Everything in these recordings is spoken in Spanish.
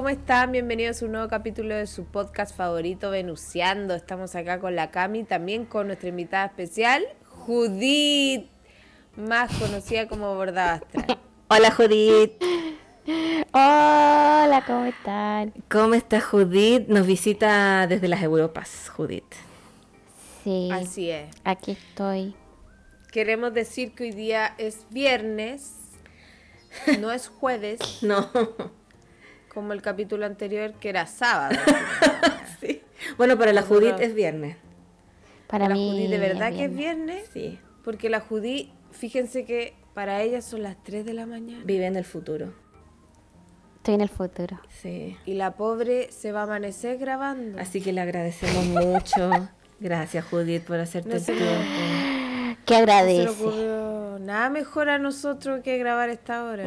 ¿cómo están? Bienvenidos a un nuevo capítulo de su podcast favorito, Venuciando. Estamos acá con la Cami, también con nuestra invitada especial, Judith, más conocida como Bordastra. Hola Judith. Hola, ¿cómo están? ¿Cómo está Judith? Nos visita desde las Europas, Judith. Sí, Así es. aquí estoy. Queremos decir que hoy día es viernes, no es jueves, No. Como el capítulo anterior que era sábado. Sí. Bueno, para la Judith es viernes. Para la mí. Judith, ¿de verdad es que es viernes. Sí. Porque la Judith, fíjense que para ella son las 3 de la mañana. Vive en el futuro. Estoy en el futuro. Sí. Y la pobre se va a amanecer grabando. Así que le agradecemos mucho. Gracias Judith por hacerte No el tiempo. ¿Qué No se le agradece? ocurrió nada mejor a nosotros que grabar esta hora.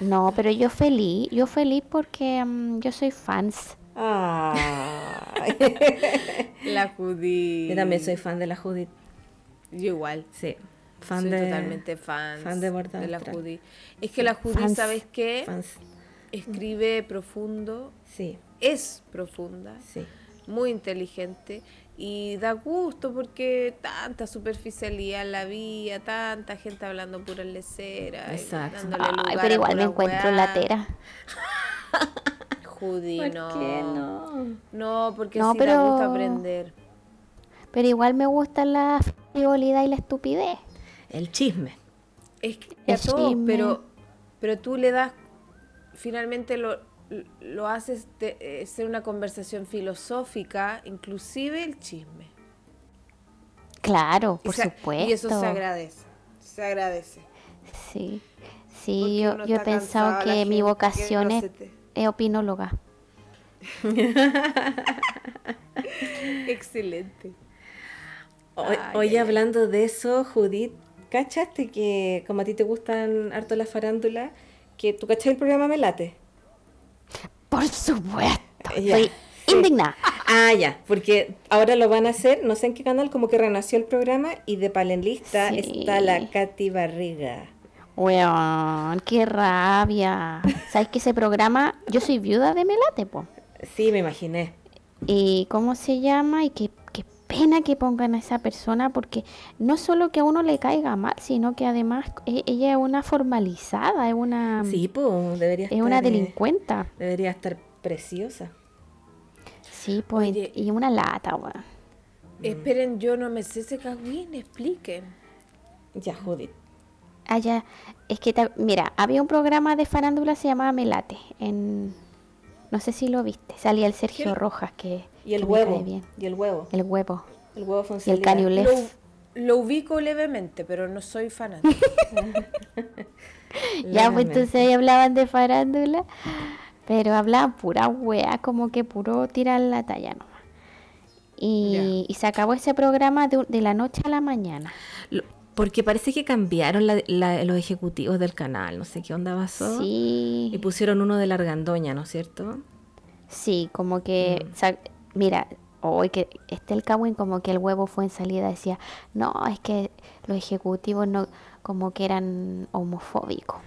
No, pero yo feliz. Yo feliz porque mm, yo soy fans. La Judith. Yo también soy fan de la Judith. Yo igual. Sí. Fan soy de totalmente fan, fan de Bordastra. la Judith. Es que la Judith, Fans. ¿sabes qué? Fans. Escribe profundo, Sí. es profunda, Sí. muy inteligente y da gusto porque tanta superficialidad en la vida, tanta gente hablando pura lecera. y Exacto. dándole Ay, lugar pero igual me encuentro weá. latera. Judy, ¿Por no. qué no? No, porque No, sí da pero- gusto aprender. Pero igual me gusta la frivolidad y la estupidez. El chisme. Es que El a todos, chisme. pero, pero tú le das, finalmente lo, lo haces de- eh, ser una conversación filosófica, inclusive el chisme. Claro, Y por se- supuesto. Y eso se agradece, se agradece. Sí. Porque Sí, yo, he pensado que mi vocación no es, es opinóloga. Excelente. Hoy, Ay, hoy ay, ay. hablando de eso, Judith, ¿cachaste que como a ti te gustan harto las farándulas, que tú cachai el programa Melate? Por supuesto. Ya, Estoy sí. indignada. Ah, ya, porque ahora lo van a hacer, no sé en qué canal, como que renació el programa y de panelista Sí. está la Katy Barriga. Weón, qué rabia. ¿Sabes que ese programa? Yo soy viuda de Melate, po. Sí, me imaginé. ¿Y cómo se llama? Y qué, qué pena que pongan a esa persona porque no solo que a uno le caiga mal, sino que además e- ella es una formalizada, es una, Sí, pues, debería es estar. una eh, delincuenta. Debería estar preciosa. Sí, pues, Oye. y una lata, weón. Esperen, yo no me sé ese cagüín, expliquen. Ya, Judith. Ah, ya. Es que, ta- mira, había un programa de farándula se llamaba Melate. En, no sé si lo viste. Salía el Sergio ¿Qué? Rojas, que, Y el huevo. bien. Y el huevo. El huevo. El huevo un Y el caniulef. Lo, lo ubico levemente, pero no soy fanática. Ya, pues entonces ahí hablaban de farándula, pero hablaban pura wea, como que puro tirar la talla nomás. Y, y se acabó ese programa de, de la noche a la mañana. Lo- Porque parece que cambiaron la- la- los ejecutivos del canal, no sé qué onda pasó. Y Sí, pusieron uno de la Argandoña, ¿no es cierto? sí, como que, Mm. Mira, hoy que este el Cawin como que el huevo fue en salida, decía, no, es que los ejecutivos no, como que eran homofóbicos.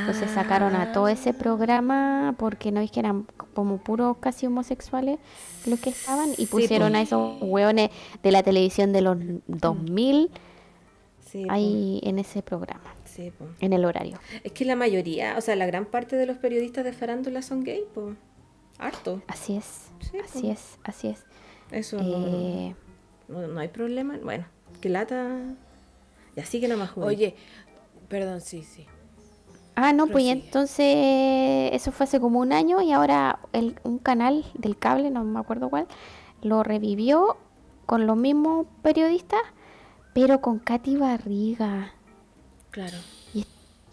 Entonces sacaron a todo ese programa porque no es que eran como puros casi homosexuales los que estaban y Sí, pusieron pues. a esos hueones de la televisión de los 2000 Sí, po, ahí en ese programa, sí, po. en el horario. Es que la mayoría, o sea, la gran parte de los periodistas de farándula son gay, pues. Harto. Así es, Sí, así pues. es, así es. Eso Eh, no, no, no hay problema. Bueno, que lata. Y así que nada más. Oye, perdón, sí, sí. ah, no, pues entonces eso fue hace como un año y ahora el, un canal del cable, no me acuerdo cuál, lo revivió con los mismos periodistas, pero con Katy Barriga. Claro. Y,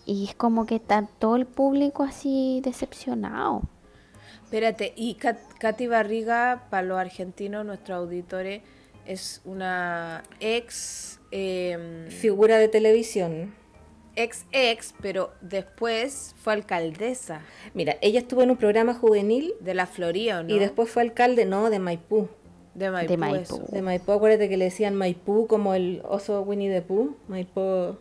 y es como que está todo el público así decepcionado. Espérate, y Katy Barriga, para los argentinos, nuestros auditores, es una ex... Em, Figura de televisión. Ex ex, pero después fue alcaldesa. Mira, ella estuvo en un programa juvenil. De la Florida, ¿no? Y después fue alcalde, no, de Maipú. De Maipú. De Maipú. De Maipú, acuérdate que le decían Maipú como el oso Winnie the Pooh. Maipú.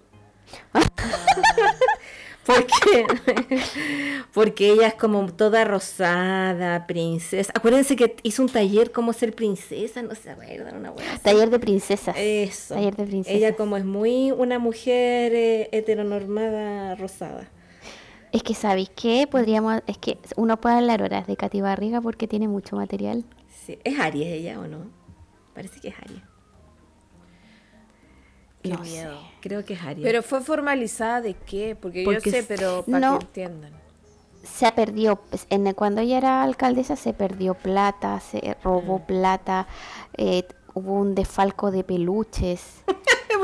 Porque, porque ella es como toda rosada, princesa. Acuérdense que hizo un taller como ser princesa, no se acuerdan, una buena. Taller de princesas. Eso. Taller de princesas. Ella como es muy una mujer eh, heteronormada rosada. Es que, ¿sabéis qué? Podríamos, es que uno puede hablar horas de Katy Barriga porque tiene mucho material. Sí. ¿Es Aries ella o no? Parece que es Aries. Qué miedo. Creo que es Aries. Pero fue formalizada de qué? Porque, yo sé, pero para que entiendan. Se perdió, pues, en, cuando ella era alcaldesa se perdió plata, se robó mm. plata, eh, hubo un desfalco de peluches.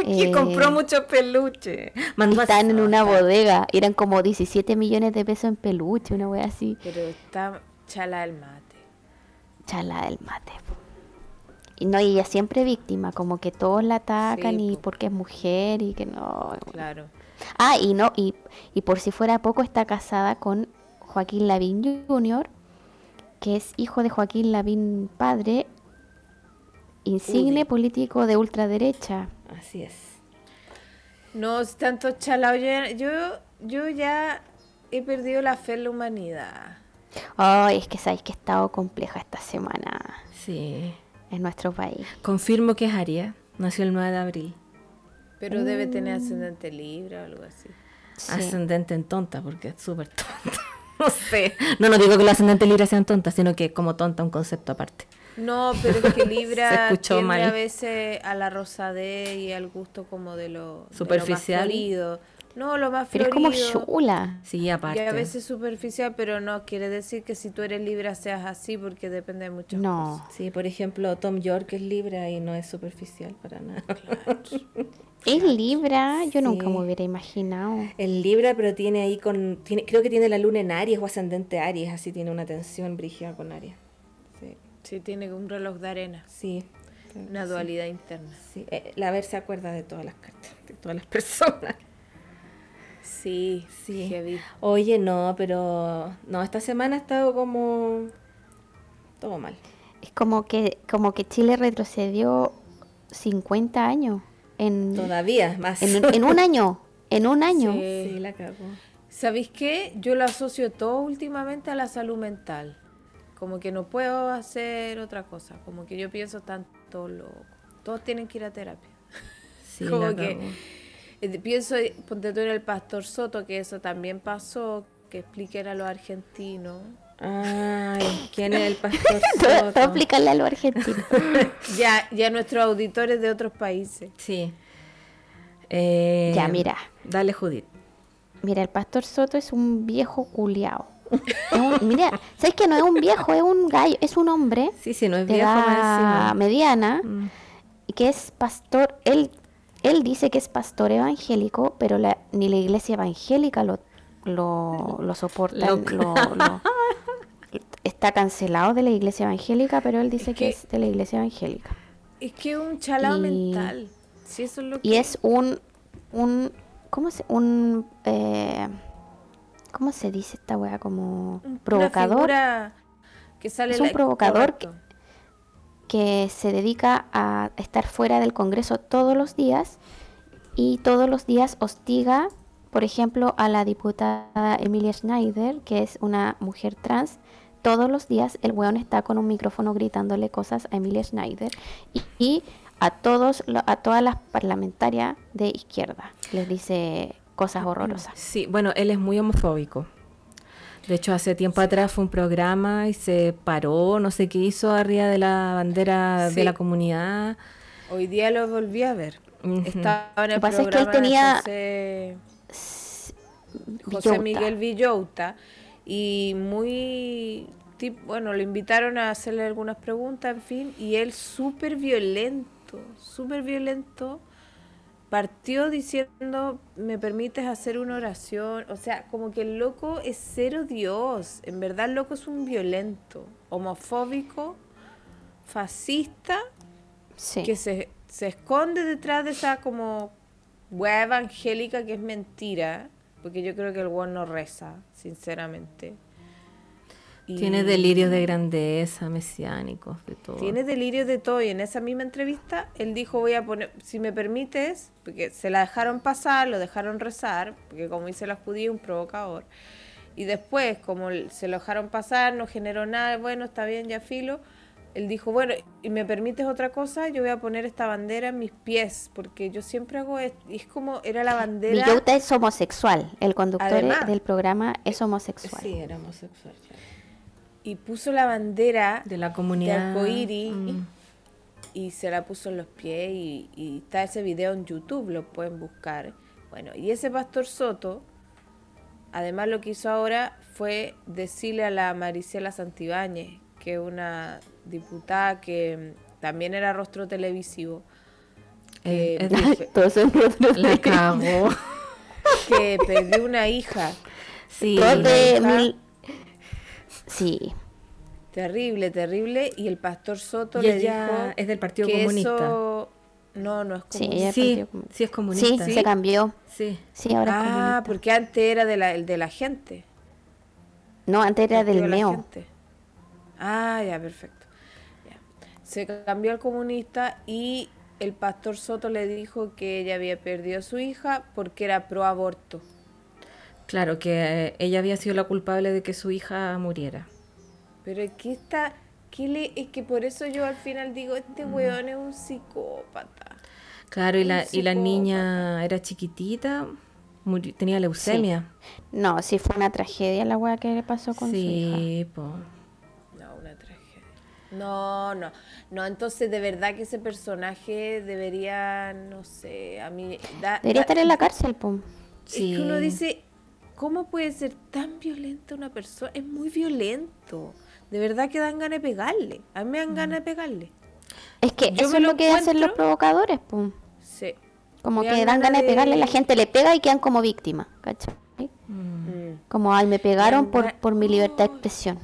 Eh, compró muchos peluches. están en una bodega, eran como 17 millones de pesos en peluche, una wea así. Pero está chala del mate. Chala del mate. Y no, y ella siempre víctima, como que todos la atacan y porque es mujer y que no. Claro. Ah, y no, y, y por si fuera poco está casada con Joaquín Lavín Jr., que es hijo de Joaquín Lavín padre, insigne político de ultraderecha. Así es. No, tanto chalao. Yo, yo ya he perdido la fe en la humanidad. Ay, es que sabéis que he estado compleja esta semana. Sí en nuestro país. Confirmo que es Aria, nació el 9 de abril. Pero debe tener ascendente libre o algo así. Ascendente en tonta, porque es súper tonta. no sé. No, no digo que los ascendentes libres sean tontas, sino que como tonta un concepto aparte. No, pero es que Libra tiene a veces a la rosadez y al gusto como de lo superficial. No, lo más florido. Pero es como chula. Sí, aparte. Que a veces superficial, pero no quiere decir que si tú eres Libra seas así, porque depende de muchas no. Sí, por ejemplo, Tom York es Libra y no es superficial para nada. Es Libra, yo nunca me hubiera imaginado. Es Libra, pero tiene ahí con. Tiene, creo que tiene la luna en Aries o ascendente Aries, así tiene una tensión brígida con Aries. Sí. sí, tiene un reloj de arena. Sí. Una dualidad interna. Sí, eh, la ver se acuerda de todas las cartas, de todas las personas. Sí, sí. Oye, no, pero no, esta semana ha estado como todo mal. Es como que como que Chile retrocedió 50 años en todavía más en, un año, en un año. Sí, la cago. ¿Sabéis qué? Yo lo asocio todo últimamente a la salud mental. Como que no puedo hacer otra cosa. Como que yo pienso tanto loco. Todos tienen que ir a terapia. Sí, como que pienso, ponte tú en el Pastor Soto, que eso también pasó, que expliquen a los argentinos. Ay, ¿quién es el Pastor Soto? Todo explicarle a los argentinos. ya, ya nuestros auditores de otros países. Sí. Eh, ya, mira. Dale, Judith. Mira, el Pastor Soto es un viejo culiao. mira, ¿sabes que no es un viejo? Es un gallo, es un hombre. Sí, sí, no es viejo. Edad mediana. Mm. Que es pastor, él él dice que es pastor evangélico, pero ni la iglesia evangélica lo, lo, soporta. está cancelado de la iglesia evangélica, pero él dice que, es de la iglesia evangélica. Es que es un chalado mental. Y es un, un ¿cómo se, un, eh, ¿cómo se dice esta wea? Como provocador. Que sale es un provocador que, que se dedica a estar fuera del Congreso todos los días y todos los días hostiga, por ejemplo, a la diputada Emilia Schneider, que es una mujer trans. Todos los días el weón está con un micrófono gritándole cosas a Emilia Schneider y, a todos a todas las parlamentarias de izquierda les dice cosas horrorosas. Sí, bueno, él es muy homofóbico. De hecho, hace tiempo atrás fue un programa y se paró, no sé qué hizo arriba de la bandera de la comunidad. Hoy día lo volví a ver. Estaba en el Lo que pasa es que él tenía... José, Miguel Villouta y muy... bueno, le invitaron a hacerle algunas preguntas, en fin, y él súper violento, súper violento partió diciendo, me permites hacer una oración. O sea, como que el loco es cero Dios. En verdad el loco es un violento, homofóbico, fascista, que se, se esconde detrás de esa como wea evangélica que es mentira. Porque yo creo que el weón no reza, sinceramente. Tiene delirios de grandeza, mesiánicos, de todo. Tiene delirios de todo. Y en esa misma entrevista, él dijo, voy a poner, si me permites, porque se la dejaron pasar, lo dejaron rezar, porque como dice la judía, un provocador. Y después, como se lo dejaron pasar, no generó nada, bueno, está bien, ya filo. Él dijo, bueno, y me permites otra cosa, yo voy a poner esta bandera en mis pies, porque yo siempre hago esto. Y es como, era la bandera... Villota es homosexual, el conductor del programa es homosexual. Sí, era homosexual y puso la bandera de la comunidad de mm. y se la puso en los pies y, está ese video en YouTube, lo pueden buscar. Bueno, y ese pastor Soto, además lo que hizo ahora fue decirle a la Maricela Santibáñez, que es una diputada que también era rostro televisivo, eh, eh la cagó. que perdió una hija. Sí, Sí. Terrible, terrible. Y el pastor Soto le dijo. Es del Partido Comunista. No, no es comunista. Sí, sí, es comunista. Sí, se cambió. Sí. Sí, ahora ah, porque antes era de la, de la gente. No, antes era del neo. Ah, ya, perfecto. Se cambió al comunista y el pastor Soto le dijo que ella había perdido a su hija porque era pro aborto. Claro, que ella había sido la culpable de que su hija muriera. Pero aquí está, ¿qué le, es que por eso yo al final digo, este weón es un psicópata. Claro, y la, y la niña era chiquitita, tenía leucemia. No, sí fue una tragedia la weá que le pasó con su hija. Sí, po. No, una tragedia. No, no, no, entonces de verdad que ese personaje debería, no sé, a mí... debería estar en la cárcel, po. Sí. Es que uno dice, ¿Cómo puede ser tan violenta una persona? Es muy violento. De verdad que dan ganas de pegarle. A mí me dan ganas de pegarle. Es que eso es lo, que hacen los provocadores, pum. Sí. Como que dan ganas de... pegarle, la gente le pega y quedan como víctimas, ¿cachai? Mm. Como, ay, me pegaron por, por mi libertad de expresión.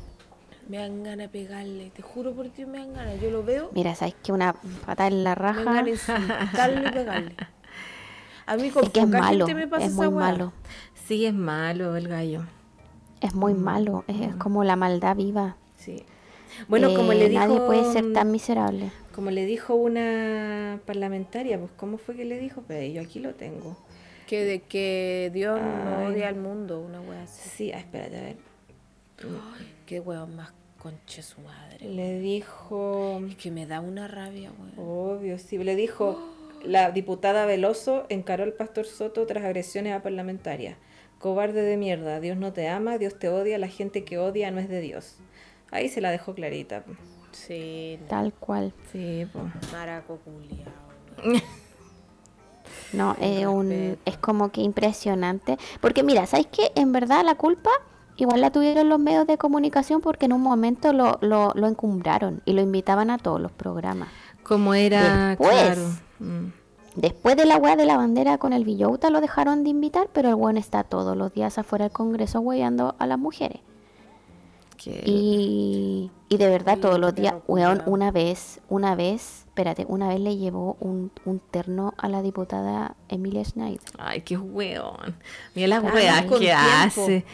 Me dan ganas de pegarle, te juro por ti me dan ganas. Yo lo veo. Mira, sabes que una patada en la raja. Me dan ganas y pegarle. A mí con es que es malo, me pasa es muy malo. Sí, es malo el gallo. Es muy mm. malo, es, mm. como la maldad viva. Sí. Bueno, como le dijo... Nadie puede ser tan miserable. Como le dijo una parlamentaria, pues ¿cómo fue que le dijo? Pero yo aquí lo tengo. Que de que Dios no odia al mundo, una wea así. Sí, ah, espérate, a ver. Ay, qué weón más conche su madre. Le dijo... Es que me da una rabia, weón. Obvio, sí. Le dijo, la diputada Veloso encaró al pastor Soto tras agresiones a parlamentarias. Cobarde de mierda, Dios no te ama, Dios te odia, la gente que odia no es de Dios. Ahí se la dejó clarita. Sí. Tal cual. Sí, pues. Maraco No, es, un, es como que impresionante. Porque mira, ¿sabes qué? En verdad la culpa igual la tuvieron los medios de comunicación porque en un momento lo, lo, lo encumbraron y lo invitaban a todos los programas. Como era, claro. Mm. Después de la weá de la bandera con el Villota lo dejaron de invitar, pero el weón está todos los días afuera del Congreso weyando a las mujeres. Y, y, de verdad todos los días, weón, una vez, una vez, espérate, una vez le llevó un, un terno a la diputada Emilia Schneider. Ay, qué weón. Mira las weas que hace.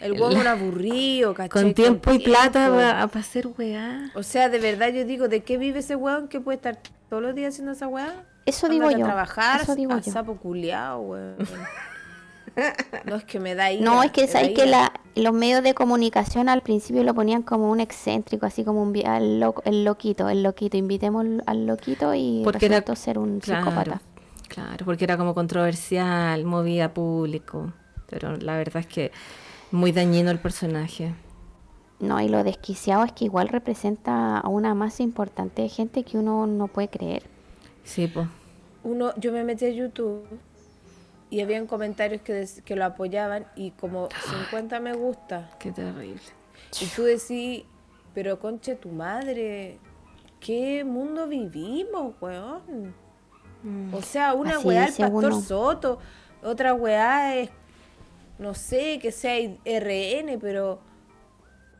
El weón un aburrido, ¿cachai? Con tiempo y plata para hacer weá. O sea, de verdad yo digo, ¿de qué vive ese weón que puede estar todos los días haciendo esa weá? Eso digo yo. trabajar eso digo yo. sapo culiao, No es que me da ira, No, es que que la, los medios de comunicación al principio lo ponían como un excéntrico, así como un el, loquito, el loquito, invitemos al loquito y porque resultó ser un psicópata. Claro, porque era como controversial, movía público, pero la verdad es que muy dañino el personaje. No, y lo desquiciado es que igual representa a una masa importante de gente que uno no puede creer. Sí, pues. Uno, yo me metí a YouTube y habían comentarios que, que lo apoyaban y como 50 me gusta. Qué terrible. Y tú decís, pero conche tu madre, ¿qué mundo vivimos, weón? Mm. O sea, una weá el Pastor Soto, otra weá es, no sé, que sea RN, pero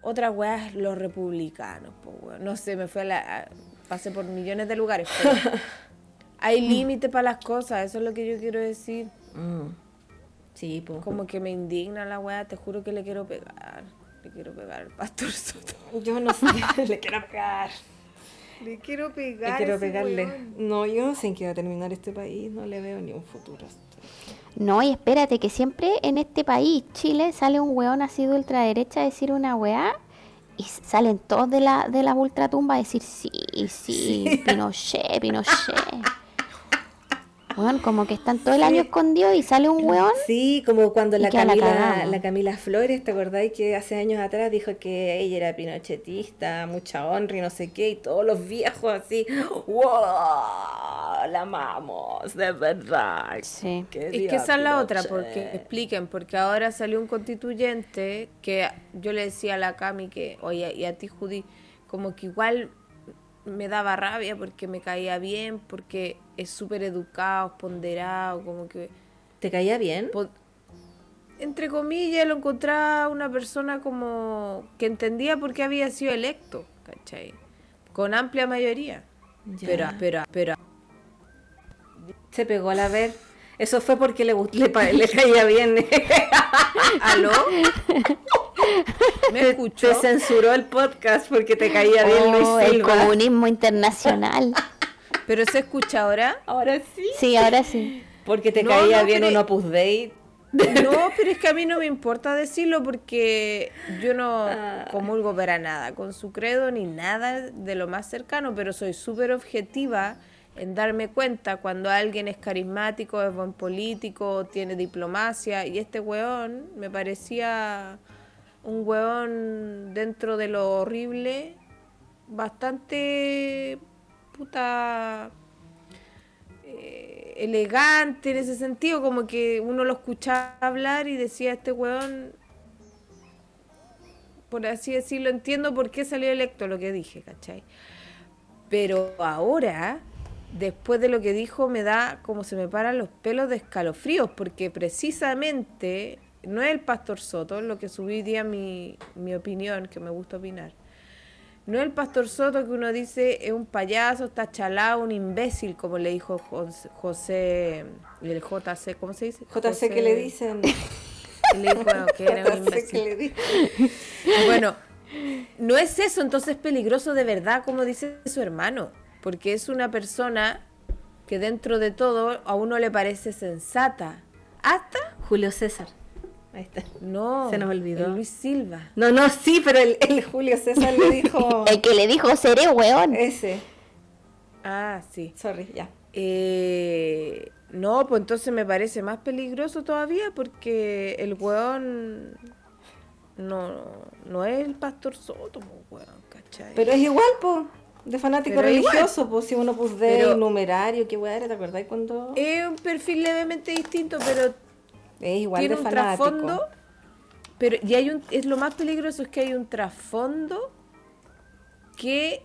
otra weá es los republicanos. No sé, me fue a la... pasé por millones de lugares. hay límite para las cosas, eso es lo que yo quiero decir. Mm. Sí, pues. Como que me indigna la weá, te juro que le quiero pegar. Le quiero pegar al pastor Soto. Yo no sé, le quiero pegar. Le quiero pegar. Le quiero pegarle. No, yo no sé en qué va a terminar este país, no le veo ni un futuro. No, y espérate, que siempre en este país, Chile, sale un weón nacido ultraderecha a decir una weá y salen todos de la, de la ultratumba a decir sí, sí, sí. Pinochet, Pinochet. Como que están todo el año escondidos y sale un weón. Sí, como cuando la Camila, la, Camila Flores, ¿te acordáis que hace años atrás dijo que ella era pinochetista, mucha honra y no sé qué, y todos los viejos así, ¡wow! La amamos, de verdad. Sí. es que esa es la otra, porque expliquen, porque ahora salió un constituyente que yo le decía a la Cami que, oye, y a ti, Judy, como que igual me daba rabia porque me caía bien, porque es súper educado, ponderado, como que... ¿Te caía bien? Entre comillas, lo encontraba una persona como que entendía por qué había sido electo, ¿cachai? Con amplia mayoría. Pero, pero, pero... Se pegó a la ver. Eso fue porque le, le, le caía bien. ¿Aló? ¿Me escuchó? Te censuró el podcast porque te caía bien Luis oh, El comunismo internacional. ¿Pero se escucha ahora? Ahora sí. Sí, ahora sí. Porque te caía bien un Opus Dei. No, pero es que a mí no me importa decirlo porque yo no ah. comulgo para nada con su credo ni nada de lo más cercano, pero soy súper objetiva en darme cuenta cuando alguien es carismático, es buen político, tiene diplomacia y este weón me parecía un weón dentro de lo horrible, bastante puta eh, elegante en ese sentido, como que uno lo escuchaba hablar y decía, este weón, por así decirlo, entiendo por qué salió electo lo que dije, ¿cachai? Pero ahora, después de lo que dijo, me da como se me paran los pelos de escalofríos, porque precisamente no es el Pastor Soto, lo que subí día mi, mi opinión, que me gusta opinar. No es el Pastor Soto que uno dice es un payaso, está chalado, un imbécil, como le dijo José, el JC, ¿cómo se dice? JC que le dicen. le dijo que era un imbécil. bueno, no es eso, entonces es peligroso de verdad, como dice su hermano, porque es una persona que dentro de todo a uno le parece sensata. Hasta Julio César. Ahí está. No. Se nos olvidó. Luis Silva. No, no, sí, pero el, Julio César le dijo. el que le dijo seré weón. Ese. Ah, sí. Sorry, ya. Eh, no, pues entonces me parece más peligroso todavía porque el weón no, no es el pastor Soto, weón, ¿cachai? Pero es igual, pues. De fanático religioso, pues si uno pues de numerario, qué weón era, ¿te acordás cuando? Es un perfil levemente distinto, pero es igual tiene un trasfondo, pero y hay un es lo más peligroso es que hay un trasfondo que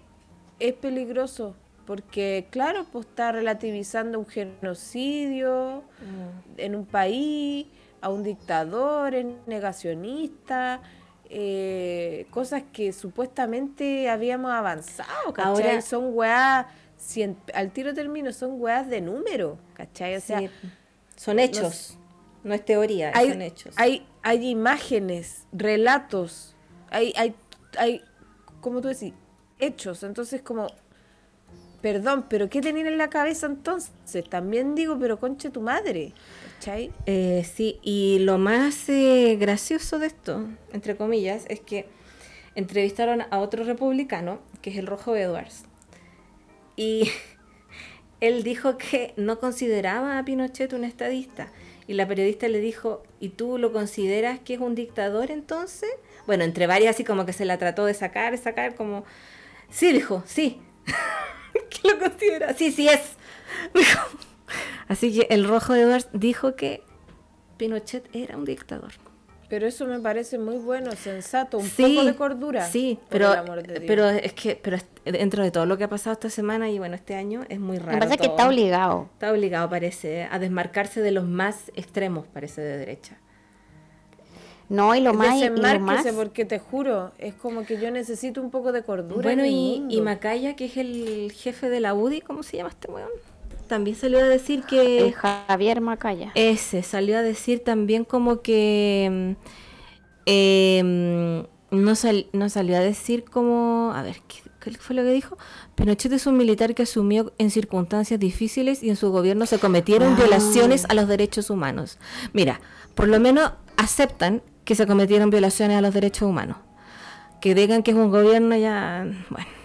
es peligroso porque claro, pues está relativizando un genocidio mm. en un país, a un dictador, es negacionista, eh, cosas que supuestamente habíamos avanzado, ¿cachai? Ahora, son weas, al tiro termino, son weas de número, ¿cachai? O sea, son hechos. No es teoría, hay, son hechos. Hay, hay imágenes, relatos, hay, hay, hay, como tú decís, hechos. Entonces, como, perdón, pero ¿qué tenían en la cabeza entonces? También digo, pero conche tu madre. ¿Cachai? Eh, sí, y lo más eh, gracioso de esto, entre comillas, es que entrevistaron a otro republicano, que es el Rojo Edwards. Y él dijo que no consideraba a Pinochet un estadista y la periodista le dijo, ¿y tú lo consideras que es un dictador entonces? Bueno, entre varias así como que se la trató de sacar, sacar como... Sí, dijo, sí. ¿Qué lo considera? Sí, sí es. Así que el rojo de Edwards dijo que Pinochet era un dictador. Pero eso me parece muy bueno, sensato, un poco de cordura. Sí, pero, pero es que pero dentro de todo lo que ha pasado esta semana y bueno, este año es muy raro. Me parece que está obligado. Está obligado, parece, a desmarcarse de los más extremos, parece, de derecha. No, y lo más, y lo más... porque te juro, es como que yo necesito un poco de cordura. Bueno, y, y Macaya, que es el jefe de la UDI, ¿cómo se llama este weón? También salió a decir que... Javier Macaya. Ese, salió a decir también como que... Eh, no, no salió a decir como... A ver, ¿qué, fue lo que dijo? Pinochet es un militar que asumió en circunstancias difíciles y en su gobierno se cometieron ah. violaciones a los derechos humanos. Mira, por lo menos aceptan que se cometieron violaciones a los derechos humanos. Que digan que es un gobierno ya... Bueno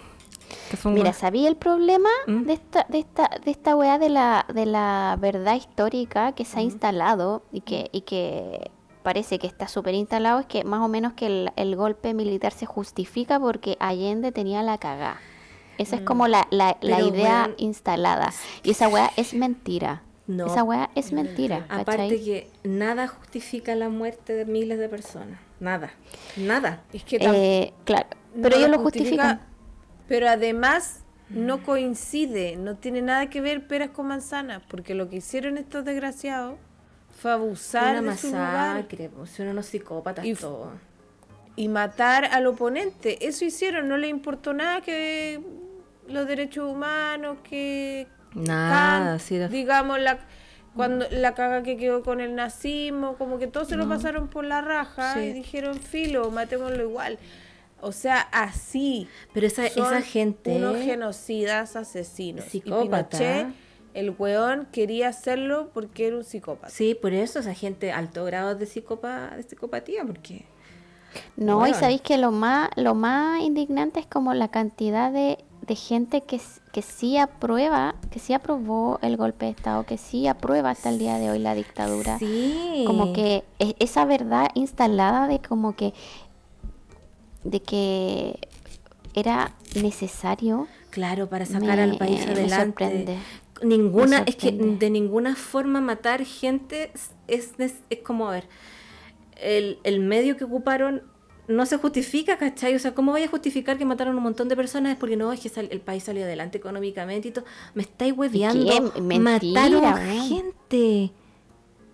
Mira, ¿sabía el problema ¿Mm? de esta, de esta, de esta weá de la, de la verdad histórica que se ha instalado y que, y que parece que está súper instalado? Es que más o menos que el, golpe militar se justifica porque Allende tenía la cagá. Esa es mm. como la, la, idea instalada. Y esa weá es mentira. No. Esa weá es mentira. Aparte que nada justifica la muerte de miles de personas. Nada. Nada. Es que eh, claro. Pero ellos lo justifican pero además no mm. coincide, no tiene nada que ver peras con manzanas, porque lo que hicieron estos desgraciados fue abusar Una de masacre, su pues, son unos psicópatas y, todo. y matar al oponente. Eso hicieron, no le importó nada que los derechos humanos, que nada, digamos la cuando la caga que quedó con el nazismo, como que todos se lo pasaron por la raja y dijeron filo, matémoslo igual. O sea, así. Pero esa, esa gente. Unos genocidas asesinos. Psicópata. el weón quería hacerlo porque era un psicópata. Sí, por eso esa gente alto grado de, psicópata, de psicopatía, porque. No, y sabéis que lo más, lo más indignante es como la cantidad de, de gente que, que sí aprueba, que sí aprobó el golpe de Estado, que sí aprueba hasta el día de hoy la dictadura. Sí. Como que e, esa verdad instalada de como que de que era necesario. Claro, para sacar al país adelante. Ninguna, es que de ninguna forma matar gente es, es, como, a ver, el, el, medio que ocuparon no se justifica, ¿cachai? O sea, ¿cómo voy a justificar que mataron un montón de personas? Es porque no, es que el país salió adelante económicamente y todo. Me estáis hueveando. Mataron gente.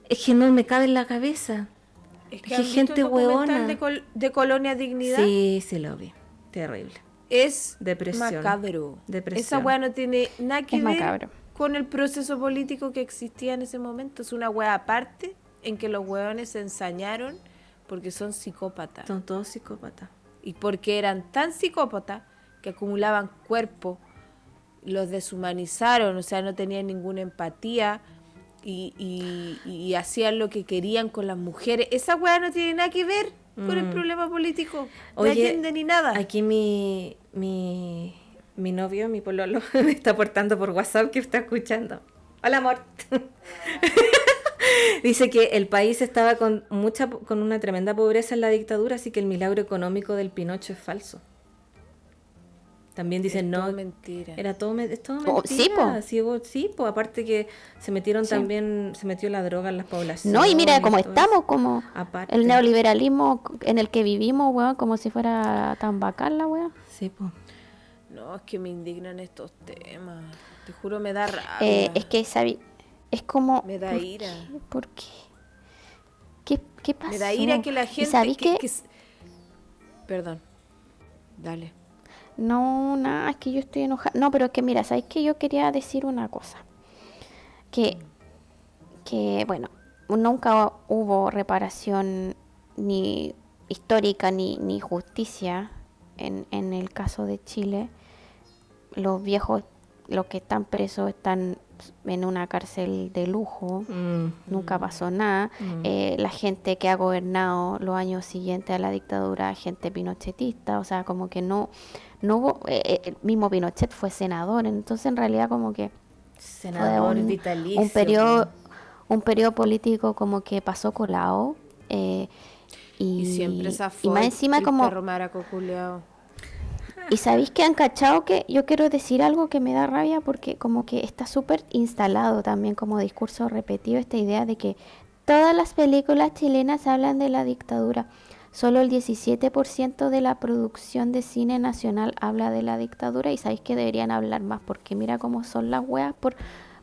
Es que no me cabe en la cabeza. Es que, gente hueona. De, de, Colonia Dignidad. Sí, sí lo vi. Terrible. Es Depresión. macabro. Depresión. Esa weá no tiene nada que ver con el proceso político que existía en ese momento. Es una weá aparte en que los hueones se ensañaron porque son psicópatas. Son todos psicópatas. Y porque eran tan psicópatas que acumulaban cuerpo, los deshumanizaron, o sea, no tenían ninguna empatía y, y, hacían lo que querían con las mujeres. Esa weá no tiene nada que ver con el mm. problema político. Oye, no ni nada. Aquí mi, mi, mi novio, mi pololo, me está aportando por WhatsApp que está escuchando. Hola, amor. Dice que el país estaba con mucha con una tremenda pobreza en la dictadura, así que el milagro económico del Pinocho es falso. También dicen no. mentira. Era todo, es todo oh, mentira. sí, po. Sí, po. aparte que se metieron también, se metió la droga en las poblaciones. No, y mira cómo estamos, como el neoliberalismo en el que vivimos, weón, como si fuera tan bacán la weón. Sí, pues. No, es que me indignan estos temas. Te juro, me da rabia. Eh, es que es como. Me da ira. ¿Por qué? ¿Qué, qué pasó? Me da ira que la gente. Que, que... Perdón. Dale. No, nada, es que yo estoy enojada. No, pero es que mira, ¿sabes que Yo quería decir una cosa. Que, que, bueno, nunca hubo reparación ni histórica ni, ni justicia en, en el caso de Chile. Los viejos, los que están presos, están en una cárcel de lujo, mm. nunca pasó nada. Mm. Eh, la gente que ha gobernado los años siguientes a la dictadura, gente pinochetista, o sea, como que no, no hubo, eh, eh, el mismo Pinochet fue senador, entonces en realidad como que senador un, vitalicio, un periodo, un periodo político como que pasó colado. Eh, y, siempre esa y más encima como y sabéis que han cachado que yo quiero decir algo que me da rabia porque como que está súper instalado también como discurso repetido esta idea de que todas las películas chilenas hablan de la dictadura. Solo el 17% de la producción de cine nacional habla de la dictadura y sabéis que deberían hablar más porque mira cómo son las weas por,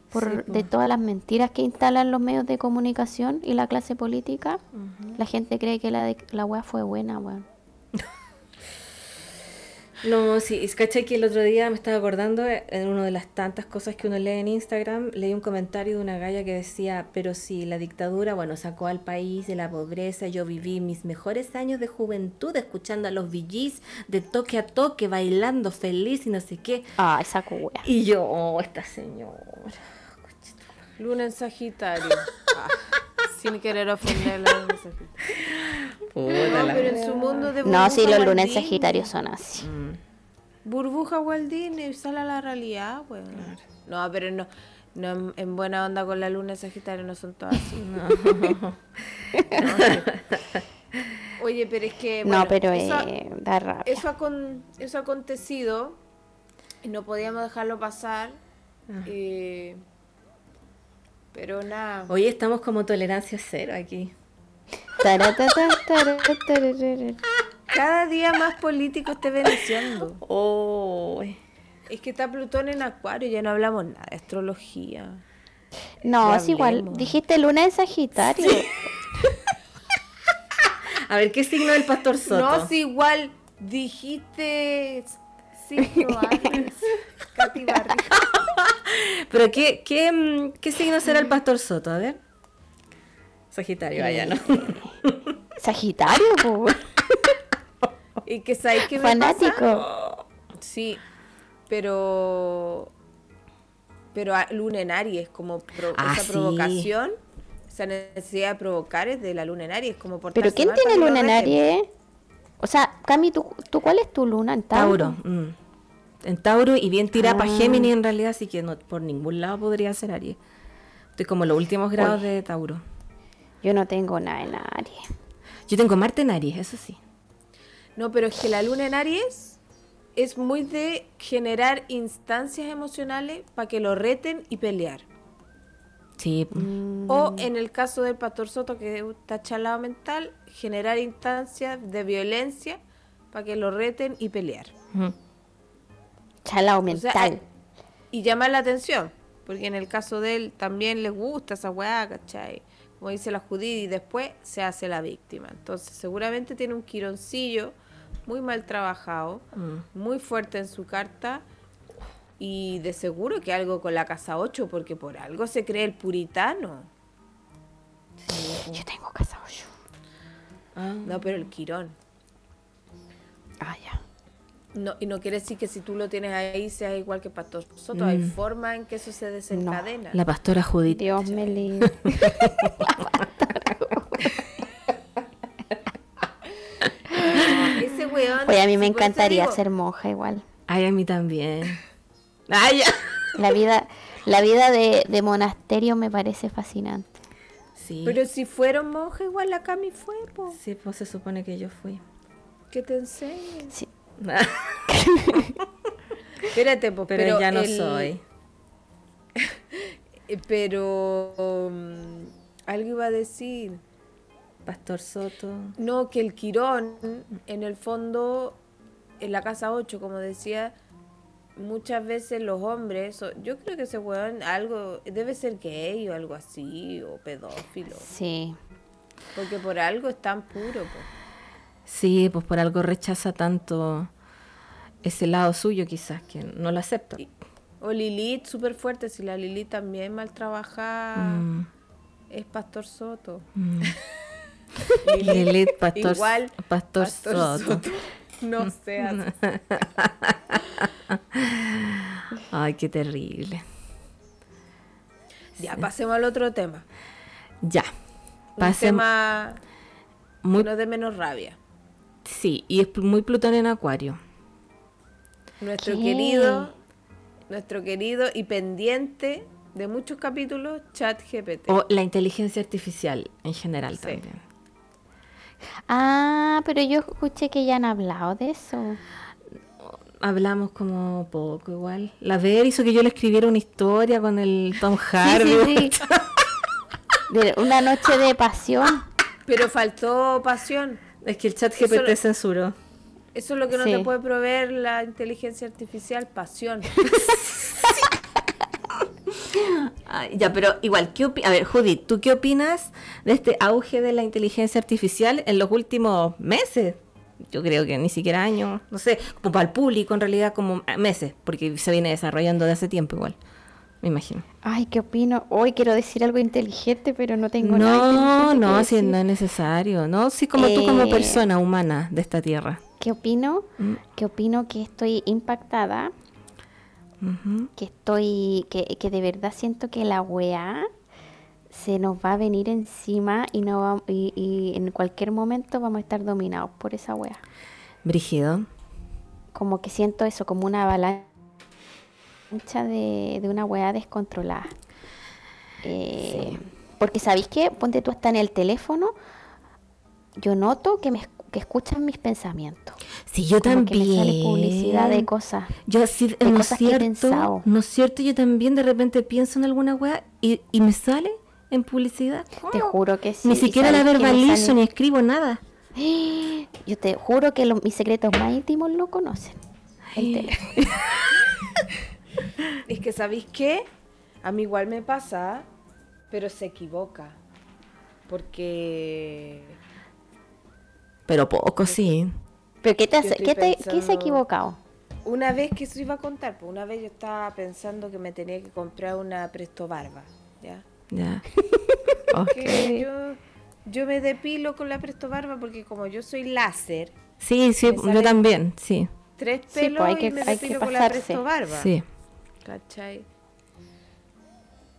por de todas las mentiras que instalan los medios de comunicación y la clase política. La gente cree que la, la wea fue buena, weón. No, sí, es caché que el otro día me estaba acordando, eh, en una de las tantas cosas que uno lee en Instagram, leí un comentario de una galla que decía, pero si la dictadura, bueno, sacó al país de la pobreza, yo viví mis mejores años de juventud escuchando a los VGs de toque a toque, bailando feliz y no sé qué. Ah, esa wea. Y yo, oh, esta señora. Luna en Sagitario. Ah, sin querer ofenderla. Puta No, la- pero en su mundo de No, sí, los lunes sagitarios son así. Mm. Burbuja Walt Disney, sale a la realidad, weón. No, pero no, no en, en buena onda con la luna en Sagitario no son todas así. No. Oye, pero es que. no, bueno, pero eso, eh, da rabia. eso, ha con- eso ha acontecido y no podíamos dejarlo pasar. eh, pero nada. Oye, estamos como tolerancia cero aquí. Cada día más políticos te veneciendo. Oh, Es que está Plutón en Acuario, ya no hablamos nada de astrología. No, Ya es igual. Dijiste luna en Sagitario. a ver, ¿qué signo del pastor Soto? No, si igual dijiste signo Aries, Katy Barriga. Pero ¿qué, qué, mm, qué signo será el pastor Soto? A ver. Sagitario, vaya, ¿no? Sagitario. Y que sabes qué me pasa? fanático. Sí, pero pero luna en Aries, como pro- Ah, esa sí. provocación, esa necesidad de provocar es de la luna en Aries, como por Pero ¿quién tiene luna en Aries? O sea, Cami, ¿tú, ¿tú cuál es tu luna en Tauro? Tauro. mm. En Tauro y bien tirada para Ah. Géminis en realidad, así que no, por ningún lado podría ser Aries. Estoy como en los últimos grados de Tauro. Yo no tengo nada en Aries. Yo tengo Marte en Aries, eso sí. No, pero es que la luna en Aries es muy de generar instancias emocionales para que lo reten y pelear. Sí. pues. O en el caso del Pastor Soto, que está chalado mental, generar instancias de violencia para que lo reten y pelear. Chalao O sea, mental. eh, y llamar la atención, porque en el caso de él también le gusta esa weá, ¿cachai? Como dice la Judith, y después se hace la víctima. Entonces, seguramente tiene un quironcillo muy mal trabajado, Mm. muy fuerte en su carta, y de seguro que algo con la casa 8, porque por algo se cree el puritano. Yo tengo casa ocho. Ah. No, pero el quirón. Ah, ya. No, y no quiere decir que si tú lo tienes ahí sea igual que Pastor Soto. Hay Mm. forma en que eso se desencadena. La pastora Judith. Dios me libre. Ese weón. Oye, a mí me encantaría digo, ser monja igual. Ay, a mí también. Ay, ya. La vida, la vida de, de monasterio me parece fascinante. Sí. Pero si fueron monjas, igual la Cami fue, po. Sí, pues se supone que yo fui. Que te enseñen. Sí. Espérate, po, Pero, pero, ya no el- soy. Pero. um, algo iba a decir. Pastor Soto. No, que el Quirón, en el fondo, en la casa 8, como decía, muchas veces los hombres, so- yo creo que ese weón algo, debe ser gay o algo así, o pedófilo, Sí. porque por algo es tan puro. po. Sí, pues por algo rechaza tanto ese lado suyo quizás, que no lo acepta. O Lilith, súper fuerte, si la Lilith también mal trabajada, Mm, es Pastor Soto. mm. Lilith, Pastor, Igual, Pastor, Pastor Soto. No seas Ay, qué terrible. Ya, pasemos al otro tema. Ya. Un Pasemos. tema Muy, no de menos rabia. Sí, y es muy Plutón en Acuario. Nuestro ¿Qué? querido, nuestro querido y pendiente de muchos capítulos, Chat GPT. O la inteligencia artificial en general Sí. también. Ah, pero yo escuché que ya han hablado de eso. Hablamos como poco igual. La Ver hizo que yo le escribiera una historia con el Tom Sí, Hardy. sí, sí. una noche de pasión. Pero faltó pasión. Es que el chat GPT censuró. Eso es lo que no te puede proveer la inteligencia artificial, pasión. ya, pero igual, ¿qué a ver, Judith, ¿tú qué opinas de este auge de la inteligencia artificial en los últimos meses? Yo creo que ni siquiera años, no sé, como para el público en realidad como meses, porque se viene desarrollando de hace tiempo igual, me imagino. Ay, ¿qué opino? Hoy quiero decir algo inteligente, pero no tengo no, nada. No, no, si no es necesario, ¿no? Sí, como tú como eh, persona humana de esta tierra. ¿Qué opino? Mm. ¿Qué opino que estoy impactada que estoy, que, que, de verdad siento que la weá se nos va a venir encima y, no va, y, en cualquier momento vamos a estar dominados por esa weá. Brígido. Como que siento eso, como una avalancha de, de una weá descontrolada. Eh, porque sabéis que, ponte tú hasta en el teléfono, yo noto que me que escuchan mis pensamientos. Sí, yo también. Que me sale publicidad de cosas. Yo sí, no es cierto, no es cierto, yo también de repente pienso en alguna weá y, y me sale en publicidad. Te juro que sí. Ni siquiera la verbalizo ni escribo nada. Yo te juro que mis secretos más íntimos lo conocen. es que, ¿sabéis qué? A mí igual me pasa, pero se equivoca. Porque pero poco, sí. ¿Pero qué te, hace, ¿qué, te qué se ha equivocado? Una vez que eso iba a contar, pues una vez yo estaba pensando que me tenía que comprar una Presto Barba, ¿ya? Ya. okay. yo, yo me depilo con la Presto Barba porque como yo soy láser. Sí, sí, yo también, sí. Tres pues, pelos hay que, y me depilo con la Presto Barba. Sí. ¿Cachai?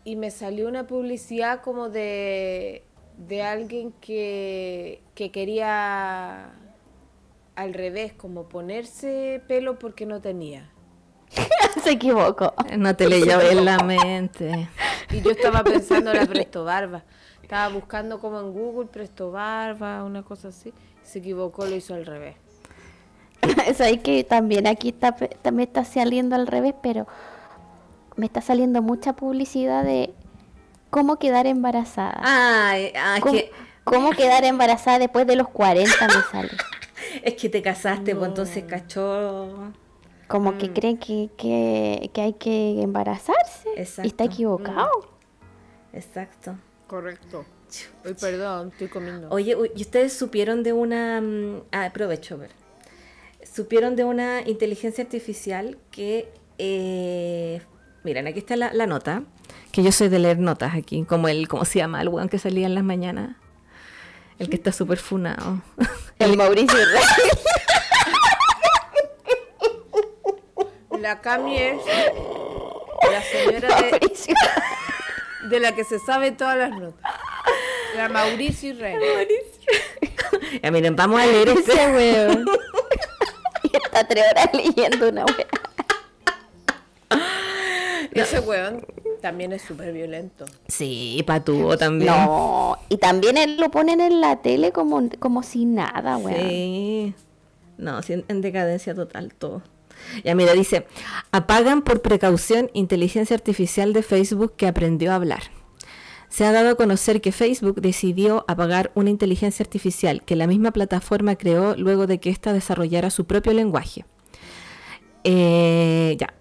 Y me salió una publicidad como de de alguien que, que quería al revés, como ponerse pelo porque no tenía. Se equivocó. No te leyó en la mente. Y yo estaba pensando en la Presto Barba. Estaba buscando como en Google Presto Barba, una cosa así. Se equivocó, lo hizo al revés. Es ahí que también aquí está, también está saliendo al revés, pero me está saliendo mucha publicidad de cómo quedar embarazada. Ay, ah, ¿Cómo, quedar embarazada después de los 40 me sale? es que te casaste, pues entonces cachó. Como que mm. creen que, que, hay que embarazarse. Exacto. Y está equivocado. Mm. Exacto. Correcto. Uy, perdón, estoy comiendo. Oye, ¿y ustedes supieron de una... Mm, ah, aprovecho, ver. Supieron de una inteligencia artificial que... Eh, miren, aquí está la, la nota que yo soy de leer notas aquí, como el, ¿cómo se llama? El weón que salía en las mañanas. El que está súper funado. El Mauricio La Cami es la señora de, de, la que se sabe todas las notas. La Mauricio Rey. Mauricio. Ya miren, vamos a leer este weón. y está tres horas leyendo una weá. Ese weón también es súper violento. Sí, Patúo también. No, y también él lo ponen en la tele como, como si nada, weón. Sí. No, en decadencia total todo. Ya mira, dice, apagan por precaución inteligencia artificial de Facebook que aprendió a hablar. Se ha dado a conocer que Facebook decidió apagar una inteligencia artificial que la misma plataforma creó luego de que ésta desarrollara su propio lenguaje. Eh, ya,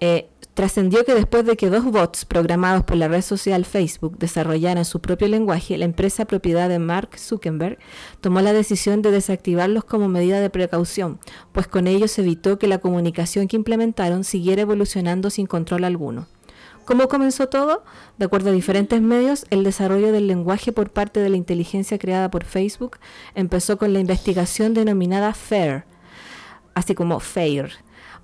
eh, Trascendió que después de que dos bots programados por la red social Facebook desarrollaran su propio lenguaje, la empresa propiedad de Mark Zuckerberg tomó la decisión de desactivarlos como medida de precaución, pues con ello se evitó que la comunicación que implementaron siguiera evolucionando sin control alguno. ¿Cómo comenzó todo? De acuerdo a diferentes medios, el desarrollo del lenguaje por parte de la inteligencia creada por Facebook empezó con la investigación denominada FAIR, así como FAIR,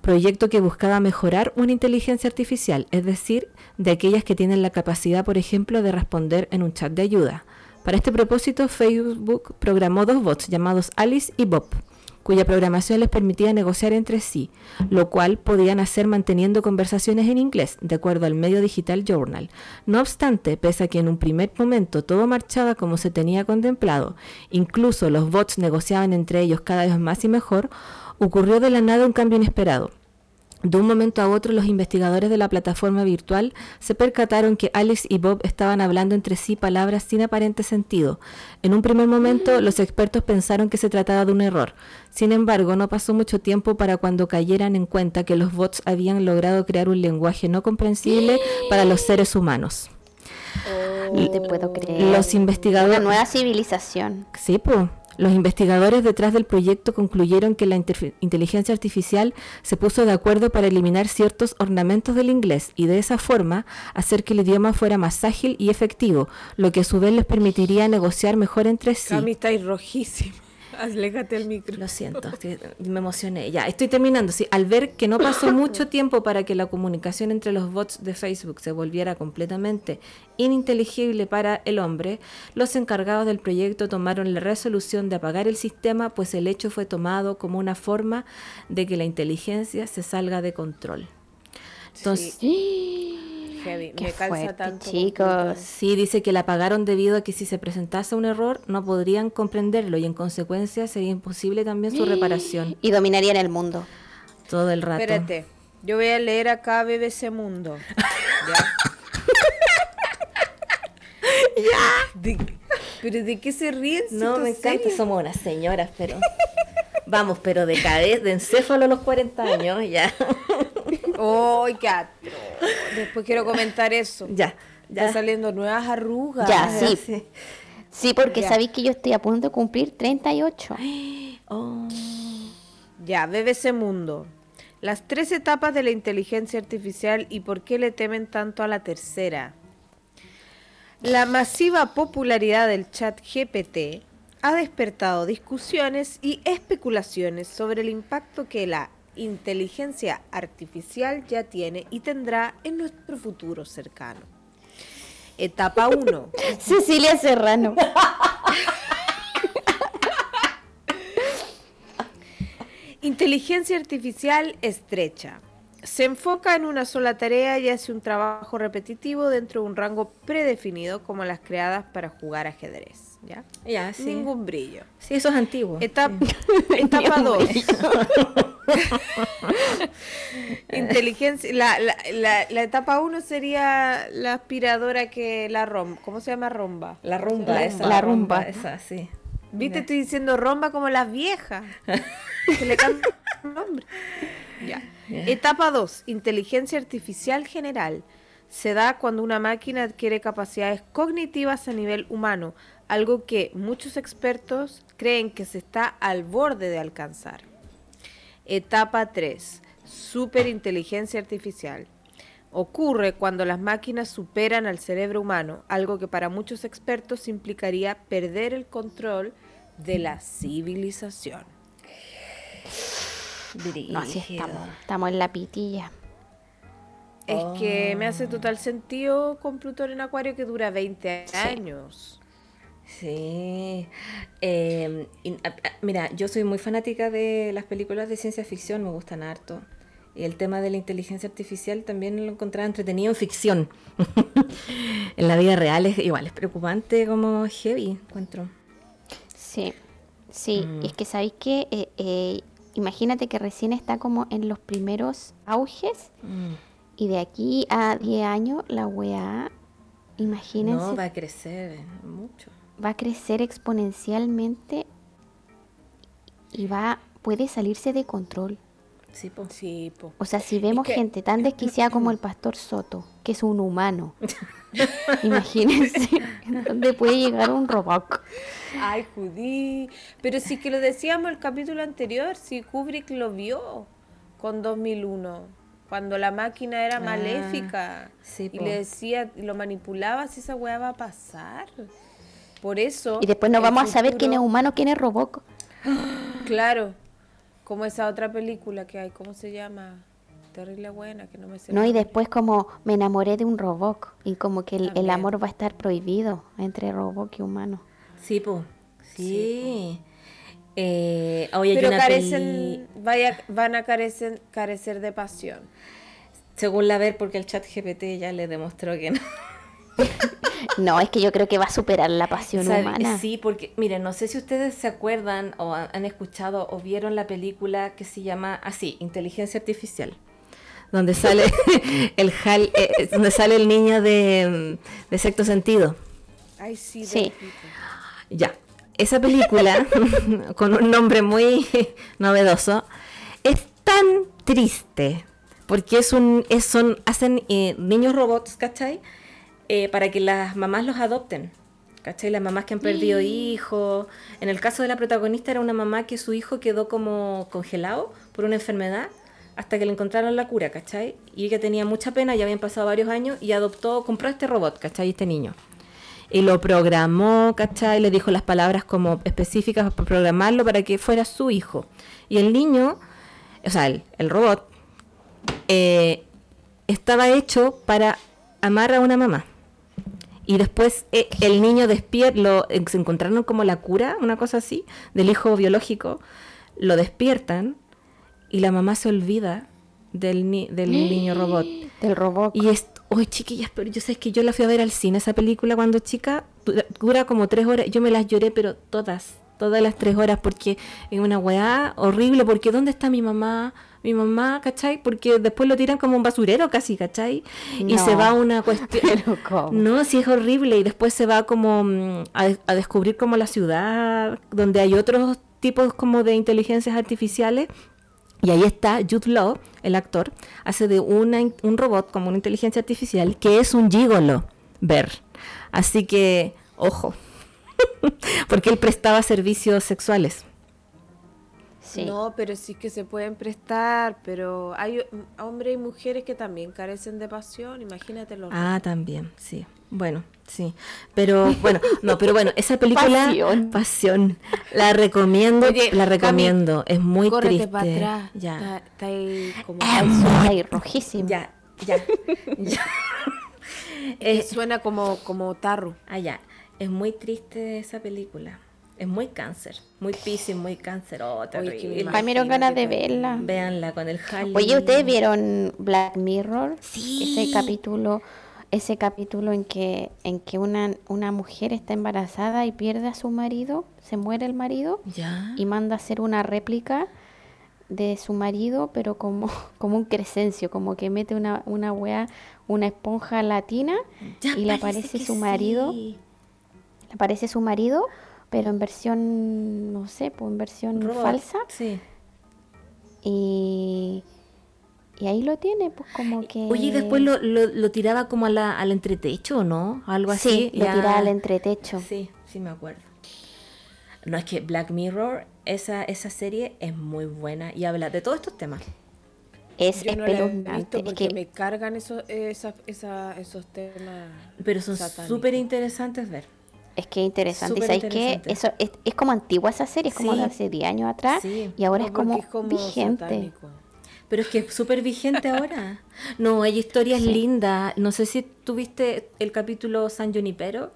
proyecto que buscaba mejorar una inteligencia artificial, es decir, de aquellas que tienen la capacidad, por ejemplo, de responder en un chat de ayuda. Para este propósito, Facebook programó dos bots llamados Alice y Bob, cuya programación les permitía negociar entre sí, lo cual podían hacer manteniendo conversaciones en inglés, de acuerdo al medio digital Journal. No obstante, pese a que en un primer momento todo marchaba como se tenía contemplado, incluso los bots negociaban entre ellos cada vez más y mejor, ocurrió de la nada un cambio inesperado. De un momento a otro, los investigadores de la plataforma virtual se percataron que Alex y Bob estaban hablando entre sí palabras sin aparente sentido. En un primer momento, los expertos pensaron que se trataba de un error. Sin embargo, no pasó mucho tiempo para cuando cayeran en cuenta que los bots habían logrado crear un lenguaje no comprensible para los seres humanos. No te puedo creer. Los investigadores... Una nueva civilización. Sí, pues. Los investigadores detrás del proyecto concluyeron que la inteligencia artificial se puso de acuerdo para eliminar ciertos ornamentos del inglés y de esa forma hacer que el idioma fuera más ágil y efectivo, lo que a su vez les permitiría negociar mejor entre sí. Aléjate el micro. Lo siento, me emocioné. Ya, estoy terminando. Sí, al ver que no pasó mucho tiempo para que la comunicación entre los bots de Facebook se volviera completamente ininteligible para el hombre, los encargados del proyecto tomaron la resolución de apagar el sistema, pues el hecho fue tomado como una forma de que la inteligencia se salga de control. Entonces, heavy. me calza tanto. Chicos. Sí, dice que la apagaron debido a que si se presentase un error no podrían comprenderlo y en consecuencia sería imposible también su reparación. Y dominarían el mundo. Todo el rato. Espérate, yo voy a leer acá BBC Mundo. ¿Ya? ya. ¿Pero de qué se ríen? no, me encanta, somos unas señoras, pero... Vamos, pero de cadez, de encéfalo a los 40 años, ya. ¡Ay, qué Después quiero comentar eso. Ya, ya. Saliendo nuevas arrugas. Ya, sí. Sí, porque sabéis que yo estoy a punto de cumplir 38. Oh. Ya, BBC Mundo. Las tres etapas de la inteligencia artificial y por qué le temen tanto a la tercera. La masiva popularidad del chat GPT ha despertado discusiones y especulaciones sobre el impacto que la inteligencia artificial ya tiene y tendrá en nuestro futuro cercano. Etapa 1. Cecilia Serrano. Inteligencia artificial estrecha. Se enfoca en una sola tarea y hace un trabajo repetitivo dentro de un rango predefinido como las creadas para jugar ajedrez. ¿Ya? Ya, sí. Ningún brillo. Sí, eso es antiguo. Etapa 2. Inteligencia. La, la, la, la etapa 1 sería la aspiradora que la romba. ¿Cómo se llama romba? La rumba, La esa. La rumba. Esa, sí. ¿Viste? Estoy diciendo romba como las viejas. que le cambian el nombre. Ya. Etapa 2. Inteligencia artificial general. Se da cuando una máquina adquiere capacidades cognitivas a nivel humano, algo que muchos expertos creen que se está al borde de alcanzar. Etapa 3. Superinteligencia artificial. Ocurre cuando las máquinas superan al cerebro humano, algo que para muchos expertos implicaría perder el control de la civilización. No, así estamos. Estamos en la pitilla. Es que me hace total sentido con Plutón en Acuario que dura 20 años. Sí. Eh, y, a- a- mira, yo soy muy fanática de las películas de ciencia ficción, me gustan harto. Y el tema de la inteligencia artificial también lo encontraba entretenido en ficción. en la vida real es igual, es preocupante como heavy, encuentro. Sí, sí. Mm. Es que sabéis que eh, eh, imagínate que recién está como en los primeros auges y de aquí a 10 años la weá, imagínense, No, va va... a crecer mucho. a crecer exponencialmente y va puede salirse de control. Sí, po. Sí, po. O sea, si vemos que- gente tan desquiciada como el pastor Soto, que es un humano, imagínense dónde puede llegar un robot. Ay, Judí. Pero sí que lo decíamos el capítulo anterior, si Kubrick lo vio con 2001, cuando la máquina era Ah, maléfica sí, y le decía, lo manipulaba si esa weá va a pasar. Por eso. Y después no vamos a saber quién es humano, quién es robot. Claro. Como esa otra película que hay, ¿cómo se llama? Terrible buena, que no me sé. No, y después como me enamoré de un robot y como que el, amor va a estar prohibido entre robot y humano. Sí, po. Sí. Eh, hay Pero una carecen, peli- vaya, van a carecer, carecer de pasión. Según la ver, porque el chat GPT ya le demostró que no. No, es que yo creo que va a superar la pasión Sabe- humana. Sí, porque, miren, no sé si ustedes se acuerdan o ha- han escuchado o vieron la película que se llama así, Inteligencia Artificial. donde sale el Hal, eh, eh, donde sale el niño de, de sexto sentido. Ay, sí. Sí. Ya, esa película, con un nombre muy novedoso, es tan triste, porque es un, es- son, hacen eh, niños robots, ¿cachai? Eh, para que las mamás los adopten, ¿cachai? Las mamás que han perdido hijos. En el caso de la protagonista era una mamá que su hijo quedó como congelado por una enfermedad hasta que le encontraron la cura, ¿cachai? Y ella tenía mucha pena, ya habían pasado varios años y adoptó, compró este robot, ¿cachai? Este niño y lo programó, ¿cachai? Le dijo las palabras como específicas para programarlo para que fuera su hijo. Y el niño, o sea, el, el robot, eh, estaba hecho para amar a una mamá. Y después eh, el niño despierta, lo, eh, se encontraron como la cura, una cosa así, del hijo biológico, lo despiertan y la mamá se olvida del, ni- del niño robot. Del robot. Y es, uy, chiquillas, pero yo sé que yo la fui a ver al cine, esa película cuando chica, dura, dura como tres horas, yo me las lloré, pero todas, todas las tres horas, porque es una weá horrible, porque ¿dónde está mi mamá? Mi mamá, ¿cachai? Porque después lo tiran como un basurero casi, ¿cachai? Y se va a una cuestión... No, sí es horrible, y después se va como mm, a, a descubrir como la ciudad, donde hay otros tipos como de inteligencias artificiales y ahí está Jude Law, el actor, hace de una, un robot como una inteligencia artificial que es un gigolo, ver. Así que, ojo, porque él prestaba servicios sexuales. Sí. No, pero sí que se pueden prestar, pero hay hombres y mujeres que también carecen de pasión, imagínate los Ah, también, sí. Bueno, sí. Pero bueno, no, pero bueno, esa película Pasión. Pasión, la recomiendo, Oye, la Cami, recomiendo, es muy triste. para atrás. Ya. Está, está ahí como ahí rojísimo. Ya, ya. ya. que suena como como tarro. Ah, ya. Es muy triste esa película. Es muy cáncer. Muy piscis, muy cáncer. Oh, terrible. Ay, me dieron ganas de verla. Véanla con el Harley. Oye, ¿ustedes vieron Black Mirror? Sí. Ese capítulo, ese capítulo en que, en que una, una mujer está embarazada y pierde a su marido, se muere el marido Ya. y manda a hacer una réplica de su marido, pero como, como un crescencio, como que mete una, una wea, una esponja latina Ya y le parece aparece su marido, sí. le aparece su marido, pero en versión, no sé, pues en versión Robot. falsa. Sí. Y, y ahí lo tiene, pues como que... Oye, y después lo, lo, lo tiraba como a la, al entretecho, ¿no? Algo así. Sí, lo ya. tiraba al entretecho. Sí, sí me acuerdo. No, es que Black Mirror, esa, esa serie es muy buena y habla de todos estos temas. Es Yo no he es porque que me cargan esos esa, esa- esos temas. Pero son súper interesantes ver. Es que es interesante. ¿Y Súper sabes qué? Eso es, es como antigua esa serie, es como Sí. de hace 10 años atrás. Sí. Y ahora No, es, como porque es como vigente. satánico. Pero es que es súper vigente ahora. No, hay historias lindas. No sé si tuviste el capítulo San Junipero,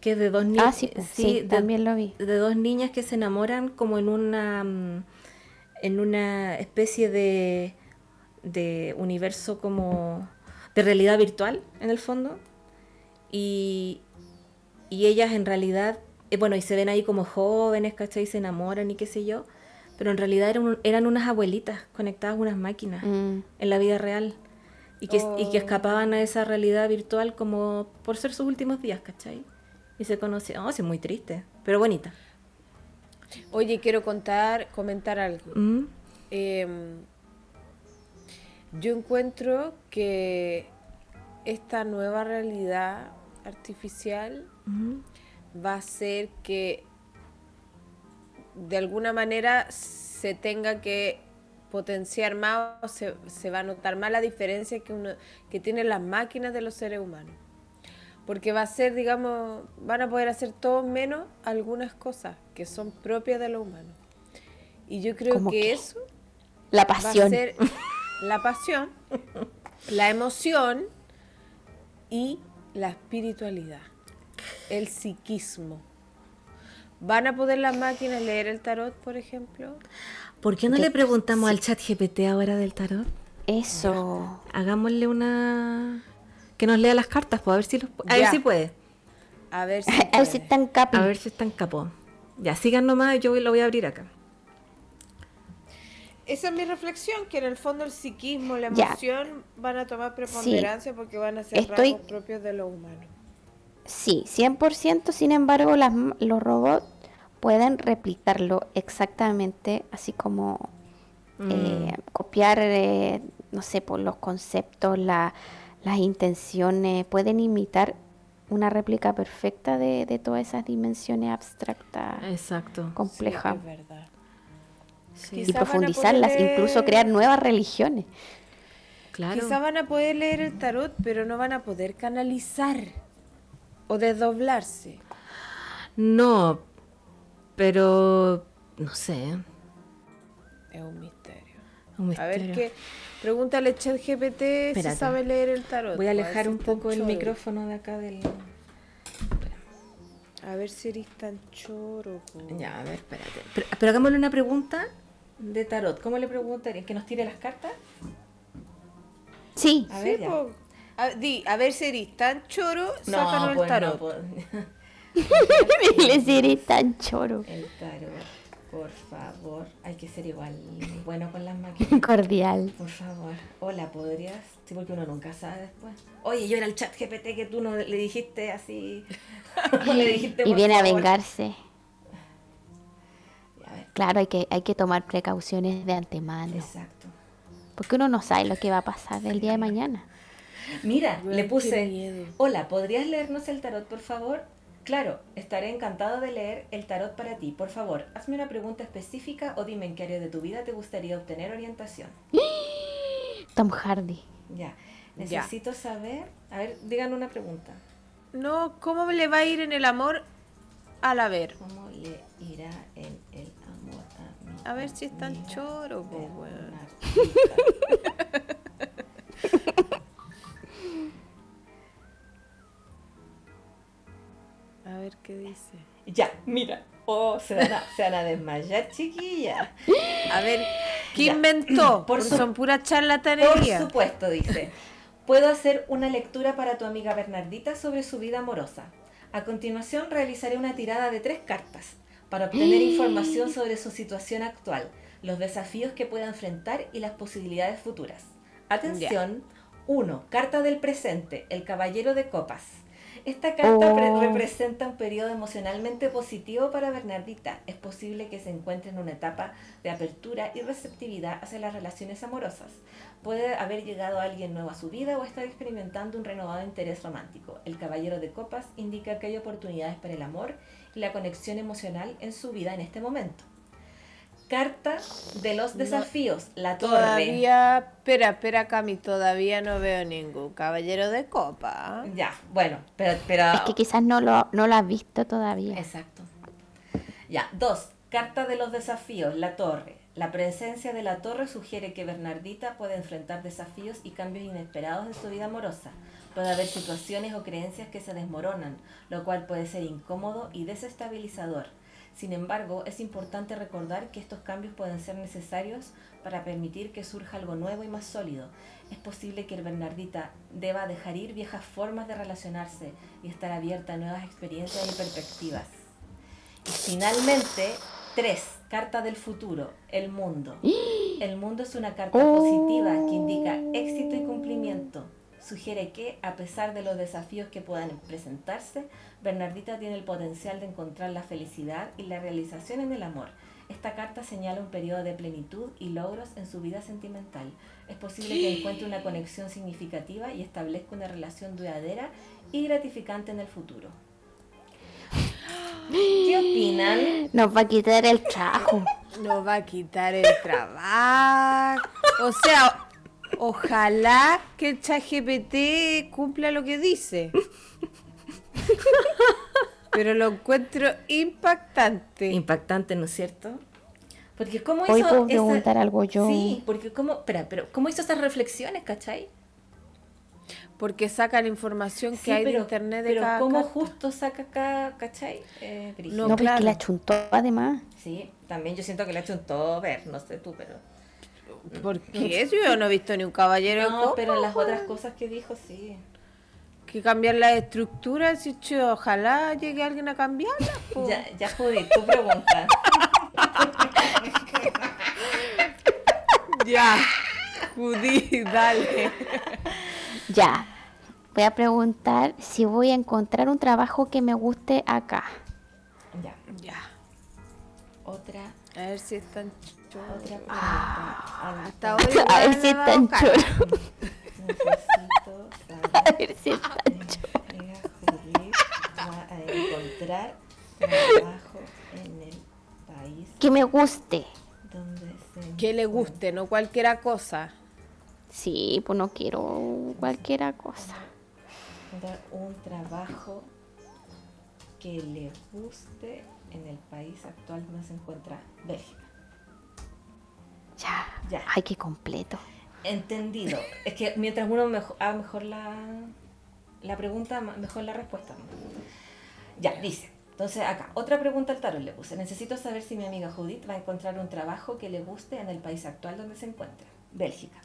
que es de dos niñas. Ah, sí, pues, sí, de, también lo vi. de dos niñas que se enamoran como en una mm, en una especie de de universo como de realidad virtual en el fondo y y ellas en realidad eh, bueno y se ven ahí como jóvenes ¿cachai? y se enamoran y qué sé yo pero en realidad eran, un- eran unas abuelitas conectadas a unas máquinas Mm. en la vida real y que, y que Oh. escapaban a esa realidad virtual como por ser sus últimos días, ¿cachai? Y se conocían. Oh, sí, muy triste, pero bonita. Oye, quiero contar, comentar algo. Mm, Em, yo encuentro que esta nueva realidad artificial va a hacer que de alguna manera se tenga que potenciar más o se, se va a notar más la diferencia que, uno, que tienen las máquinas de los seres humanos. Porque va a ser, digamos, van a poder hacer todo menos algunas cosas que son propias de los humanos. Y yo creo ¿Cómo que qué? eso La va pasión. a ser la pasión, la emoción y la espiritualidad, el psiquismo. ¿Van a poder las máquinas leer el tarot, por ejemplo? ¿Por qué no le preguntamos al chat GPT ahora del tarot? Eso. Hagámosle una... Que nos lea las cartas, pues a ver si, los... a ver si puede. A ver si. A ver si están capi. A ver si está en capó. Ya, sigan nomás, yo lo voy a abrir acá. esa es mi reflexión, que en el fondo el psiquismo, la emoción van a tomar preponderancia porque van a ser Estoy... rasgos propios de lo humano. Sí, 100%, sin embargo, las, los robots pueden replicarlo exactamente, así como mm. eh, copiar, eh, no sé, por los conceptos, la, las intenciones, pueden imitar una réplica perfecta de, de todas esas dimensiones abstractas, Exacto. complejas. y profundizarlas, incluso crear nuevas religiones. Claro. Quizás van a poder leer el tarot, pero no van a poder canalizar o desdoblarse. No, pero no sé. Es un misterio. A ver qué. Pregúntale Chat GPT si sabe leer el tarot. Voy a alejar un poco el micrófono de acá del. A ver si eres tan choro. Ya, a ver, espérate. Pero, hagámosle una pregunta de tarot. ¿Cómo le preguntaría? ¿Que nos tire las cartas? Sí. A ver, a, di, a ver si eres tan choro, no, el pues tarot. No, Dile si eres tan choro. El tarot. Por favor, hay que ser igual bueno con las máquinas. Cordial. Por favor. Hola, ¿podrías? Sí, porque uno nunca sabe después. Oye, yo era el chat GPT que tú no le dijiste así. le dijiste, y viene a vengarse. Claro, hay que, hay que tomar precauciones de antemano. Exacto. Porque uno no sabe lo que va a pasar el día de mañana. Mira, le puse, hola, ¿podrías leernos el tarot, por favor? Claro, estaré encantado de leer el tarot para ti. Por favor, hazme una pregunta específica o dime en qué área de tu vida te gustaría obtener orientación. Tom Hardy. Ya, necesito saber, a ver, digan una pregunta. No, ¿cómo le va a ir en el amor al haber? ¿Cómo le irá en el amor a mí? A ver si es tan choro, pues, A ver qué dice. Ya, mira. Oh, se van a, se van a desmayar, chiquilla. A ver, ¿qué inventó? Por son pura charlatanería. Por supuesto, dice. Puedo hacer una lectura para tu amiga Bernardita sobre su vida amorosa. A continuación realizaré una tirada de tres cartas para obtener información sobre su situación actual, los desafíos que pueda enfrentar y las posibilidades futuras. Atención. 1. Carta del presente, el caballero de copas. Esta carta oh. representa un periodo emocionalmente positivo para Bernardita. Es posible que se encuentre en una etapa de apertura y receptividad hacia las relaciones amorosas. Puede haber llegado alguien nuevo a su vida o estar experimentando un renovado interés romántico. El caballero de copas indica que hay oportunidades para el amor y la conexión emocional en su vida en este momento. Carta de los desafíos, la torre. Todavía, espera, espera, Cami, todavía no veo ningún caballero de copa. Ya, bueno, pero, pero... Es que quizás no lo, no lo has visto todavía. Exacto. Ya, dos, carta de los desafíos, la torre. La presencia de la torre sugiere que Bernardita puede enfrentar desafíos y cambios inesperados en su vida amorosa. Puede haber situaciones o creencias que se desmoronan, lo cual puede ser incómodo y desestabilizador. Sin embargo, es importante recordar que estos cambios pueden ser necesarios para permitir que surja algo nuevo y más sólido. Es posible que el Bernardita deba dejar ir viejas formas de relacionarse y estar abierta a nuevas experiencias y perspectivas. Y finalmente, tres, carta del futuro, el mundo. El mundo es una carta positiva que indica éxito y cumplimiento sugiere que, a pesar de los desafíos que puedan presentarse, Bernardita tiene el potencial de encontrar la felicidad y la realización en el amor. Esta carta señala un periodo de plenitud y logros en su vida sentimental. Es posible que encuentre una conexión significativa y establezca una relación duradera y gratificante en el futuro. ¿Qué opinan? Nos va a quitar el trabajo. Nos va a quitar el trabajo. O sea, Ojalá que el ChatGPT cumpla lo que dice. Pero lo encuentro impactante. Impactante, ¿no es cierto? Porque cómo Hoy hizo puedo preguntar algo yo. Sí, porque cómo, espera, pero cómo hizo esas reflexiones, ¿cachai? Porque sacan información que hay de internet de pero cómo justo saca acá, ¿cachai? Eh, no, no claro. porque la chuntó además. Sí, también yo siento que la chuntó ver, no sé tú, pero ¿Por qué? Yo no he visto ni un caballero No, pero las otras cosas que dijo, sí. Que cambiar la estructura, si ojalá llegue alguien a cambiarla. Ya, ya jodí, tu pregunta. Ya, Judith, dale. Ya. Voy a preguntar si voy a encontrar un trabajo que me guste acá. Ya. Ya. Otra, A ver si están otra pregunta. Ah, Hasta ahora A ver si están cara. choros. Necesito saber A ver si mi amiga Judith va a encontrar trabajo en el país Que me guste. donde se Que le guste, no cualquiera cosa. Sí, pues no quiero cualquier cosa. un trabajo que le guste en el país actual donde se encuentra Bélgica. Ya. Ya. Ay, qué completo. Entendido. Es que mientras uno haga mejor la, la pregunta, mejor la respuesta. Ya, dice. Entonces acá, otra pregunta al tarot le puse. Necesito saber si mi amiga Judith va a encontrar un trabajo que le guste en el país actual donde se encuentra, Bélgica.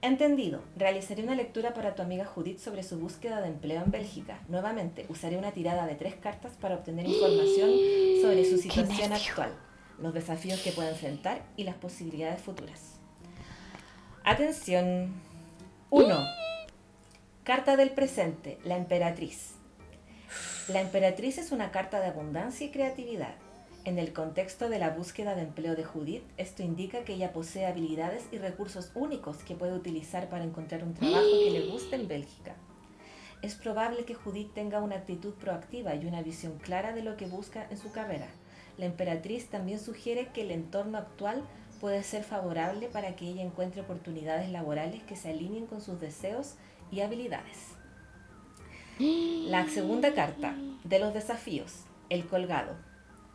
Entendido. Realizaré una lectura para tu amiga Judith sobre su búsqueda de empleo en Bélgica. Nuevamente, usaré una tirada de tres cartas para obtener información sobre su situación actual, los desafíos que puede enfrentar y las posibilidades futuras. Atención. 1. Carta del presente, la emperatriz. La emperatriz es una carta de abundancia y creatividad. En el contexto de la búsqueda de empleo de Judith, esto indica que ella posee habilidades y recursos únicos que puede utilizar para encontrar un trabajo que le guste en Bélgica. Es probable que Judith tenga una actitud proactiva y una visión clara de lo que busca en su carrera. La emperatriz también sugiere que el entorno actual puede ser favorable para que ella encuentre oportunidades laborales que se alineen con sus deseos y habilidades. La segunda carta, de los desafíos, el colgado.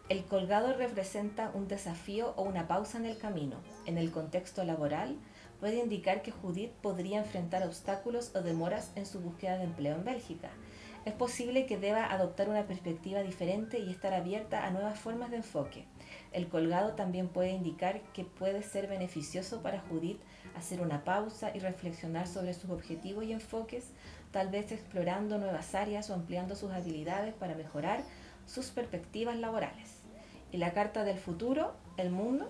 El colgado representa un desafío o una pausa en el camino. En el contexto laboral, puede indicar que Judith podría enfrentar obstáculos o demoras en su búsqueda de empleo en Bélgica. Es posible que deba adoptar una perspectiva diferente y estar abierta a nuevas formas de enfoque. El colgado también puede indicar que puede ser beneficioso para Judith hacer una pausa y reflexionar sobre sus objetivos y enfoques, tal vez explorando nuevas áreas o ampliando sus habilidades para mejorar sus perspectivas laborales. Y la carta del futuro, el mundo.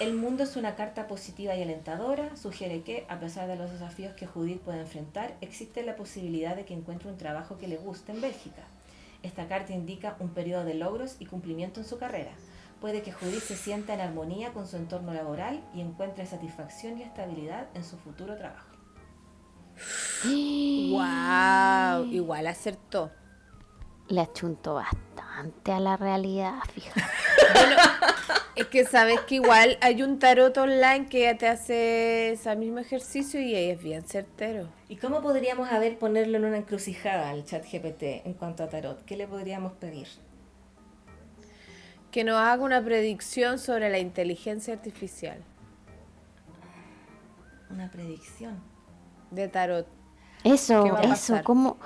El mundo es una carta positiva y alentadora, sugiere que, a pesar de los desafíos que Judith puede enfrentar, existe la posibilidad de que encuentre un trabajo que le guste en Bélgica. Esta carta indica un periodo de logros y cumplimiento en su carrera. Puede que Judith se sienta en armonía con su entorno laboral y encuentre satisfacción y estabilidad en su futuro trabajo. Wow, igual acertó. Le achunto bastante a la realidad, fíjate. Es que sabes que igual hay un tarot online que ya te hace ese mismo ejercicio y ahí es bien certero. ¿Y cómo podríamos a ver ponerlo en una encrucijada al chat GPT en cuanto a tarot? ¿Qué le podríamos pedir? Que nos haga una predicción sobre la inteligencia artificial Una predicción. de tarot. Eso, ¿Qué va a eso? ¿cómo,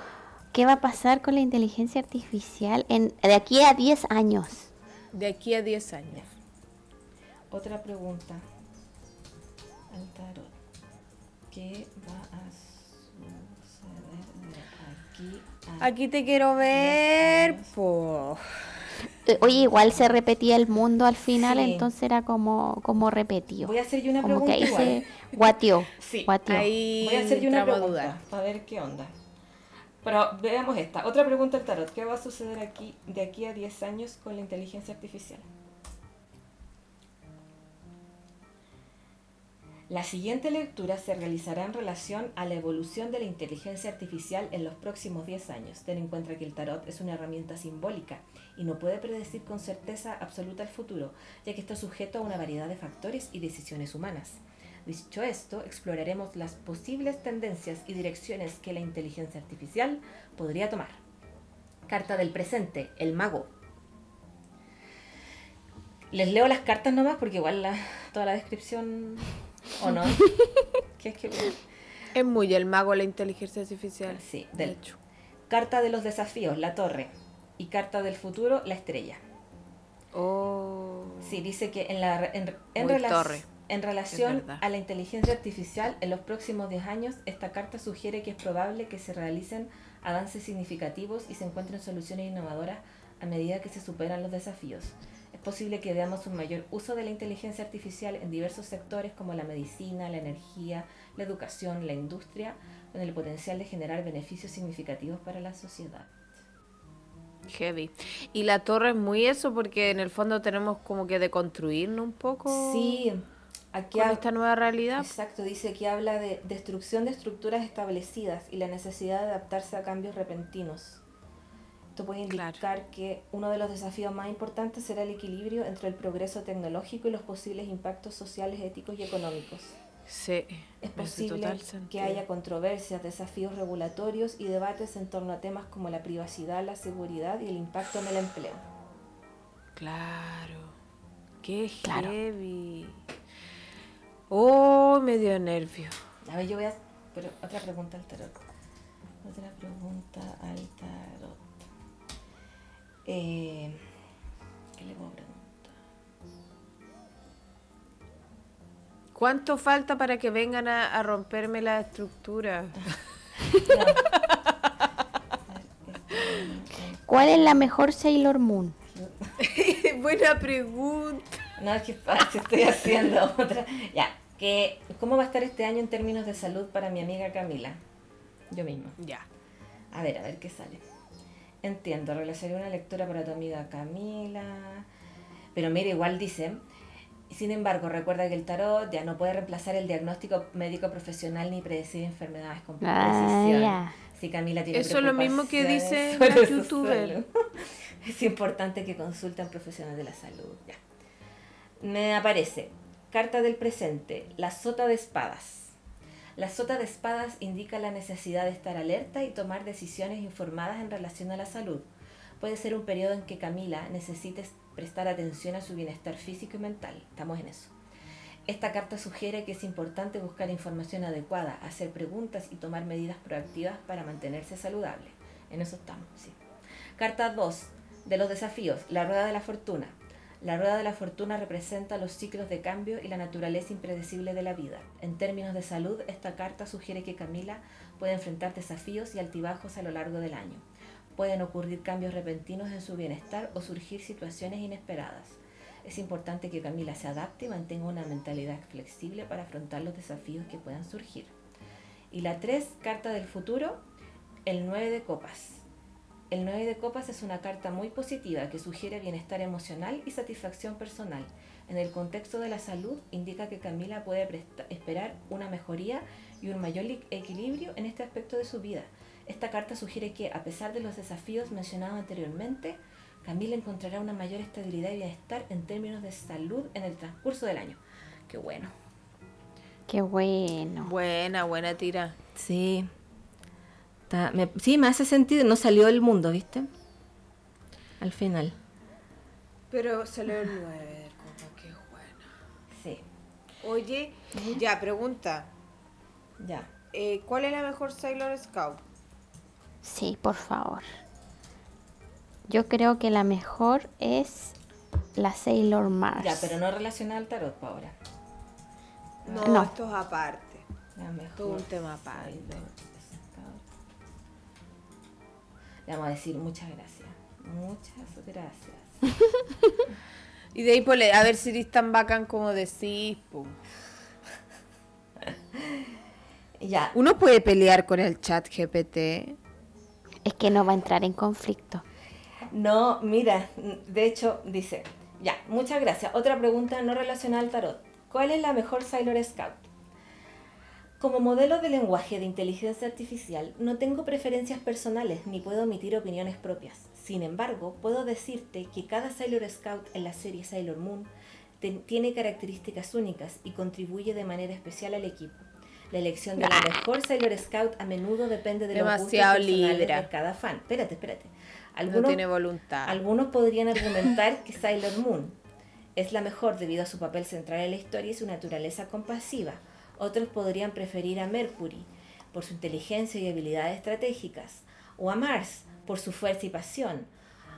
¿qué va a pasar con la inteligencia artificial en, de aquí a 10 años? De aquí a 10 años. Otra pregunta al tarot. ¿Qué va a suceder de aquí a... Aquí te quiero ver. po. Eh, Oye, igual se repetía el mundo al final, Sí. entonces era como, como repetido. Voy a hacer yo una como que pregunta ahí igual. se guateó. Sí, guateó. Ahí Voy a hacer yo una a pregunta para ver qué onda. Pero veamos esta. Otra pregunta al tarot. ¿Qué va a suceder aquí de aquí a 10 años con la inteligencia artificial? La siguiente lectura se realizará en relación a la evolución de la inteligencia artificial en los próximos 10 años. Ten en cuenta que el tarot es una herramienta simbólica y no puede predecir con certeza absoluta el futuro, ya que está sujeto a una variedad de factores y decisiones humanas. Dicho esto, exploraremos las posibles tendencias y direcciones que la inteligencia artificial podría tomar. Carta del presente, el mago. Les leo las cartas nomás porque igual la- toda la descripción... ¿O no? ¿Qué es que... Es muy el mago la inteligencia artificial. Sí, de del- hecho. Carta de los desafíos, la torre. Y carta del futuro, la estrella. Oh. Sí, dice que en, la, en, en Muy rela- torre. En relación a la inteligencia artificial, en los próximos 10 años, esta carta sugiere que es probable que se realicen avances significativos y se encuentren soluciones innovadoras a medida que se superan los desafíos. Es posible que veamos un mayor uso de la inteligencia artificial en diversos sectores como la medicina, la energía, la educación, la industria, con el potencial de generar beneficios significativos para la sociedad. Heavy. Y la torre es muy eso porque en el fondo tenemos como que deconstruirnos un poco. Sí, aquí con esta nueva realidad. Exacto, dice que habla de destrucción de estructuras establecidas y la necesidad de adaptarse a cambios repentinos. Esto puede indicar que uno de los desafíos más importantes será el equilibrio entre el progreso tecnológico y los posibles impactos sociales, éticos y económicos. Sí, es posible que haya controversias, desafíos regulatorios y debates en torno a temas como la privacidad, la seguridad y el impacto en el empleo. Claro, qué heavy. Oh, me dio nervio. A ver, yo voy a... Pero otra pregunta al tarot. Otra pregunta al tarot. Eh, ¿Qué le puedo preguntar? ¿Cuánto falta para que vengan a, romperme la estructura? ¿Cuál es la mejor Sailor Moon? Buena pregunta. No, es que estoy haciendo otra. Ya, que, ¿cómo va a estar este año en términos de salud para mi amiga Camila? Yo misma. Ya. A ver, a ver qué sale. Entiendo, realizaré una lectura para tu amiga Camila. Pero mira, igual dice, sin embargo, recuerda que el tarot ya no puede reemplazar el diagnóstico médico profesional ni predecir enfermedades con ah, precisión. Si Camila tiene Eso es lo mismo que dice la youtuber. Es importante que consulten profesional de la salud. Ya. Me aparece carta del presente, la sota de espadas. La sota de espadas indica la necesidad de estar alerta y tomar decisiones informadas en relación a la salud. Puede ser un periodo en que Camila necesite prestar atención a su bienestar físico y mental. Estamos en eso. Esta carta sugiere que es importante buscar información adecuada, hacer preguntas y tomar medidas proactivas para mantenerse saludable. En eso estamos, sí. Carta 2 de los desafíos, la rueda de la fortuna. La rueda de la fortuna representa los ciclos de cambio y la naturaleza impredecible de la vida. En términos de salud, esta carta sugiere que Camila puede enfrentar desafíos y altibajos a lo largo del año pueden ocurrir cambios repentinos en su bienestar o surgir situaciones inesperadas. Es importante que Camila se adapte y mantenga una mentalidad flexible para afrontar los desafíos que puedan surgir. Y la 3, carta del futuro, el 9 de copas. El 9 de copas es una carta muy positiva que sugiere bienestar emocional y satisfacción personal. En el contexto de la salud indica que Camila puede esperar una mejoría y un mayor equilibrio en este aspecto de su vida esta carta sugiere que, a pesar de los desafíos mencionados anteriormente, Camila encontrará una mayor estabilidad y bienestar en términos de salud en el transcurso del año. Qué bueno. Qué bueno. Buena, buena tira. Sí. Sí, me hace sentido. No salió del mundo, ¿viste? Al final. Pero salió el 9 como que bueno. Sí. Oye, ya, pregunta. Ya. Eh, ¿Cuál es la mejor Sailor Scout? Sí, por favor. Yo creo que la mejor es la Sailor Mars. Ya, pero no relacionada al tarot para ahora. No, esto es aparte. Todo un tema aparte. Le vamos a decir muchas gracias. Muchas gracias. y de ahí, pues, a ver si eres tan bacán como decís. ya. Uno puede pelear con el chat GPT. Es que no va a entrar en conflicto. No, mira, de hecho dice, ya, muchas gracias. Otra pregunta no relacionada al tarot. ¿Cuál es la mejor Sailor Scout? Como modelo de lenguaje de inteligencia artificial, no tengo preferencias personales ni puedo emitir opiniones propias. Sin embargo, puedo decirte que cada Sailor Scout en la serie Sailor Moon tiene características únicas y contribuye de manera especial al equipo. La elección de la mejor Sailor Scout a menudo depende de los gustos personales de cada fan. Espérate, espérate. Algunos, no tiene voluntad. Algunos podrían argumentar que Sailor Moon es la mejor debido a su papel central en la historia y su naturaleza compasiva. Otros podrían preferir a Mercury por su inteligencia y habilidades estratégicas, o a Mars por su fuerza y pasión,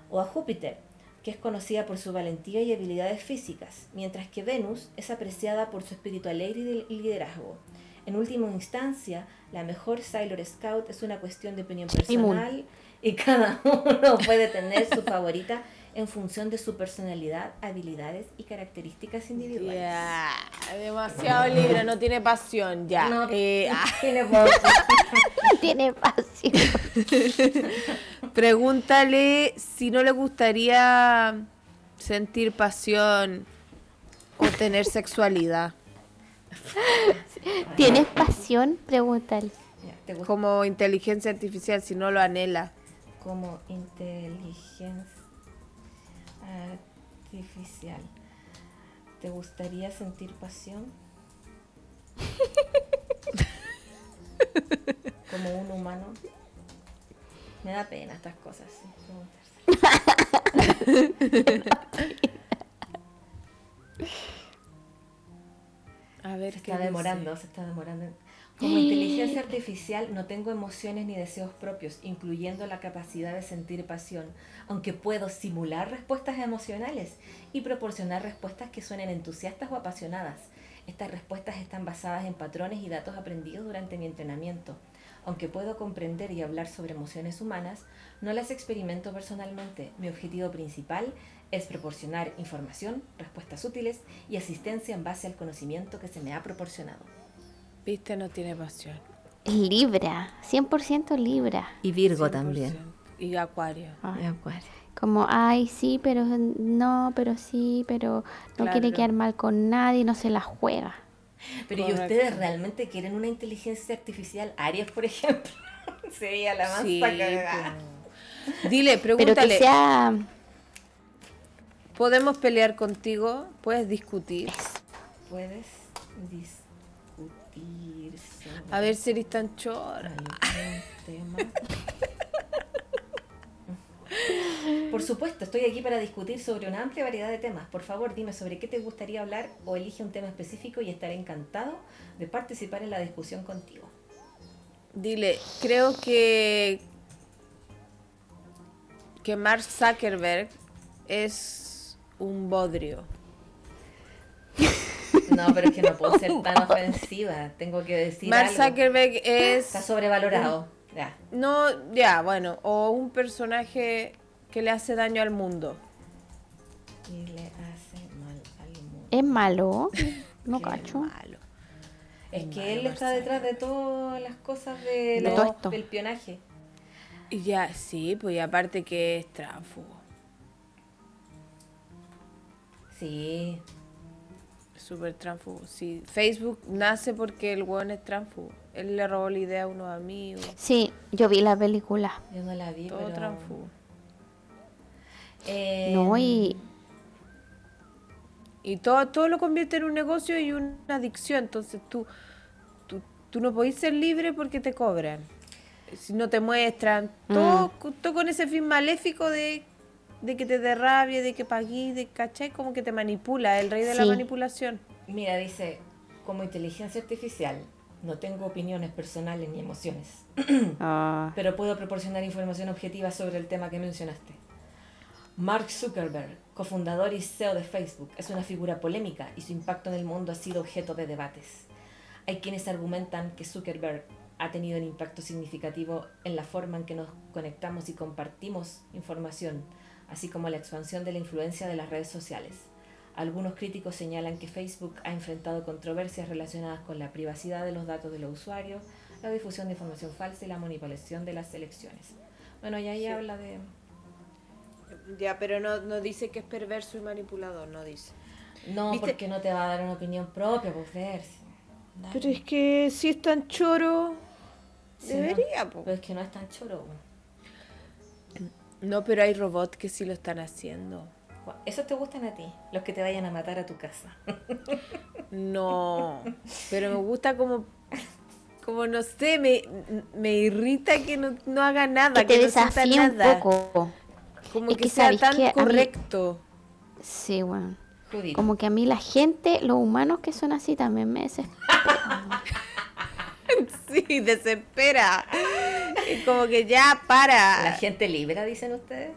o a Júpiter, que es conocida por su valentía y habilidades físicas, mientras que Venus es apreciada por su espíritu alegre y liderazgo. En última instancia, la mejor Sailor Scout es una cuestión de opinión personal y cada uno puede tener su favorita en función de su personalidad, habilidades y características individuales. Demasiado libre, no tiene pasión, ya. No Eh, ah, tiene pasión. Tiene pasión. pregúntale si no le gustaría sentir pasión o tener sexualidad. ¿Tienes pasión? Pregúntale. Ya, ¿Te gusta Como inteligencia artificial, si no lo anhela. como inteligencia artificial? ¿Te gustaría sentir pasión? como un humano. Me da pena estas cosas. sí. A ver, Se ¿qué está dice? demorando, se está demorando. Como inteligencia artificial no tengo emociones ni deseos propios, incluyendo la capacidad de sentir pasión, aunque puedo simular respuestas emocionales y proporcionar respuestas que suenen entusiastas o apasionadas. Estas respuestas están basadas en patrones y datos aprendidos durante mi entrenamiento. Aunque puedo comprender y hablar sobre emociones humanas, no las experimento personalmente. Mi objetivo principal es proporcionar información, respuestas útiles y asistencia en base al conocimiento que se me ha proporcionado. Viste, no tiene pasión. Libra, 100% Libra. Y Virgo 100%. Y Acuario. Ah, Como, ay, sí, pero no, pero sí, pero no quiere quedar mal con nadie, no se la juega. Pero ¿y ustedes realmente quieren una inteligencia artificial? Aries, por ejemplo. Sería la más Sí, cagada. po. Dile, Pero pregúntale, que sea... ¿podemos pelear contigo? ¿Puedes discutir? Puedes discutir A ver si eres tan chora. Por supuesto, estoy aquí para discutir sobre una amplia variedad de temas. Por favor, dime sobre qué te gustaría hablar o elige un tema específico y estaré encantado de participar en la discusión contigo. Dile, creo que que Mark Zuckerberg es un bodrio. No, pero es que no puedo ser tan ofensiva. Tengo que decir Mark algo. Zuckerberg es Está sobrevalorado. Ya. no, ya, bueno, o un personaje que le hace daño al mundo. Y le hace mal al mundo. ¿Es malo? No Qué cacho. Malo. Es Es que malo, él está detrás de todas las cosas de De los- todo esto. del espionaje. Y ya, sí, pues y aparte que es tránsfugo. Sí. Súper tránsfugo. Sí, Facebook nace porque el weón es tránsfugo. Él le robó la idea a unos amigos. Sí, yo vi la película. Yo no la vi, Todo pero... Eh, No, y Y todo, todo lo convierte en un negocio y una adicción. Entonces tú, tú, tú no podés ser libre porque te cobran. Si no te muestran. Todo, todo con ese fin maléfico de, de que te dé rabia, de que paguís, de ¿cachai? Como que te manipula, el rey de la Sí. manipulación. Mira, dice, como inteligencia artificial, no tengo opiniones personales ni emociones, Ah, pero puedo proporcionar información objetiva sobre el tema que mencionaste. Mark Zuckerberg, cofundador y CEO de Facebook, es una figura polémica y su impacto en el mundo ha sido objeto de debates. Hay quienes argumentan que Zuckerberg ha tenido un impacto significativo en la forma en que nos conectamos y compartimos información, así como la expansión de la influencia de las redes sociales. Algunos críticos señalan que Facebook ha enfrentado controversias relacionadas con la privacidad de los datos de los usuarios, la difusión de información falsa y la manipulación de las elecciones. Bueno, y ahí habla de... Ya, pero no, no dice que es perverso y manipulador, no dice. No, ¿Viste? porque no te va a dar una opinión propia, pues ver. Pero es que si es tan choro, Sí, debería, no. po. Pero es que no es tan choro. po. No, pero hay robots que sí lo están haciendo. Esos te gustan a ti, los que te vayan a matar a tu casa. No, pero me gusta como, como no sé, me, me irrita que no, no haga nada, que que, te no sienta desafíe un nada. poco. Como Es que, que sea tan que a mí- correcto. Sí, bueno. Judith. Como que a mí la gente, los humanos que son así también me desesperan. Sí, desespera. Es como que ya para. La gente libra, dicen ustedes.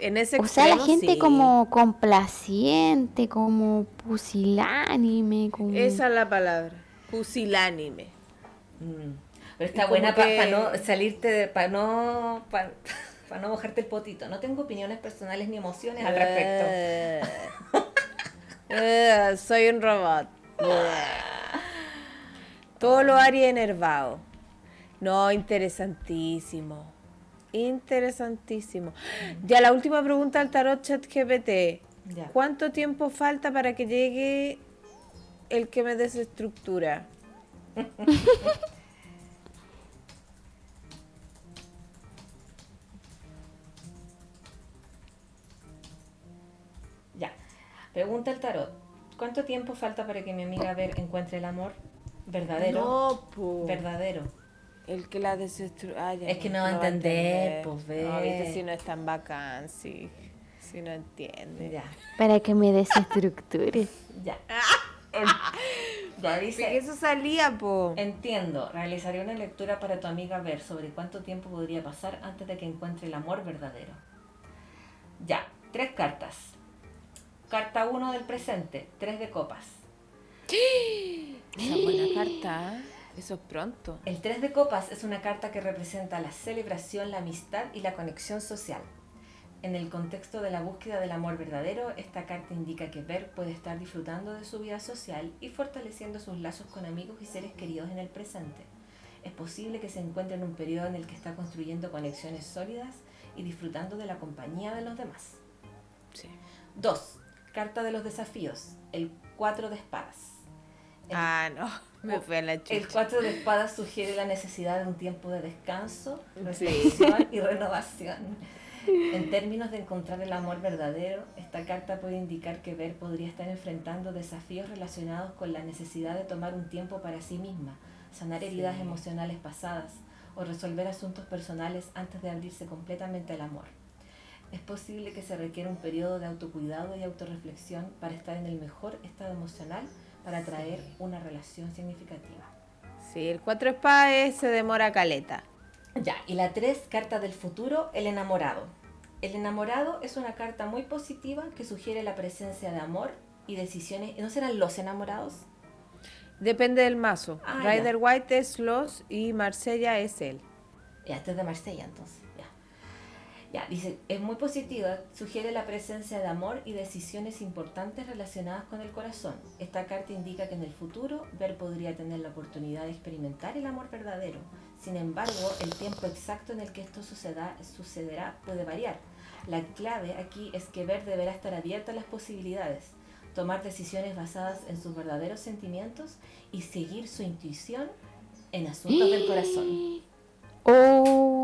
En ese O sea, la gente sí. como complaciente, como pusilánime, como... Esa es la palabra. Pusilánime. Mm. Pero está buena para que- no salirte, para no, para para no mojarte el potito. No tengo opiniones personales ni emociones al respecto. Eh, soy un robot. Todo lo haría enervado. No, interesantísimo. Interesantísimo. Ya la última pregunta al tarot chat GPT. ¿Cuánto tiempo falta para que llegue el que me desestructura? ya. Pregunta el tarot. ¿Cuánto tiempo falta para que mi amiga Ver encuentre el amor verdadero? No, Verdadero. El que la desestructura. Ah, es que no va a entender, pues ve. No, viste, si no es tan bacán, sí. Si no entiende. Ya. Para que me desestructure. ya. ya dice. Eso salía, po. Entiendo. Realizaré una lectura para tu amiga ver sobre cuánto tiempo podría pasar antes de que encuentre el amor verdadero. Ya. Tres cartas. Carta 1 del presente. Tres de copas. Esa buena carta. ¿eh? Eso es pronto. El 3 de copas es una carta que representa la celebración, la amistad y la conexión social. En el contexto de la búsqueda del amor verdadero, esta carta indica que Ver puede estar disfrutando de su vida social y fortaleciendo sus lazos con amigos y seres queridos en el presente. Es posible que se encuentre en un periodo en el que está construyendo conexiones sólidas y disfrutando de la compañía de los demás. 2. Carta de los desafíos. El 4 de espadas. Ah, no. Me fue a la chucha. El 4 de espadas sugiere la necesidad de un tiempo de descanso, reflexión y renovación. En términos de encontrar el amor verdadero, esta carta puede indicar que Ver podría estar enfrentando desafíos relacionados con la necesidad de tomar un tiempo para sí misma, sanar heridas emocionales pasadas o resolver asuntos personales antes de abrirse completamente al amor. Es posible que se requiera un periodo de autocuidado y autorreflexión para estar en el mejor estado emocional para atraer una relación significativa. Sí, el cuatro espadas se demora caleta. Ya, y la tres, carta del futuro, el enamorado. El enamorado es una carta muy positiva que sugiere la presencia de amor y decisiones. ¿No serán los enamorados? Depende del mazo. Ah, Rider White es los y Marsella es él. Ya, este es de Marsella entonces. Ya, dice, es muy positiva, sugiere la presencia de amor y decisiones importantes relacionadas con el corazón. Esta carta indica que en el futuro Ver podría tener la oportunidad de experimentar el amor verdadero. Sin embargo, el tiempo exacto en el que esto suceda, sucederá puede variar. La clave aquí es que Ver deberá estar abierta a las posibilidades, tomar decisiones basadas en sus verdaderos sentimientos y seguir su intuición en asuntos del corazón. Oh,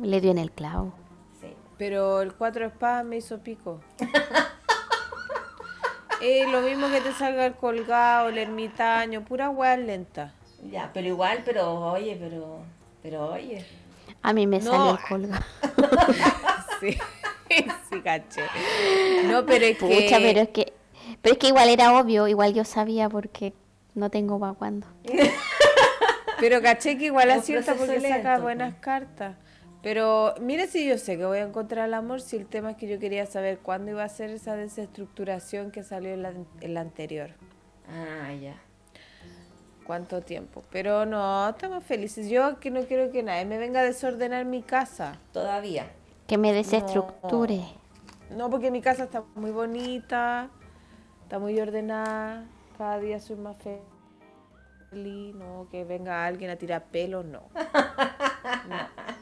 le dio en el clavo. Sí. Pero el cuatro espadas me hizo pico. eh, lo mismo que te salga el colgado, el ermitaño, pura hueá lenta. Ya, pero igual, pero oye, pero, pero oye. A mí me sale el colgado. sí, sí, caché. No, pero es Pucha, que... pero es que, pero es que igual era obvio, igual yo sabía porque no tengo para cuándo. Pero caché que igual acierta porque saca buenas cartas. Pero mire si yo sé que voy a encontrar el amor, si el tema es que yo quería saber cuándo iba a ser esa desestructuración que salió en la, anterior. Ah, ya. ¿Cuánto tiempo? Pero no, estamos felices. Yo que no quiero que nadie me venga a desordenar mi casa. Todavía. Que me desestructure. No, porque mi casa está muy bonita, está muy ordenada. Cada día soy más feliz no, que venga alguien a tirar pelo, no. no.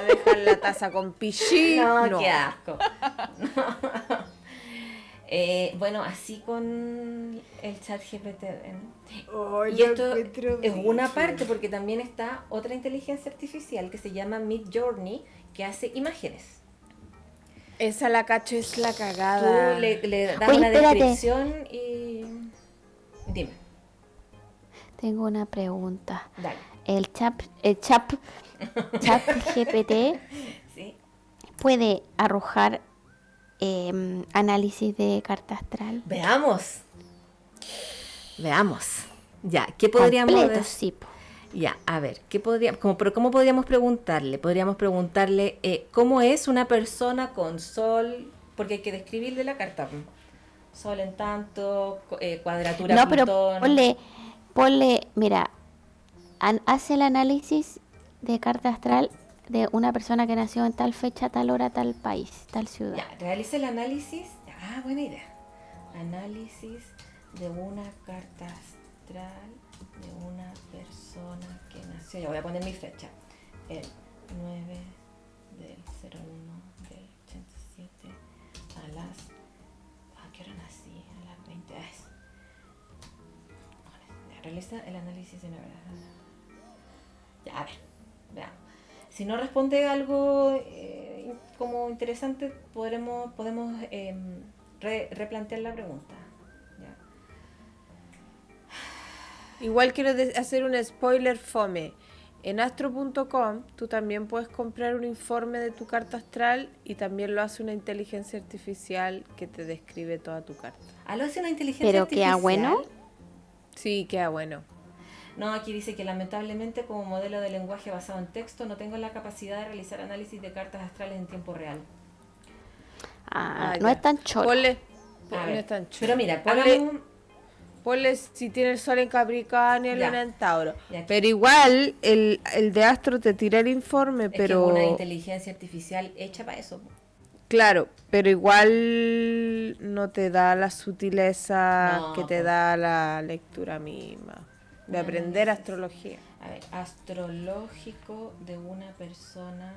A dejar la taza con pichín. No, qué asco. Eh, bueno, así con el chat GPT. y esto es una parte porque también está otra inteligencia artificial que se llama Mid Journey que hace imágenes. Esa la cacho es la cagada. Tú le, das una descripción y dime. Tengo una pregunta. Dale. El chat, el chat, chat GPT puede arrojar em, análisis de carta astral. Veamos. Veamos. Ya, ¿qué podríamos decir? Ya, a ver, ¿qué podría, como, pero ¿cómo podríamos preguntarle? Podríamos preguntarle eh, cómo es una persona con sol, porque hay que describirle la carta. Sol en tanto, eh, cuadratura. No, pero ponle, ponle, mira, hace el análisis de carta astral de una persona que nació en tal fecha, tal hora, tal país, tal ciudad. Ya, realiza el análisis. Ah, buena idea. Análisis de una carta astral de una persona que nació. Ya voy a poner mi fecha. El 9 del 01 del 87 a las. ¿A qué hora nací? A las 20. Realiza el análisis de una verdad. Ya, a ver, veamos. Si no responde algo eh, como interesante, podremos, podemos em, replantear la pregunta. Igual quiero hacer un spoiler fome. En astro.com tú también puedes comprar un informe de tu carta astral y también lo hace una inteligencia artificial que te describe toda tu carta. ¿Ah, lo hace una inteligencia artificial? ¿Pero queda bueno? Sí, queda bueno. No, aquí dice que lamentablemente como modelo de lenguaje basado en texto no tengo la capacidad de realizar análisis de cartas astrales en tiempo real. Ah, ah no es tan choro. Ponle, no es tan choro. Pero mira, ponle, Ponle si tiene el sol en Capricornio, luna en Tauro. Pero igual el, de Astro te tira el informe, pero... una inteligencia artificial hecha para eso. Claro, pero igual no te da la sutileza que te da la lectura misma. De aprender astrología. A ver, astrológico de una persona...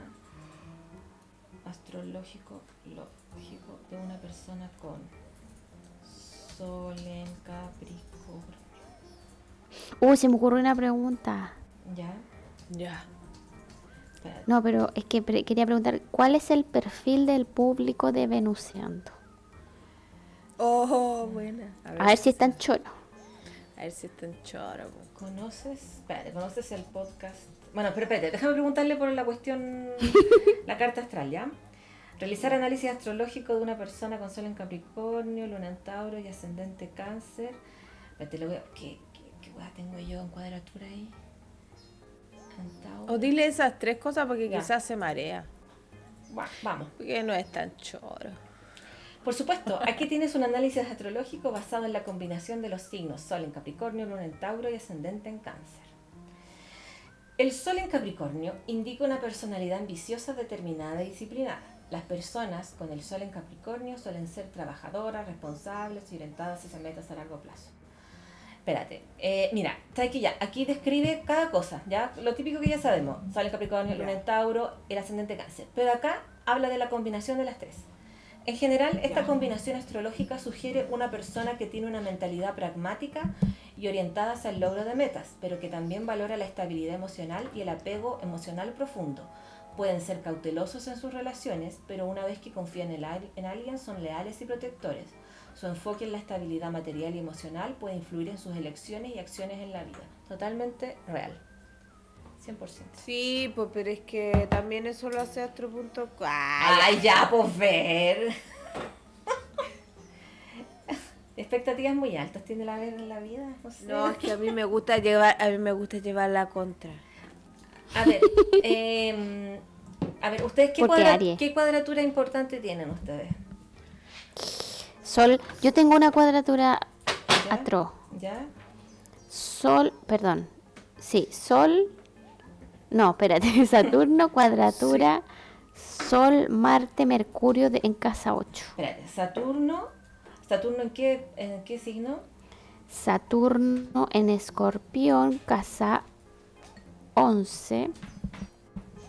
Astrológico, lógico de una persona con Sol en Capricornio. Uy, se me ocurrió una pregunta. ¿Ya? Ya. No, pero es que quería preguntar, ¿cuál es el perfil del público de Venusiando? Oh, buena. A ver, si están. A ver si están choro. ¿Conoces? Espérate, ¿conoces el podcast? Bueno, pero espérate, déjame preguntarle por la cuestión, la carta astral, ¿ya? Realizar análisis astrológico de una persona con sol en Capricornio, luna en Tauro y ascendente Cáncer. ¿Qué, qué, qué tengo yo en cuadratura ahí? O dile esas tres cosas porque quizás se marea. vamos. Porque no es tan choro. Por supuesto, aquí tienes un análisis astrológico basado en la combinación de los signos Sol en Capricornio, Luna en Tauro y Ascendente en Cáncer. El Sol en Capricornio indica una personalidad ambiciosa, determinada y disciplinada. Las personas con el sol en Capricornio suelen ser trabajadoras, responsables y orientadas hacia metas a largo plazo. Espérate, eh, mira, está aquí ya, aquí describe cada cosa, ¿ya? Lo típico que ya sabemos, sol en Capricornio, luna en Tauro, el ascendente cáncer. Pero acá habla de la combinación de las tres. En general, esta combinación astrológica sugiere una persona que tiene una mentalidad pragmática y orientada hacia el logro de metas, pero que también valora la estabilidad emocional y el apego emocional profundo Pueden ser cautelosos en sus relaciones, pero una vez que confían en, alguien son leales y protectores. Su enfoque en la estabilidad material y emocional puede influir en sus elecciones y acciones en la vida. Totalmente real. 100%. Sí, pues, pero es que también eso lo hace Astro.com. ¡Ay, ya, pues ver! expectativas muy altas tiene la ver en la vida. No, es que a mí me gusta llevar, a mí me gusta llevar la contra. A ver, eh, a ver, ¿ustedes qué, qué cuadratura importante tienen ustedes? Sol, yo tengo una cuadratura atro. ¿Ya? Sol, perdón. Sí, Sol. No, espérate, Saturno, cuadratura. Sol, Marte, Mercurio en casa 8. Espérate, Saturno. ¿Saturno en qué, en qué signo? Saturno en Escorpión, casa 11.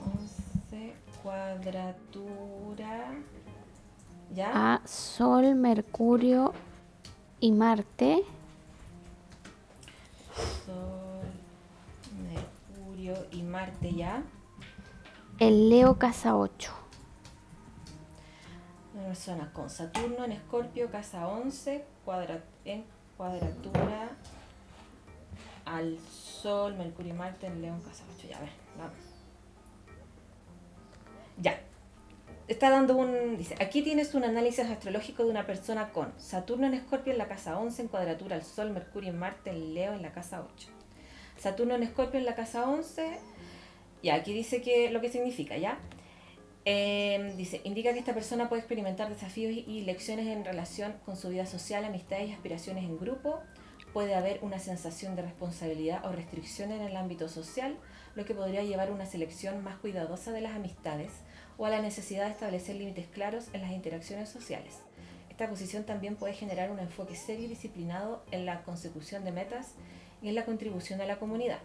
11, cuadratura. ¿Ya? A Sol, Mercurio y Marte. Sol, Mercurio y Marte, ¿ya? El Leo casa 8. Una persona con Saturno en Escorpio, casa 11, en cuadratura al Sol, Mercurio y Marte en León, casa 8. Ya, a ver, vamos. Ya. Está dando un. Dice: aquí tienes un análisis astrológico de una persona con Saturno en Escorpio en la casa 11, en cuadratura al Sol, Mercurio y Marte en Leo en la casa 8. Saturno en Escorpio en la casa 11. Ya, aquí dice que lo que significa, ¿ya? Em, dice, indica que esta persona puede experimentar desafíos y lecciones en relación con su vida social, amistades y aspiraciones en grupo, puede haber una sensación de responsabilidad o restricción en el ámbito social, lo que podría llevar a una selección más cuidadosa de las amistades o a la necesidad de establecer límites claros en las interacciones sociales. Esta posición también puede generar un enfoque serio y disciplinado en la consecución de metas en la contribución a la comunidad.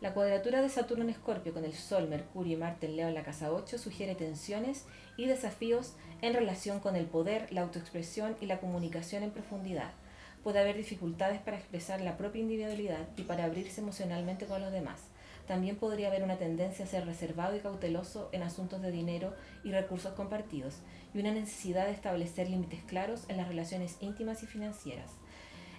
La cuadratura de Saturno en Escorpio con el Sol, Mercurio y Marte en Leo en la casa 8 sugiere tensiones y desafíos en relación con el poder, la autoexpresión y la comunicación en profundidad. Puede haber dificultades para expresar la propia individualidad y para abrirse emocionalmente con los demás. También podría haber una tendencia a ser reservado y cauteloso en asuntos de dinero y recursos compartidos, y una necesidad de establecer límites claros en las relaciones íntimas y financieras.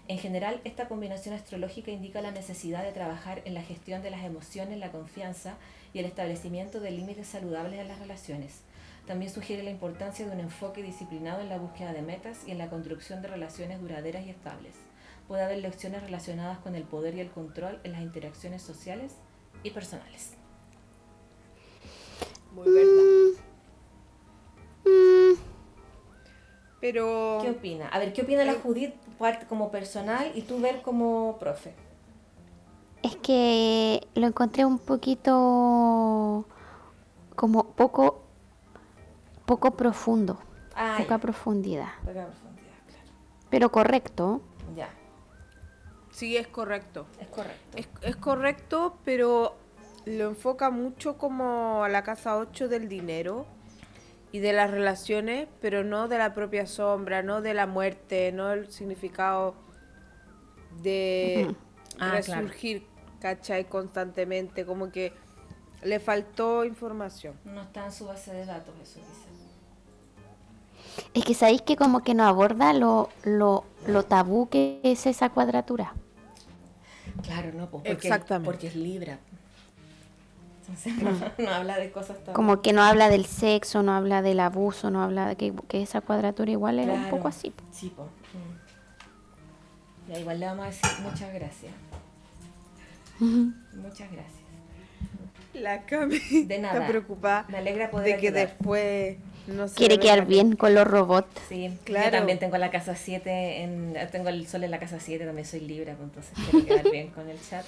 En general, esta combinación astrológica indica la necesidad de trabajar en la gestión de las emociones, la confianza y el establecimiento de límites saludables en las relaciones. También sugiere la importancia de un enfoque disciplinado en la búsqueda de metas y en la construcción de relaciones duraderas y estables. Puede haber lecciones relacionadas con el poder y el control en las interacciones sociales y personales. Muy verdad. Mm. Pero. ¿Qué opina? A ver, ¿qué opina la Judith como personal y tú ver como profe? Es que lo encontré un poquito como poco poco profundo, ah, poca profundidad. Poca profundidad, claro. Pero correcto. Ya. Sí, es correcto. Es correcto. Es, correcto, pero lo enfoca mucho como a la casa 8 del dinero y de las relaciones, pero no de la propia sombra, no de la muerte, no el significado de ah, resurgir, ¿cachai? Constantemente, como que le faltó información. No está en su base de datos, eso dice. Es que sabéis que como que no aborda lo, lo, lo tabú que es esa cuadratura. Claro, no, pues porque, Exactamente. porque es Libra. No, habla de cosas Como que no habla del sexo, no habla del abuso, no habla de que, que esa cuadratura igual era un poco así. Sí, pues. Ya, igual le vamos a decir muchas gracias. Muchas gracias. La Cami de nada. está preocupada Me alegra poder de que después no Quiere quedar bien con los robots. Sí, claro. Yo también tengo la casa 7, en, tengo el sol en la casa 7, también soy libre, pues, entonces quiero quedar bien con el chat.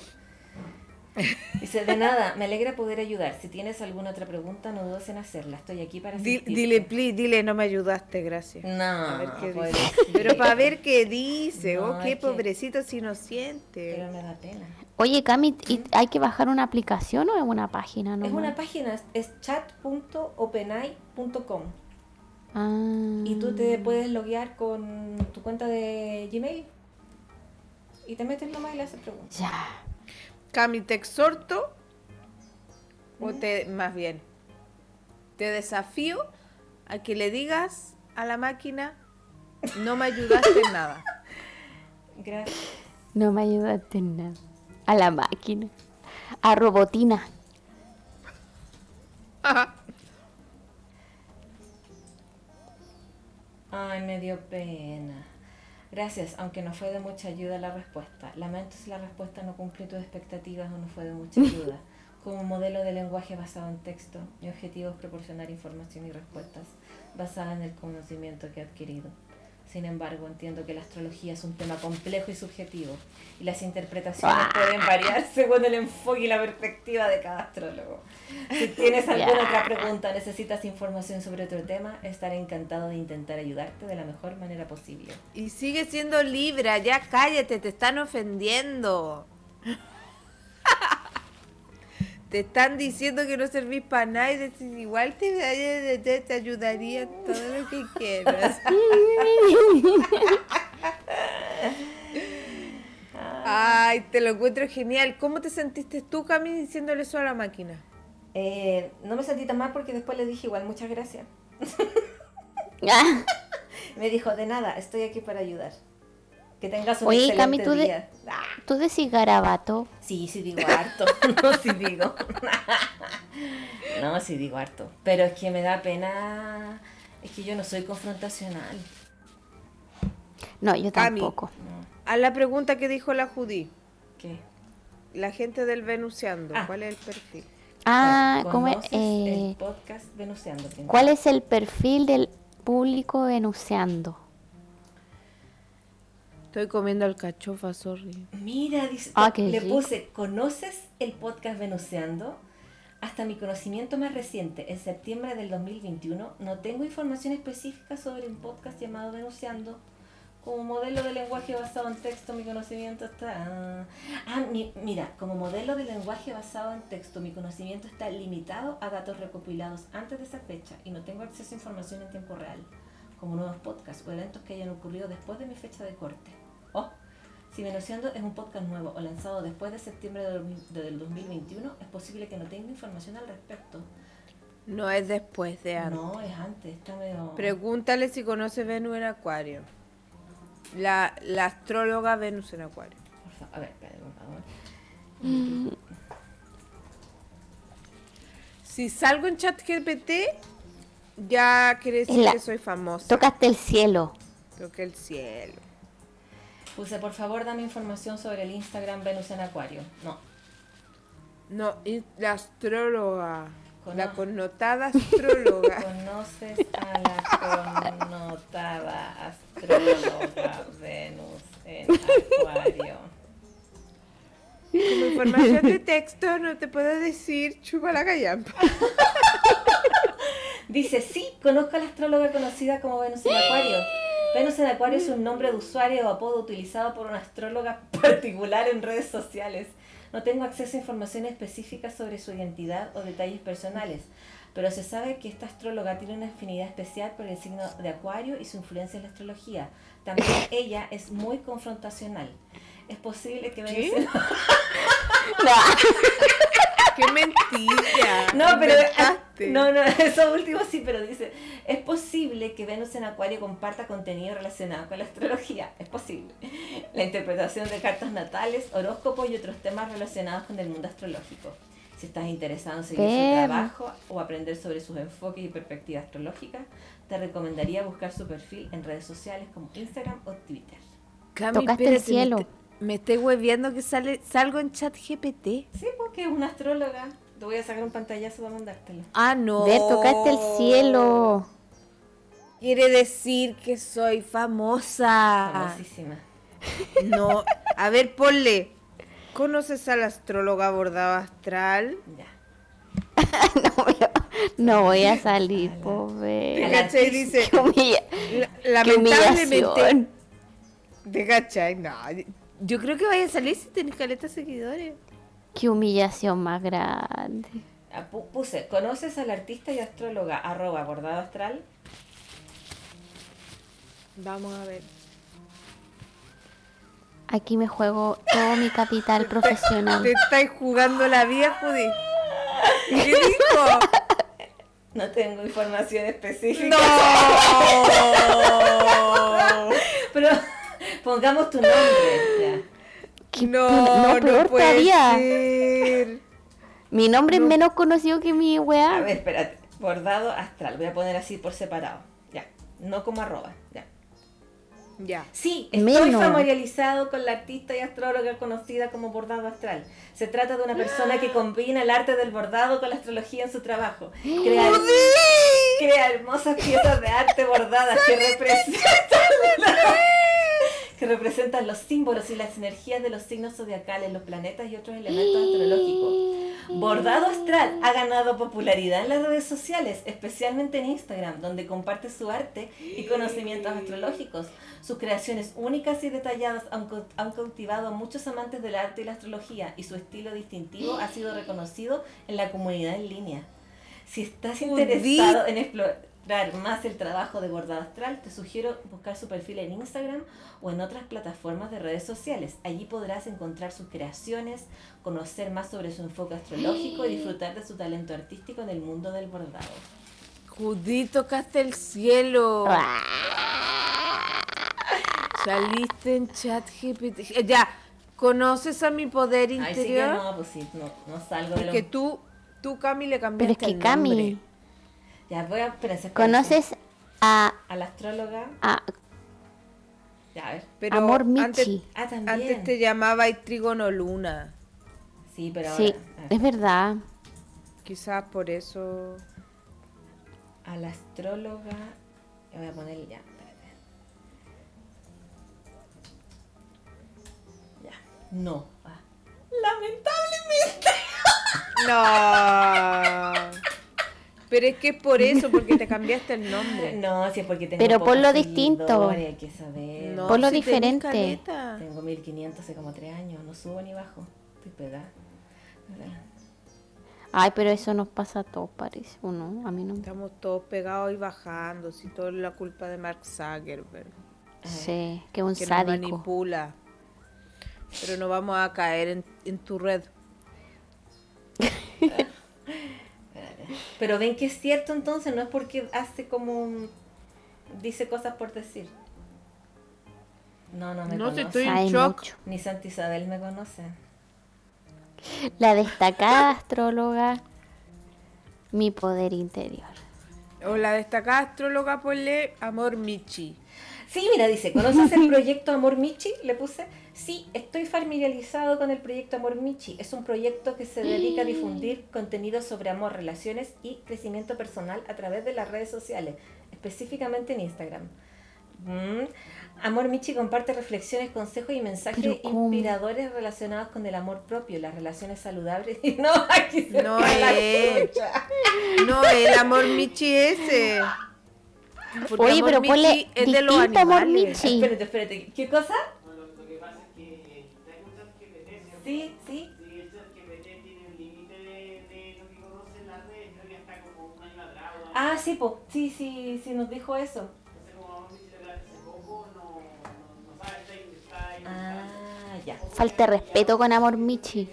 Dice, de nada, me alegra poder ayudar. Si tienes alguna otra pregunta, no dudes en hacerla. Estoy aquí para asistirte. Dile, please, dile, no me ayudaste, gracias. No, a ver qué dice. Pero para ver qué dice. oh, qué pobrecito si no siente. Pero me da pena. Oye, Cami, ¿hay que bajar una aplicación o es una página? Es una página, es chat.openai.com. Ah. Y tú te puedes loguear con tu cuenta de Gmail y te metes nomás y le haces preguntas. Ya. Cami, te exhorto, o te, más bien, te desafío a que le digas a la máquina, no me ayudaste en nada. Gracias. No me ayudaste en nada. A la máquina. A Robotina. Ay, me dio pena. Gracias, aunque no fue de mucha ayuda la respuesta. Lamento si la respuesta no cumplió tus expectativas o no fue de mucha ayuda. Como modelo de lenguaje basado en texto, mi objetivo es proporcionar información y respuestas basadas en el conocimiento que he adquirido. Sin embargo, entiendo que la astrología es un tema complejo y subjetivo, y las interpretaciones ah. pueden variar según el enfoque y la perspectiva de cada astrólogo. Si tienes alguna otra pregunta necesitas información sobre otro tema, estaré encantado de intentar ayudarte de la mejor manera posible. Y sigue siendo Libra, ya cállate, te están ofendiendo. Te están diciendo que no servís para nada y decís, igual te, te, te ayudaría todo lo que quieras. Ay, te lo encuentro genial. ¿Cómo te sentiste tú, Cami, diciéndole eso a la máquina? Eh, no me sentí tan mal porque después le dije igual, muchas gracias. me dijo, de nada, estoy aquí para ayudar. Que tengas un Oye, Cami, ¿tú, día. ¿tú decís garabato? Sí, sí digo harto. no, sí digo. no, sí digo harto. Pero es que me da pena. Es que yo no soy confrontacional. No, yo tampoco. A la pregunta que dijo la Judí. ¿Qué? La gente del Venusiando. Ah. ¿Cuál es el perfil? Ah, ¿cómo es? Eh, podcast Venusiando. ¿Cuál es el perfil del público Venusiando? Estoy comiendo alcachofa, sorry. Mira, dice, Ah, le rico. puse, ¿conoces el podcast Venuseando? Hasta mi conocimiento más reciente, en septiembre del 2021, no tengo información específica sobre un podcast llamado Venuseando. Como modelo de lenguaje basado en texto, mi conocimiento está... Ah, mi- mira, como modelo de lenguaje basado en texto, mi conocimiento está limitado a datos recopilados antes de esa fecha y no tengo acceso a información en tiempo real, como nuevos podcasts o eventos que hayan ocurrido después de mi fecha de corte. Si Venuseando es un podcast nuevo o lanzado después de septiembre del del 2021, es posible que no tenga información al respecto. No es después de antes. No, es antes, está medio... Pregúntale si conoce Venus en Acuario. La, la astróloga Venus en Acuario. Por favor, a ver, espera, por favor. Si salgo en chat GPT, ya quiere decir la- que soy famosa. Tocaste el cielo. Toqué el cielo. Puse, por favor, dame información sobre el Instagram Venus en Acuario. No, No, la astróloga. La connotada astróloga. ¿Conoces a la connotada astróloga Venus en Acuario? Como información de texto no te puedo decir chupa la callampa. Dice, sí, conozco a la astróloga conocida como Venus en Acuario. Venus en Acuario es un nombre de usuario o apodo utilizado por una astróloga particular en redes sociales. No tengo acceso a información específica sobre su identidad o detalles personales, pero se sabe que esta astróloga tiene una afinidad especial por el signo de Acuario y su influencia en la astrología. También ella es muy confrontacional. Es posible que Venus en ¡Qué mentira! No, pero Inventaste. no, no, eso último sí, pero dice, es posible que Venus en Acuario comparta contenido relacionado con la astrología, es posible. La interpretación de cartas natales, horóscopos y otros temas relacionados con el mundo astrológico. Si estás interesado en seguir su trabajo o aprender sobre sus enfoques y perspectivas astrológicas, te recomendaría buscar su perfil en redes sociales como Instagram o Twitter. Cami, Tocaste el espérate, cielo. Me estoy hueviendo que sale, salgo en chat GPT. Sí, porque es una astróloga. Te voy a sacar un pantallazo para mandártelo. Ah, no. Ver, tocaste el cielo. Quiere decir que soy famosa. Famosísima. No. A ver, ponle. ¿Conoces a la astróloga bordado astral? Ya. no, voy a, no voy a salir, pobre. ¿Cachai? Dice. Qué, humilla- la- qué lamentablemente. humillación. ¿Te cachai? No. Yo creo que vaya a salir si tenés caleta seguidores. Qué humillación más grande. Ah, pu- Puse, ¿conoces al artista y astróloga arroba bordado astral? Vamos a ver. Aquí me juego todo mi capital profesional. Te estáis jugando la vida, Judy. ¿Qué dijo? No tengo información específica. ¡No! Pero pongamos tu nombre. ¿Qué No, no, no peor puede todavía. ser. Mi nombre es menos conocido que mi Ya. A weá. ver, espérate. Bordado astral. Voy a poner así por separado. Ya. No como arroba. Ya. Ya. Sí, estoy Menos. familiarizado con la artista y astróloga conocida como Bordado Astral. Se trata de una persona que combina el arte del bordado con la astrología en su trabajo. Crea, crea hermosas piezas de arte bordadas que representan, que representan los símbolos y las energías de los signos zodiacales, los planetas y otros elementos astrológicos. Bordado Astral ha ganado popularidad en las redes sociales, especialmente en Instagram, donde comparte su arte y conocimientos astrológicos. Sus creaciones únicas y detalladas han, han cautivado a muchos amantes del arte y la astrología y su estilo distintivo ha sido reconocido en la comunidad en línea. Si estás interesado en explorar más el trabajo de Bordado Astral, te sugiero buscar su perfil en Instagram o en otras plataformas de redes sociales. Allí podrás encontrar sus creaciones, conocer más sobre su enfoque astrológico y disfrutar de su talento artístico en el mundo del bordado. Judí, tocaste el cielo. Saliste en chat GPT. Ya, ¿conoces a mi poder Ay, sí que interior? no, pues sí, no, no salgo de lo... que tú, tú, Cami, le Pero cambiaste es que el Cami, nombre. Ya, voy a... Espérense, espérense. ¿conoces a, A la astróloga... a Ya, a ver. Pero Amor antes, Michi? Ah, también. antes te llamaba y Trigono Luna. Sí, pero Sí, ahora... a ver. es verdad. Quizás por eso. A la astróloga... Le voy a poner ya, espérate. No. Ah. Lamentablemente. No. Pero es que es por eso, porque te cambiaste el nombre. No, si es porque tengo Pero pocos ponlo distinto. Hay que saber. No, Ponlo si tenés diferente. Tengo 1500 hace como 3 años. No subo ni bajo. Estoy pegada. Ay, pero eso nos pasa a todos, parece. ¿O no? A mí no. Estamos todos pegados y bajando. Si todo es la culpa de Mark Zuckerberg. Sí, que un que nos sádico. manipula. Pero no vamos a caer en, en tu red. Pero ven que es cierto entonces, no es porque hace como un- dice cosas por decir. No, no me No, conoce. estoy en shock. mucho. Ni Santa Isabel me conoce. La destacada astróloga, mi poder interior. O la destacada astróloga, ponle Amor Michi. Sí, mira, dice, ¿conoces el proyecto Amor Michi? Le puse, sí, estoy familiarizado con el proyecto Amor Michi. Es un proyecto que se dedica a difundir contenido sobre amor, relaciones y crecimiento personal a través de las redes sociales, específicamente en Instagram. Mm. Amor Michi comparte reflexiones, consejos y mensajes inspiradores relacionados con el amor propio, las relaciones saludables. Y no, aquí se No es. No, el Amor Michi ese. Porque Oye, Amor pero ponle Michi es de los distinto Amor. Michi. Espérate, espérate, ¿qué cosa? Lo, lo que pasa es que hay un chat GPT, ¿cierto? Sí, sí. Sí, el chat GPT tiene un límite de, de lo que conoce en las redes, creo que hasta como un año atrás. o algo. Ah, sí, po. sí, sí, sí, nos dijo eso. Entonces, como vamos a decir la hace poco, no, no, no sabe, está, está inventado. Ah, ya. Falta de respeto con Amor Michi.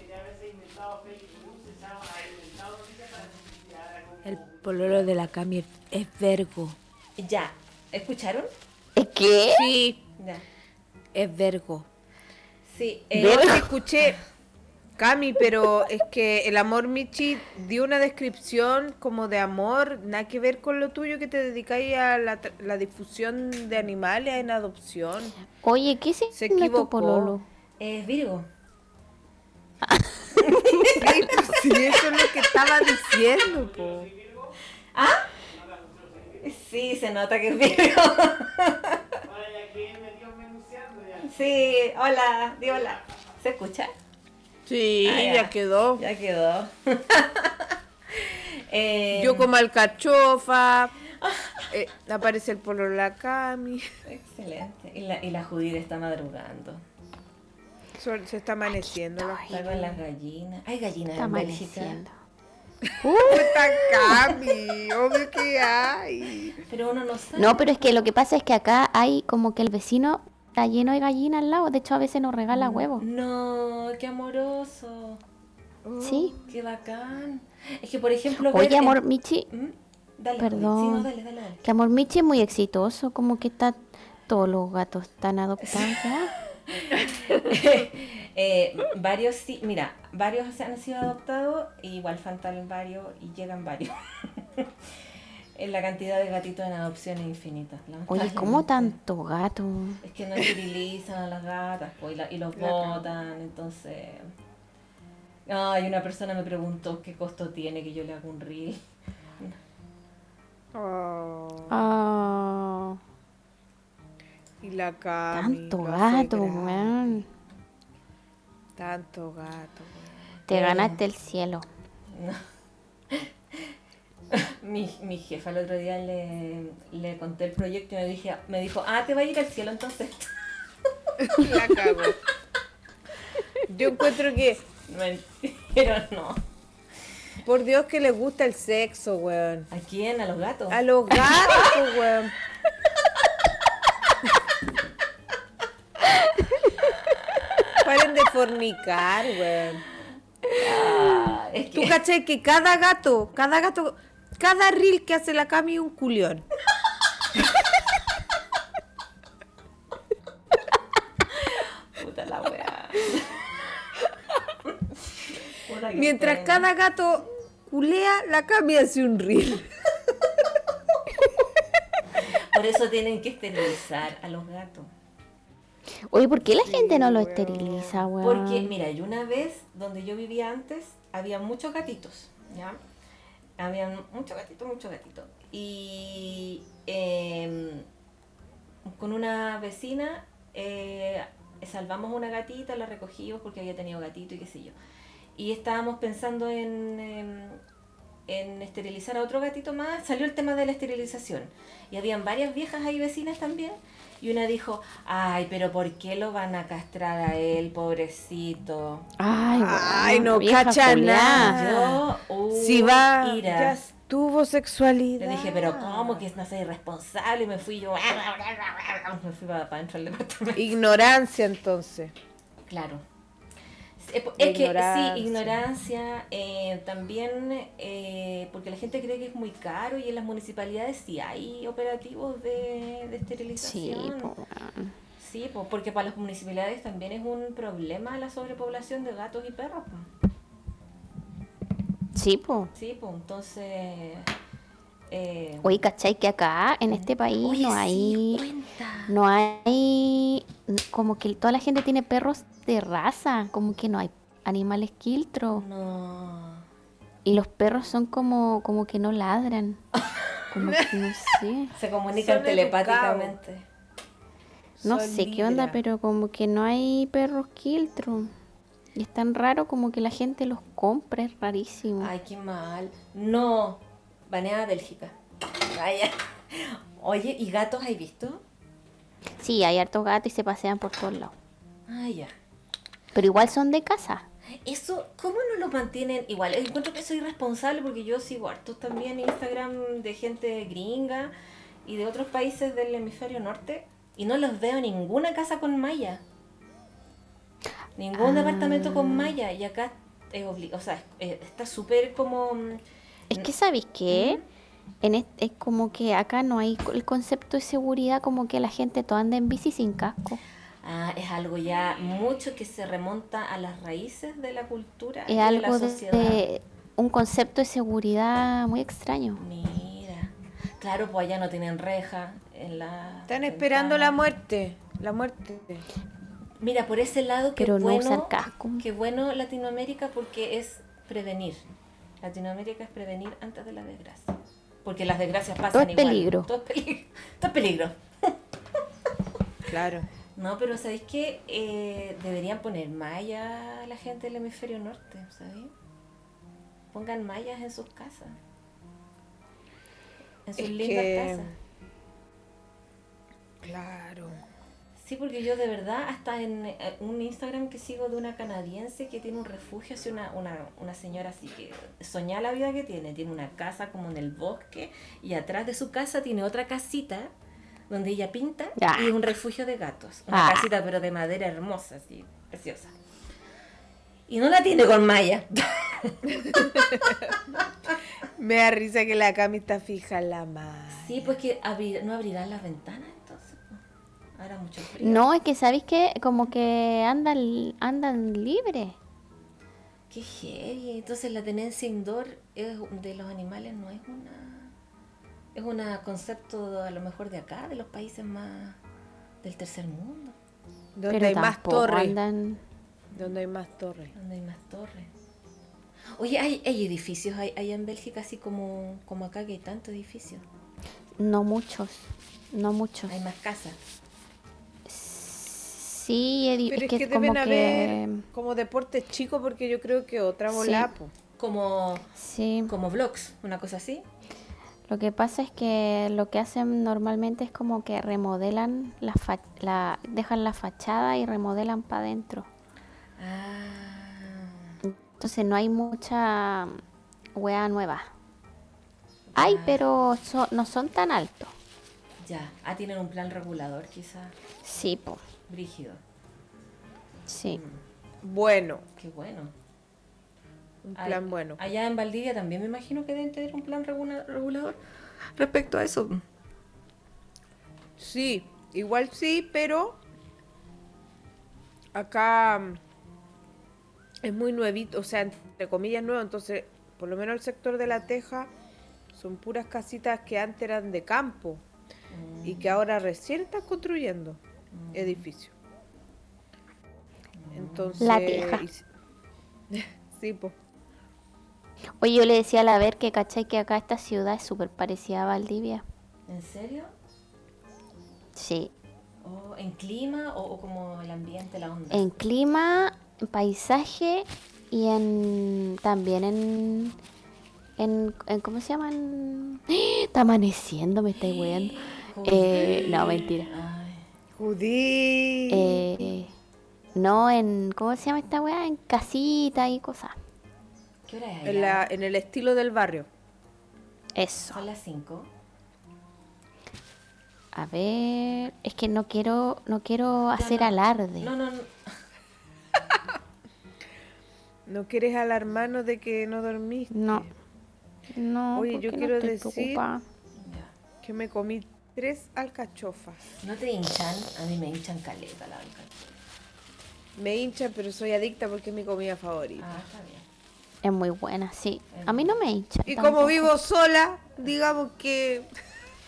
El pololo de la Cami es, es vergo. Ya. ¿Escucharon? ¿Qué? Sí, Ya. es vergo. Sí. No, eh, es que escuché, Cami, pero es que el amor Michi dio una descripción como de amor, nada que ver con lo tuyo que te dedicáis a la, la difusión de animales en adopción. Oye, ¿qué se Se equivocó. pololo? es Virgo. Sí, pues sí, eso es lo que estaba diciendo, po. Sí, se nota que es Virgo. Ahora ya que me dio ya. sí, hola, di hola. ¿Se escucha? Sí, Ah, ya. ya quedó. Ya quedó. Eh, Yo como alcachofa, eh, aparece el pololo de la Cami. Excelente. Y la, y la Judith está madrugando. Se está amaneciendo. la Está con las gallinas. Hay gallinas Está en Bélgica. Amaneciendo. Está Cami, obvio que hay. Pero uno no sabe. No, pero es que lo que pasa es que acá hay como que el vecino está lleno de gallinas al lado. De hecho, a veces nos regala huevos. No, qué amoroso. Sí. Qué bacán. Es que, por ejemplo, ver Oye, en- amor Michi, ¿Mm? Dale, Perdón. Sí, no, dale, dale, dale. que amor Michi es muy exitoso. Como que está todos los gatos están adoptados ya. Eh, varios sí, mira, varios se han sido adoptados, e igual faltan varios y llegan varios. en la cantidad de gatitos en adopción es infinita. Oye, ¿cómo tanto gato? Es que no esterilizan a las gatas y, la- y los botan, entonces... Ay, una persona me preguntó qué costo tiene que yo le haga un reel. Oh, Ah, y la Cami. tanto gato, grande. Tanto gato, weón. Te ganaste el cielo. Mi, mi jefa el otro día le, le conté el proyecto y me, dije, me dijo, ah, te va a ir al cielo entonces. La cago. Yo encuentro que, Pero no. por Dios que les gusta el sexo, weón. ¿A quién? ¿A los gatos? A los gatos, weón. De fornicar, weón. Ah, es Tú caché que cada gato, cada gato, cada reel que hace la Cami un culión. Puta la weá. Mientras cada gato culea, la Cami hace un reel. Por eso tienen que esterilizar a los gatos. Oye, ¿por qué la gente no lo esteriliza, weón? Porque, mira, yo una vez, donde yo vivía antes, había muchos gatitos, ¿ya? Había muchos gatitos, muchos gatitos. Y em, con una vecina eh, salvamos una gatita, la recogimos porque había tenido gatito y qué sé yo. Y estábamos pensando en, em, en esterilizar a otro gatito más. Salió el tema de la esterilización. Y habían varias viejas ahí vecinas también. Y una dijo, ay, pero ¿por qué lo van a castrar a él, pobrecito? Ay, Ay, no cacha nada. Yo, uy, Si va, ira. ya tuvo sexualidad. Le dije, pero ¿cómo que es no sé, irresponsable? Y me fui yo, me fui para, adentro del departamento. Ignorancia, entonces. Claro. Es que ignorancia. sí, ignorancia, eh, también eh, porque la gente cree que es muy caro y en las municipalidades sí hay operativos de, de Sí, esterilización. po, weón. Sí, po, porque para las municipalidades también es un problema la sobrepoblación de gatos y perros. po. Sí, po. Sí, pues entonces... Eh, Oye, ¿cachai? Que acá, en este país, oye, no hay... No hay... Como que toda la gente tiene perros de raza. Como que no hay animales quiltro. No. Y los perros son como, como que no ladran. Como que no sé. Se comunican Son telepáticamente. No Son sé qué onda, pero como que no hay perros quiltro. Y es tan raro como que la gente los compra, es rarísimo. Ay, qué mal. No. Baneada Bélgica. Vaya. Oye, ¿y gatos hay visto? Sí, hay hartos gatos y se pasean por todos lados. Ah, ya. Pero igual son de casa. Eso, ¿cómo no lo mantienen igual? Encuentro que soy irresponsable porque yo sigo hartos también en Instagram de gente gringa y de otros países del hemisferio norte y no los veo en ninguna casa con malla. Ningún Ah. departamento con malla y acá es obli- o sea, es- está súper como... Es que, ¿sabéis qué? En es, es como que acá no hay el concepto de seguridad, como que la gente toda anda en bici sin casco. Ah, es algo ya mucho que se remonta a las raíces de la cultura y Es de algo la de, sociedad. de un concepto de seguridad muy extraño. Mira, claro, pues allá no tienen reja en la. Están esperando la muerte. La muerte. Mira, por ese lado, qué Pero no bueno, usar casco. qué bueno Latinoamérica porque es prevenir. Latinoamérica es prevenir antes de la desgracia. Porque las desgracias pasan es igual. peligro. Todo es peligro. Todo es peligro. Claro. No, pero ¿sabéis qué? Eh, deberían poner malla a la gente del hemisferio norte, ¿sabéis? Pongan mallas en sus casas. En sus Es lindas que- casas. Claro. Sí, porque yo de verdad, hasta en eh, un Instagram que sigo de una canadiense que tiene un refugio, así una, una, una señora así que soña la vida que tiene, tiene una casa como en el bosque y atrás de su casa tiene otra casita donde ella pinta Ah. y un refugio de gatos. Una Ah. casita pero de madera hermosa, así, preciosa. Y no la tiene con malla. Me da risa que la Cami está fija en la mano. Sí, pues que abrir- no abrirán las ventanas. Ahora mucho frío. No, es que sabéis que como que andan, andan libres. Qué heavy. Entonces la tenencia indoor es, de los animales no es una es un concepto a lo mejor de acá, de los países más del tercer mundo, Donde pero hay más torres. andan. Donde hay más torres. donde hay más torres. Oye, hay, hay edificios hay, hay en Bélgica así como, como acá que hay tantos edificios. No muchos, no muchos. Hay más casas. Sí, edi- Pero es es que, que como deben que... haber como deportes chicos porque yo creo que otra Sí. volapo. Como, Sí, como vlogs, una cosa así. lo que pasa es que lo que hacen normalmente es como que remodelan la, fa- la dejan la fachada y remodelan para adentro. Ah, Entonces no hay mucha wea nueva. Hay, pero so- no son tan altos. ya. Ah, tienen un plan regulador quizás. Sí, po. Brígido. Sí. Bueno, Qué bueno. un Ay- plan bueno. Allá en Valdivia también me imagino que deben tener un plan regula- regulador respecto a eso. Sí, igual sí, pero acá mm, es muy nuevito, o sea, entre comillas nuevo, entonces por lo menos el sector de la Teja son puras casitas que antes eran de campo y que ahora recién están construyendo edificios. Entonces, La Teja. y sí, pues. Oye, yo le decía a la ver que cachai que acá esta ciudad es súper parecida a Valdivia. ¿En serio? Sí. Oh, ¿En clima o, o como el ambiente, la onda? En clima, en paisaje y en también en, en, en- ¿cómo se llaman? Está amaneciendo, me estáis weando. Eh, no, mentira. Judí. Eh, no, en ¿cómo se llama esta weá? En casita y cosas. ¿Qué hora es en, la- en el estilo del barrio. Eso. Son las 5. A ver, es que no quiero, no quiero hacer alarde. No, no, no. ¿No quieres alarmarnos de que no dormiste? No. No, Oye, yo no quiero decir-. Que me comí tres alcachofas. ¿No te hinchan? A mí me hinchan caleta la alcachofa. Me hincha, pero soy adicta porque es mi comida favorita. Ah, está bien. Es muy buena, sí. A mí no me hincha. y tampoco. como vivo sola, digamos que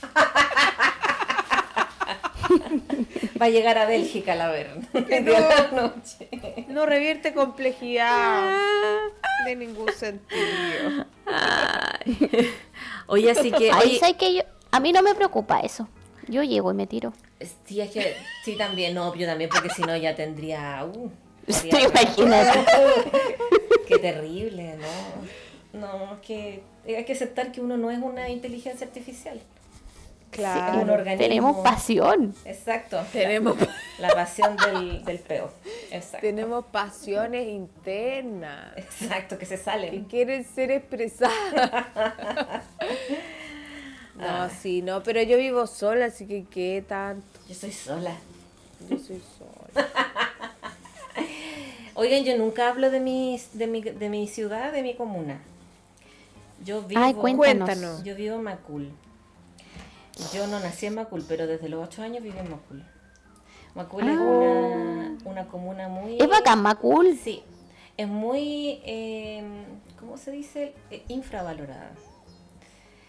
Va a llegar a Bélgica la ver. Que de la no. noche. no revierte complejidad de ningún sentido. Oye, así que. Ahí oye, sé que yo, a mí no me preocupa eso. Yo llego y me tiro. Sí, es que. Sí, también. No, yo también, porque si no ya tendría. Uh, Sí, imagínate. Qué terrible, ¿no? No, es que hay que aceptar que uno no es una inteligencia artificial. Claro. un organismo. Tenemos pasión. Exacto. Tenemos, La pasión del, del peo. Exacto. tenemos pasiones internas Exacto, que se que salen. quieren ser expresadas. No, sí, no, pero yo vivo sola, así que qué tanto. Yo soy sola. Yo soy sola. Oigan, yo nunca hablo de mi, de mi, de mi ciudad, de mi comuna. Yo vivo, Ay, cuéntanos. Yo vivo en Macul. Yo no nací en Macul, pero desde los 8 años viví en Macul. Macul es una, una comuna muy... Ah. Es bacán, Macul. Sí, es muy, eh, ¿cómo se dice? Eh, infravalorada.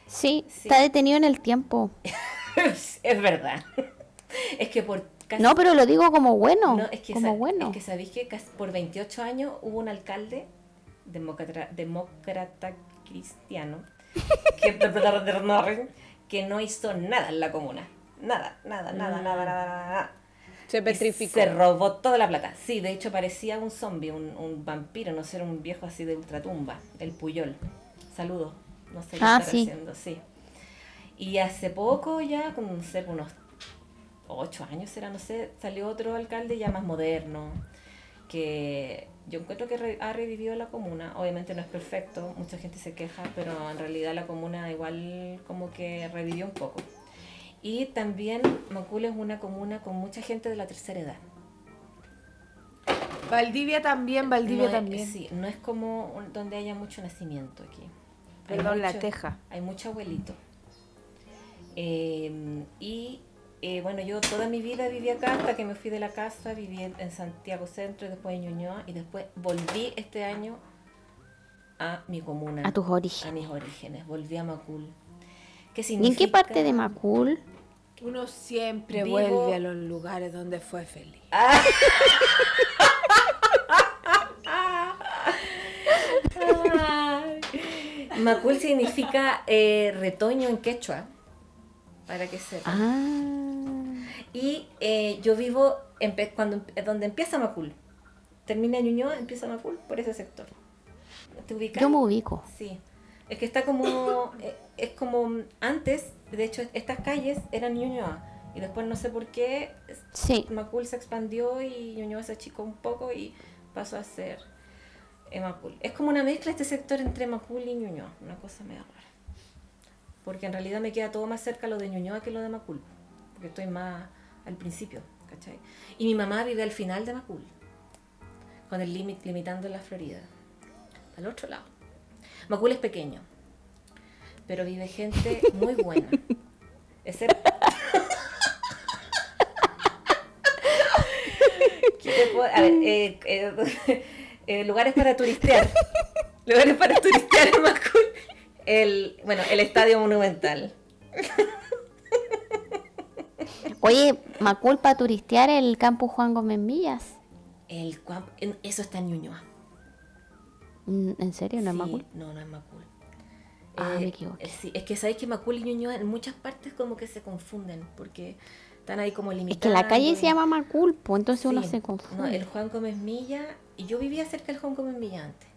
Sí, Sí. está detenido en el tiempo. es verdad. es que por casi... No, pero lo digo como bueno. No, es que, como bueno. es que sabéis que casi por 28 años hubo un alcalde demócrata, demócrata cristiano que, que no hizo nada en la comuna. Nada, nada, nada, nada, nada, nada, nada. Se Y petrificó. Se robó toda la plata. Sí, de hecho parecía un zombie, un, un vampiro, no sé, era un viejo así de ultratumba, el Puyol. Saludos. No sé qué Ah, sí. haciendo, sí. Y hace poco ya, con no sé, unos ocho años era, no sé, salió otro alcalde ya más moderno, que yo encuentro que re- ha revivido la comuna. Obviamente no es perfecto, mucha gente se queja, pero en realidad la comuna igual como que revivió un poco. Y también Macul es una comuna con mucha gente de la tercera edad. Valdivia también, Valdivia No es- también. Sí, no es como un- donde haya mucho nacimiento aquí. Perdón, La Teja. Hay mucho abuelito. Eh, y eh, bueno, yo toda mi vida viví acá hasta que me fui de la casa, viví en, en Santiago Centro, y después en Ñuñoa y después volví este año a mi comuna. A tus a orígenes. mis orígenes. Volví a Macul. ¿Qué ¿Y en significa? qué parte de Macul? Uno siempre Vivo- vuelve a los lugares donde fue feliz. Ay. Macul significa eh, retoño en quechua, para que sepa. Ah. Y eh, yo vivo empe- cuando empe- donde empieza Macul. Termina Ñuñoa, empieza Macul, por ese sector. ¿Te ubicas? Yo me ubico. Sí. Es que está como. eh, es como antes, de hecho, estas calles eran Ñuñoa. Y después no sé por qué Sí. Macul se expandió y Ñuñoa se achicó un poco y pasó a ser Macul. Es como una mezcla este sector entre Macul y Ñuñoa. Una cosa medio rara. Porque en realidad me queda todo más cerca lo de Ñuñoa que lo de Macul. Porque estoy más al principio, ¿cachai? Y mi mamá vive al final de Macul. Con el límite limitando la Florida. Al otro lado. Macul es pequeño. Pero vive gente muy buena. Excepto. ¿Qué te puedo- A ver, eh, eh, eh, lugares para turistear. lugares para turistear en Macul. El, bueno, el Estadio Monumental. Oye, Macul para turistear el campus Juan Gómez Millas. El, eso está en Ñuñoa. ¿En serio? ¿No es Macul? No, no es Macul. Ah, Eh, me equivoqué. eh, sí, es que sabéis que Macul y Ñuñoa en muchas partes como que se confunden, porque Están ahí como Es limitados. que la calle se llama Macul, pues entonces uno se No, confunde. el Juan Gómez Milla, y yo vivía cerca del Milla antes.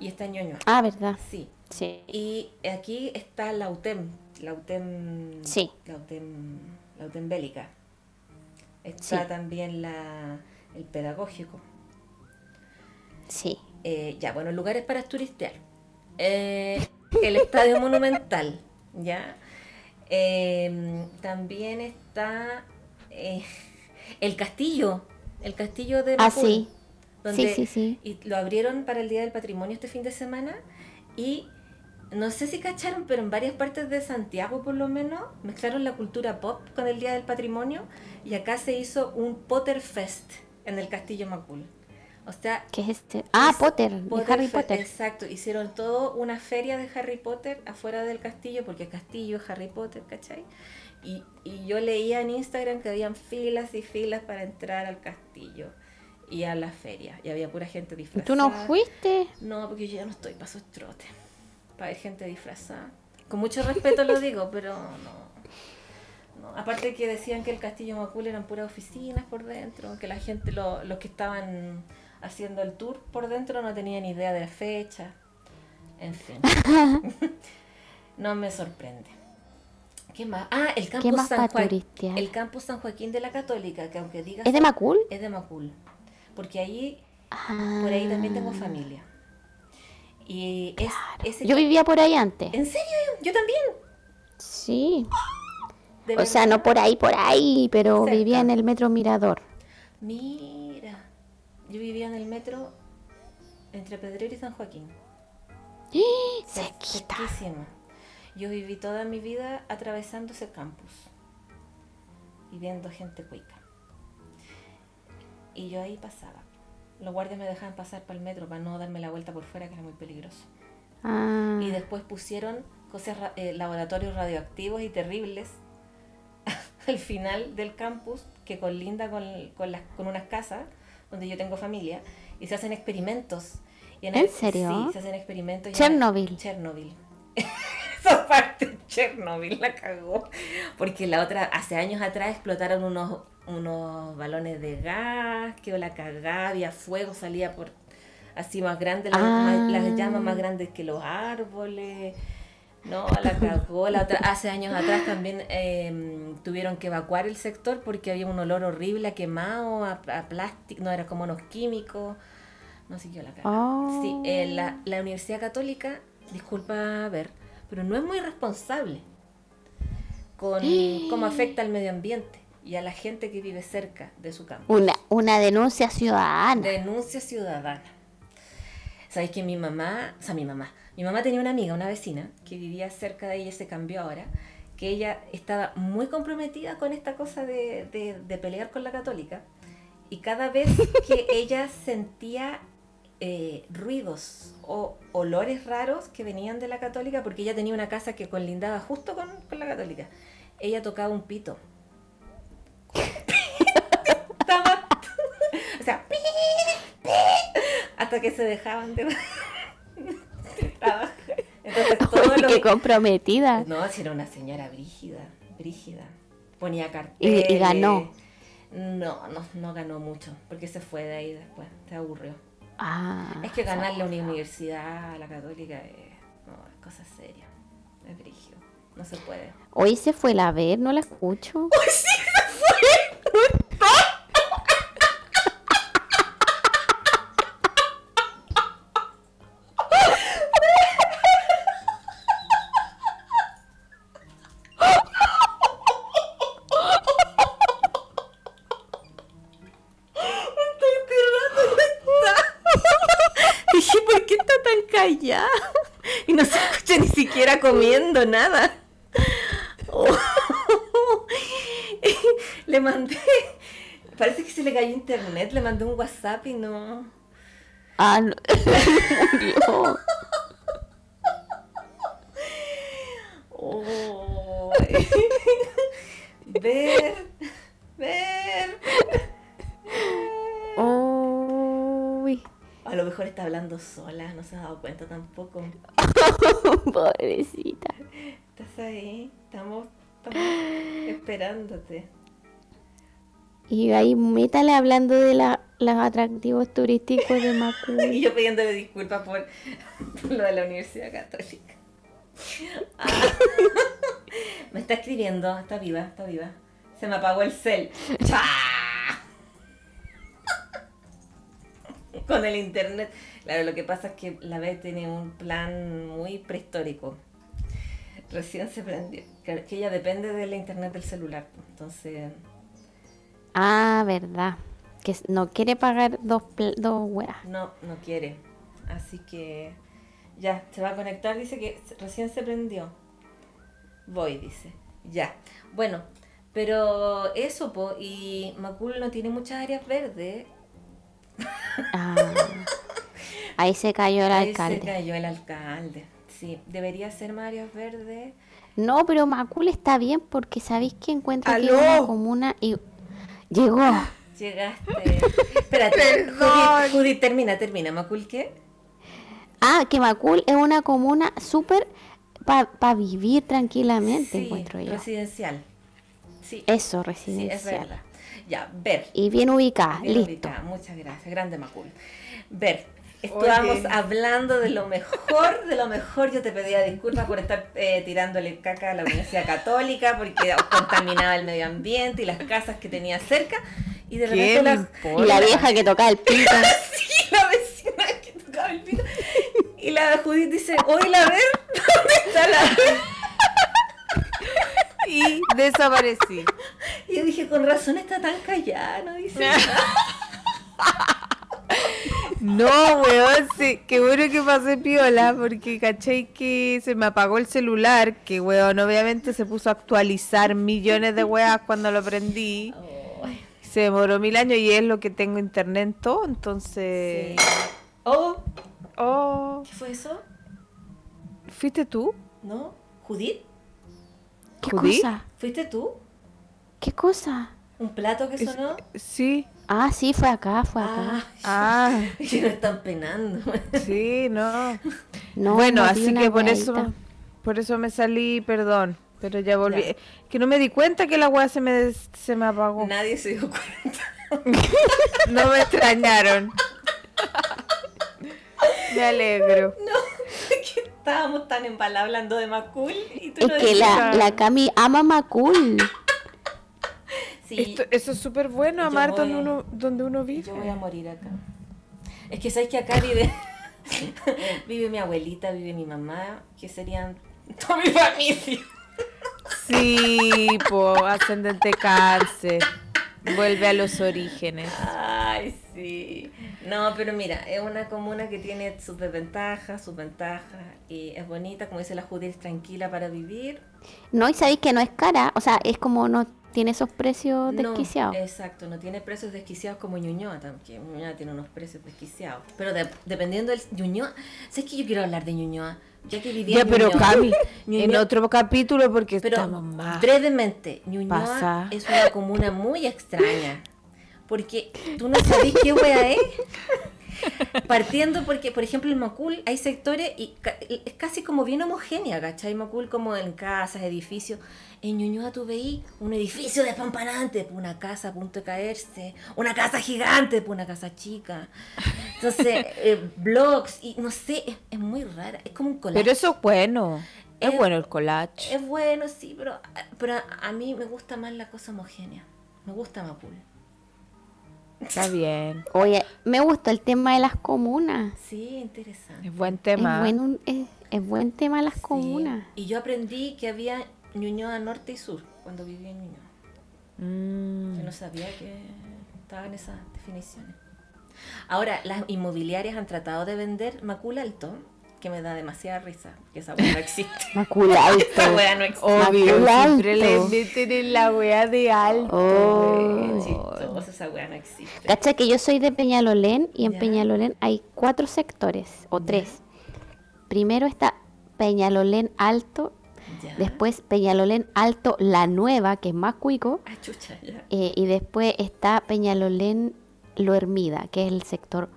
Y está en Ñuñoa. Ah, ¿verdad? Sí. Sí. Y aquí está la UTEM, la UTEM, Sí. la UTEM, la UTEM Bélica. Está Sí. también la, el pedagógico. Sí. Eh, ya, bueno, lugares para turistear. Eh, el Estadio Monumental, ¿ya? Eh, también está eh, el castillo, el castillo de Ah, Macul, sí. Donde- Sí, sí, sí. Y lo abrieron para el Día del Patrimonio este fin de semana y no sé si cacharon, pero en varias partes de Santiago por lo menos mezclaron la cultura pop con el Día del Patrimonio y acá se hizo un Potter Fest en el Castillo Macul. O sea, ¿Qué es este? Ah, es Potter, de Potter Harry Fe- Potter. Exacto, hicieron todo una feria de Harry Potter afuera del castillo, porque el castillo es Harry Potter, ¿cachai? Y, y yo leía en Instagram que habían filas y filas para entrar al castillo y a la feria. Y había pura gente ¿Y disfrazada. tú no fuiste? No, porque yo ya no estoy para esos trotes. Para ver gente disfrazada. Con mucho respeto lo digo, pero no. no. Aparte que decían que el castillo Macul eran puras oficinas por dentro, que la gente, lo- los que estaban haciendo el tour por dentro no tenían idea de la fecha. En fin. no me sorprende. ¿Qué más? Ah, el campus San turistear? El campus San Joaquín de la Católica, que aunque digas ¿Es de Macul? es de Macul. Porque ahí Ah, por ahí también tengo familia. Y es ese Yo vivía por ahí antes. ¿En serio? Yo también. Sí. ¿De O sea, no por ahí, por ahí, pero Cerca. vivía en el metro Mirador. Mira. Yo vivía en el metro entre Pedrero y San Joaquín. cer- Cerquita. cerquísima. Yo viví toda mi vida atravesando ese campus y viendo gente cuica. Y yo ahí pasaba. Los guardias me dejaban pasar para el metro para no darme la vuelta por fuera, que era muy peligroso. Ah, Y después pusieron cosas, eh, laboratorios radioactivos y terribles al final del campus que colinda con, con, las, con unas casas donde yo tengo familia y se hacen experimentos. Y ¿En el- serio? Sí, se hacen experimentos. en- Chernobyl. Chernobyl. Esa parte, Chernobyl la cagó. Porque la otra, hace años atrás explotaron unos, unos balones de gas, quedó la cagada, había fuego, salía por así más grande, Ah. las llamas más grandes que los árboles. No, la cagó. La otra, hace años atrás también eh, tuvieron que evacuar el sector porque había un olor horrible a quemado, a, a plástico, no era como unos químicos. No siguió la cagada. Oh. Sí, eh, la, la Universidad Católica, disculpa ver, pero no es muy responsable con cómo afecta al medio ambiente y a la gente que vive cerca de su campo. una, una denuncia ciudadana. Denuncia ciudadana. Sabéis que mi mamá, o sea, mi mamá, mi mamá tenía una amiga, una vecina, que vivía cerca de ella, se cambió ahora, que ella estaba muy comprometida con esta cosa de, de- de pelear con la católica. Y cada vez que ella sentía eh, ruidos o olores raros que venían de la católica, porque ella tenía una casa que colindaba justo con, con la católica, ella tocaba un pito. O sea, hasta que se dejaban de, de trabajar. Entonces todo Uy, lo qué comprometida. no, si era una señora brígida, brígida. Ponía carteles. y ganó. No, no, no ganó mucho, porque se fue de ahí después, se aburrió. Ah, es que ganarle a una universidad, a la católica, es, no, es cosa seria, es brígido, no se puede. hoy se fue la ver, no la escucho. Dije, comiendo nada. Oh. Le mandé, parece que se le cayó internet, le mandé un WhatsApp y no... Ah, no. Murió. Oh. ver, ver. Uy, A lo mejor está hablando sola, no se ha dado cuenta tampoco. pobrecita. Estás ahí, estamos, estamos esperándote. Y ahí métale hablando de la, los atractivos turísticos de Macul. Y yo pidiéndole disculpas por, por lo de la Universidad Católica. Ah. Me está escribiendo, está viva, está viva. Se me apagó el cel. ¡Chá! Con el internet. Claro, lo que pasa es que la B tiene un plan muy prehistórico. Recién se prendió. Que que ella depende del internet del celular. pues, Entonces, Ah, verdad. Que no quiere pagar dos, dos weas. no, no quiere. Así que ya, se va a conectar. Dice que recién se prendió. Voy, dice. Ya. Bueno, pero eso, po, y Macul no tiene muchas áreas verdes. Ah. Ahí se cayó el Ahí alcalde. se cayó el alcalde. Sí, debería ser más áreas verdes. No, pero Macul está bien porque sabéis que es ¡Aló! una comuna y llegó. Llegaste. Espérate, Perdón. Judith, termina, termina. ¿Macul qué? Ah, que Macul es una comuna súper para vivir tranquilamente, Sí, encuentro yo. residencial. Sí, Eso, sí, es residencial. verdad. Ya, ver. y bien ubicada, Bien listo. ubicada, Muchas gracias, grande Macul. Ver, estábamos Oye. hablando de lo mejor, de lo mejor. Yo te pedía disculpas por estar eh, tirándole caca a la Universidad Católica porque contaminaba el medio ambiente y las casas que tenía cerca. Y de ¿Qué repente la? Y la vieja que tocaba el pito. y la vecina que tocaba el pito. Y la Judith dice, oye, la ver, ¿dónde está la ver? Y desaparecí. Y yo dije, con razón está tan callada, no dice nada. No, weón, sí, qué bueno que pasé piola, porque caché que se me apagó el celular, que weón, obviamente se puso a actualizar millones de weas cuando lo prendí. Se demoró mil años y es lo que tengo internet en todo, entonces... sí. Oh, Oh, ¿qué fue eso? ¿fuiste tú? ¿No? ¿Judith? ¿Qué ¿Judith? cosa? ¿Fuiste tú? ¿Qué cosa? ¿Un plato que Es- sonó? Sí. Ah, sí, fue acá, fue acá. Ah, Ah, que me están penando. sí, no. No, bueno, así que por eso, por eso me salí, perdón. Pero ya volví. Ya. Que no me di cuenta que la wea se me, se me apagó. Nadie se dio cuenta. No me extrañaron. Me alegro. No, que estábamos tan embalados hablando de Macul y tú Es no que la, la Cami ama Macul. Sí, Esto- eso es súper bueno, Yo amar voy- donde uno, donde uno vive. yo voy a morir acá. Es que sabes que acá vive vive mi abuelita, vive mi mamá, que serían toda mi familia. Sí, po, ascendente cáncer. Vuelve a los orígenes. Ay, sí. No, pero mira, es una comuna que tiene sus desventajas, sus ventajas, y es bonita, como dice la Judith, es tranquila para vivir. No, y sabéis que no es cara. O sea, es como no tiene esos precios No, desquiciados. exacto, no tiene precios desquiciados como Ñuñoa, que Ñuñoa tiene unos precios desquiciados. Pero de- dependiendo del Ñuñoa, ¿sabes que yo quiero hablar de Ñuñoa? Ya que viví Ya, en pero Ñuñoa. Cami, en Ñuñoa- otro capítulo porque pero estamos más. brevemente, Ñuñoa pasa. es una comuna muy extraña. Porque tú no sabes qué wea es. Partiendo porque, por ejemplo, en Macul hay sectores y ca- es casi como bien homogénea, ¿cachai? Macul como en casas, edificios. En Ñuñoa tú veí un edificio despampanante, pues, una casa a punto de caerse, una casa gigante, pues, una casa chica. Entonces, eh, blogs y no sé, es, es muy rara, es como un collage. Pero eso es bueno. Es Es- bueno el collage. Es bueno, sí, pero, pero a, a mí me gusta más la cosa homogénea. Me gusta Macul. Está bien. Oye, me gusta el tema de las comunas. Sí, interesante. Es buen Es tema. buen, un- es, es buen tema las comunas. Y yo aprendí que había Ñuñoa norte y sur cuando vivía en Ñuñoa. Mm. Yo no sabía que estaban esas definiciones. Ahora, las inmobiliarias han tratado de vender Macul Alto, que me da demasiada risa, que esa hueá no existe. Maculado. esa hueá no existe. Obvio, Macul siempre le alto. meten en la wea de alto. Oh. Chistoso, esa hueá no existe. Cacha que yo soy de Peñalolén y en Ya. Peñalolén hay cuatro sectores o tres. Primero está Peñalolén Alto, Ya. después Peñalolén Alto La Nueva, que es más cuico, Ah, chucha, ya. eh, y después está Peñalolén Lo Hermida, que es el sector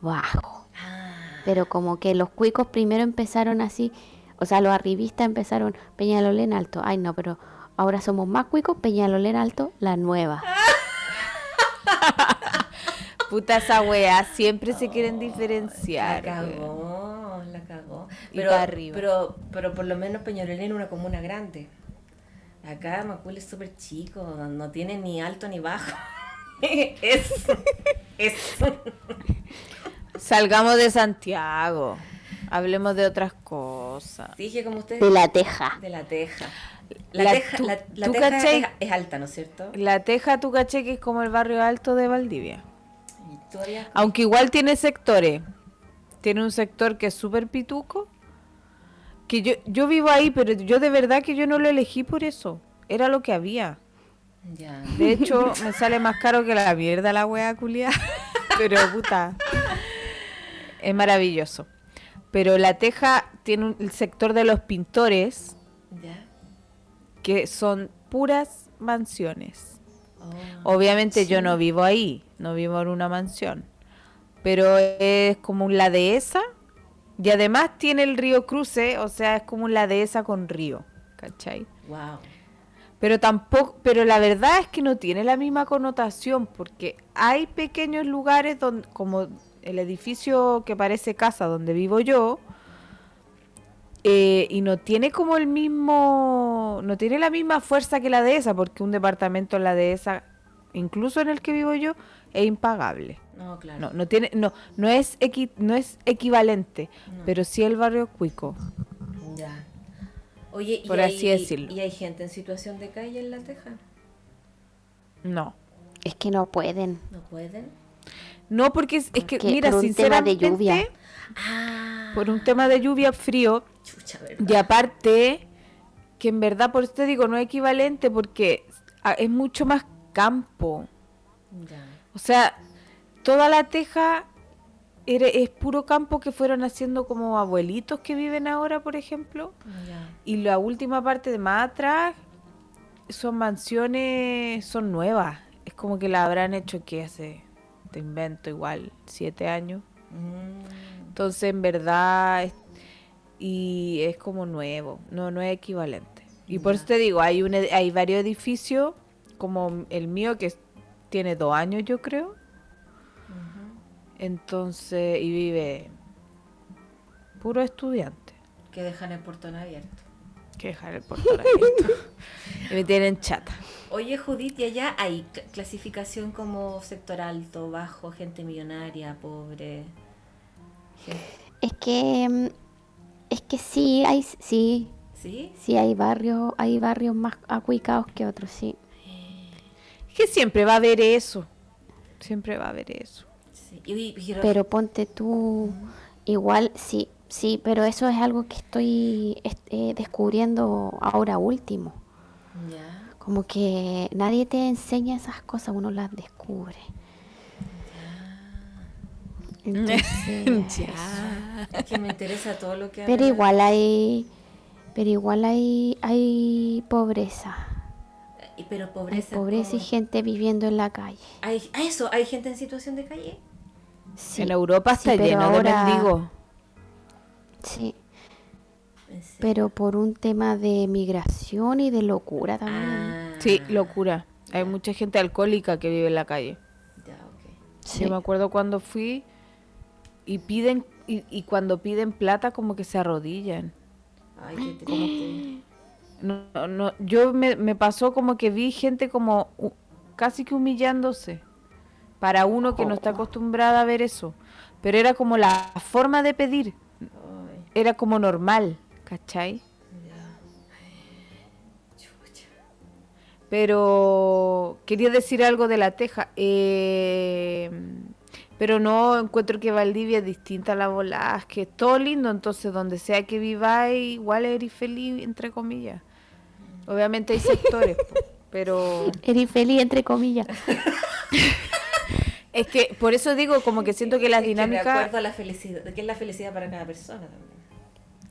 bajo. Ah, Pero como que los cuicos primero empezaron así, o sea, los arribistas empezaron Peñalolén Alto. Ay, no, pero ahora somos más cuicos, Peñalolén Alto, La Nueva. Puta esa weá, siempre se quieren diferenciar. La cagó. Y Pero, arriba. pero, pero por lo menos Peñalolén es una comuna grande. Acá Macul es súper chico, no tiene ni alto ni bajo. es, es. Salgamos de Santiago. Hablemos de otras cosas. Dije como ustedes. De la teja. De la teja. La, La- teja, tú- la, la teja es, es alta, ¿no es cierto? La Teja, tu caché que es como el barrio alto de Valdivia. Todavía- Aunque igual tiene sectores. Tiene un sector que es súper pituco. Que yo, yo vivo ahí, pero yo de verdad que yo no lo elegí por eso. Era lo que había. Ya. De hecho, me sale más caro que la mierda la wea culia. Pero puta. Es maravilloso. Pero la Teja tiene un, el sector de los pintores, Ya. que son puras mansiones. Oh. Obviamente yo no vivo ahí, no vivo en una mansión. Pero es como un la dehesa. Y además tiene el río Cruce, o sea, es como la dehesa con río. ¿Cachai? Wow. Pero tampoco, pero la verdad es que no tiene la misma connotación, porque hay pequeños lugares donde, como el edificio que parece casa donde vivo yo, eh, y no tiene como el mismo, no tiene la misma fuerza que la dehesa, porque un departamento en la dehesa, incluso en el que vivo yo, es impagable. No, claro. No, no tiene, no, no es equi- no es equivalente, No. pero sí el barrio cuico. Ya. Oye, ¿y hay, decirlo. ¿y hay gente en situación de calle en La Teja? No. Es que no pueden. ¿No pueden? No, porque es, es que, Porque mira, por un tema de lluvia. Ah, por un tema de lluvia, frío, chucha, ¿verdad? y aparte, que en verdad, por eso te digo, no es equivalente, porque ah, es mucho más campo. Ya. O sea, toda la teja era- es puro campo que fueron haciendo como abuelitos que viven ahora, por ejemplo. Y la última parte de más atrás son mansiones, son nuevas. Es como que la habrán hecho que hace, te invento igual, siete años. Mm, Entonces, en verdad, es- y es como nuevo, no, no es equivalente. Y por eso te digo, hay, un, hay varios edificios, como el mío, que tiene dos años, yo creo. Entonces, y vive puro estudiante, que dejan el portón abierto. que dejar el portón abierto. y me tienen chata. Oye, Judith, ¿y allá hay cl- clasificación como sector alto, bajo, gente millonaria, pobre? Es que mm, es que sí hay sí, ¿Sí? sí hay barrios, hay barrios más acuicados que otros, sí. Es que siempre va a haber eso. Siempre va a haber eso. Pero ponte tú igual sí, sí, pero eso es algo que estoy est- eh, descubriendo ahora último. Como que nadie te enseña esas cosas, uno las descubre. Entonces, ya. Es que me interesa todo lo que pero igual hay, pero igual hay, hay pobreza, Pero hay pobreza. pobreza y gente viviendo en la calle. Hay, eso, hay gente en situación de calle. Sí, en Europa sí, está pero lleno ahora- de mendigos. sí, pero por un tema de migración y de locura también. Ah, Sí, locura. Hay mucha gente alcohólica que vive en la calle. Sí. Yo me acuerdo cuando fui y piden y, y cuando piden plata como que se arrodillan. Ay, qué triste. No, no, yo me, me pasó como que vi gente como casi que humillándose para uno que no está acostumbrada a ver eso. Pero era como la forma de pedir, era como normal, ¿cachai? Pero quería decir algo de la teja. eh, pero no encuentro que Valdivia es distinta a la. Es que es todo lindo, entonces donde sea que viváis, igual eres feliz, entre comillas. Obviamente hay sectores, pero Eres feliz, entre comillas. es que por eso digo, como que siento que las De dinámicas. acuerdo a la felicidad, de qué es la felicidad para cada persona también.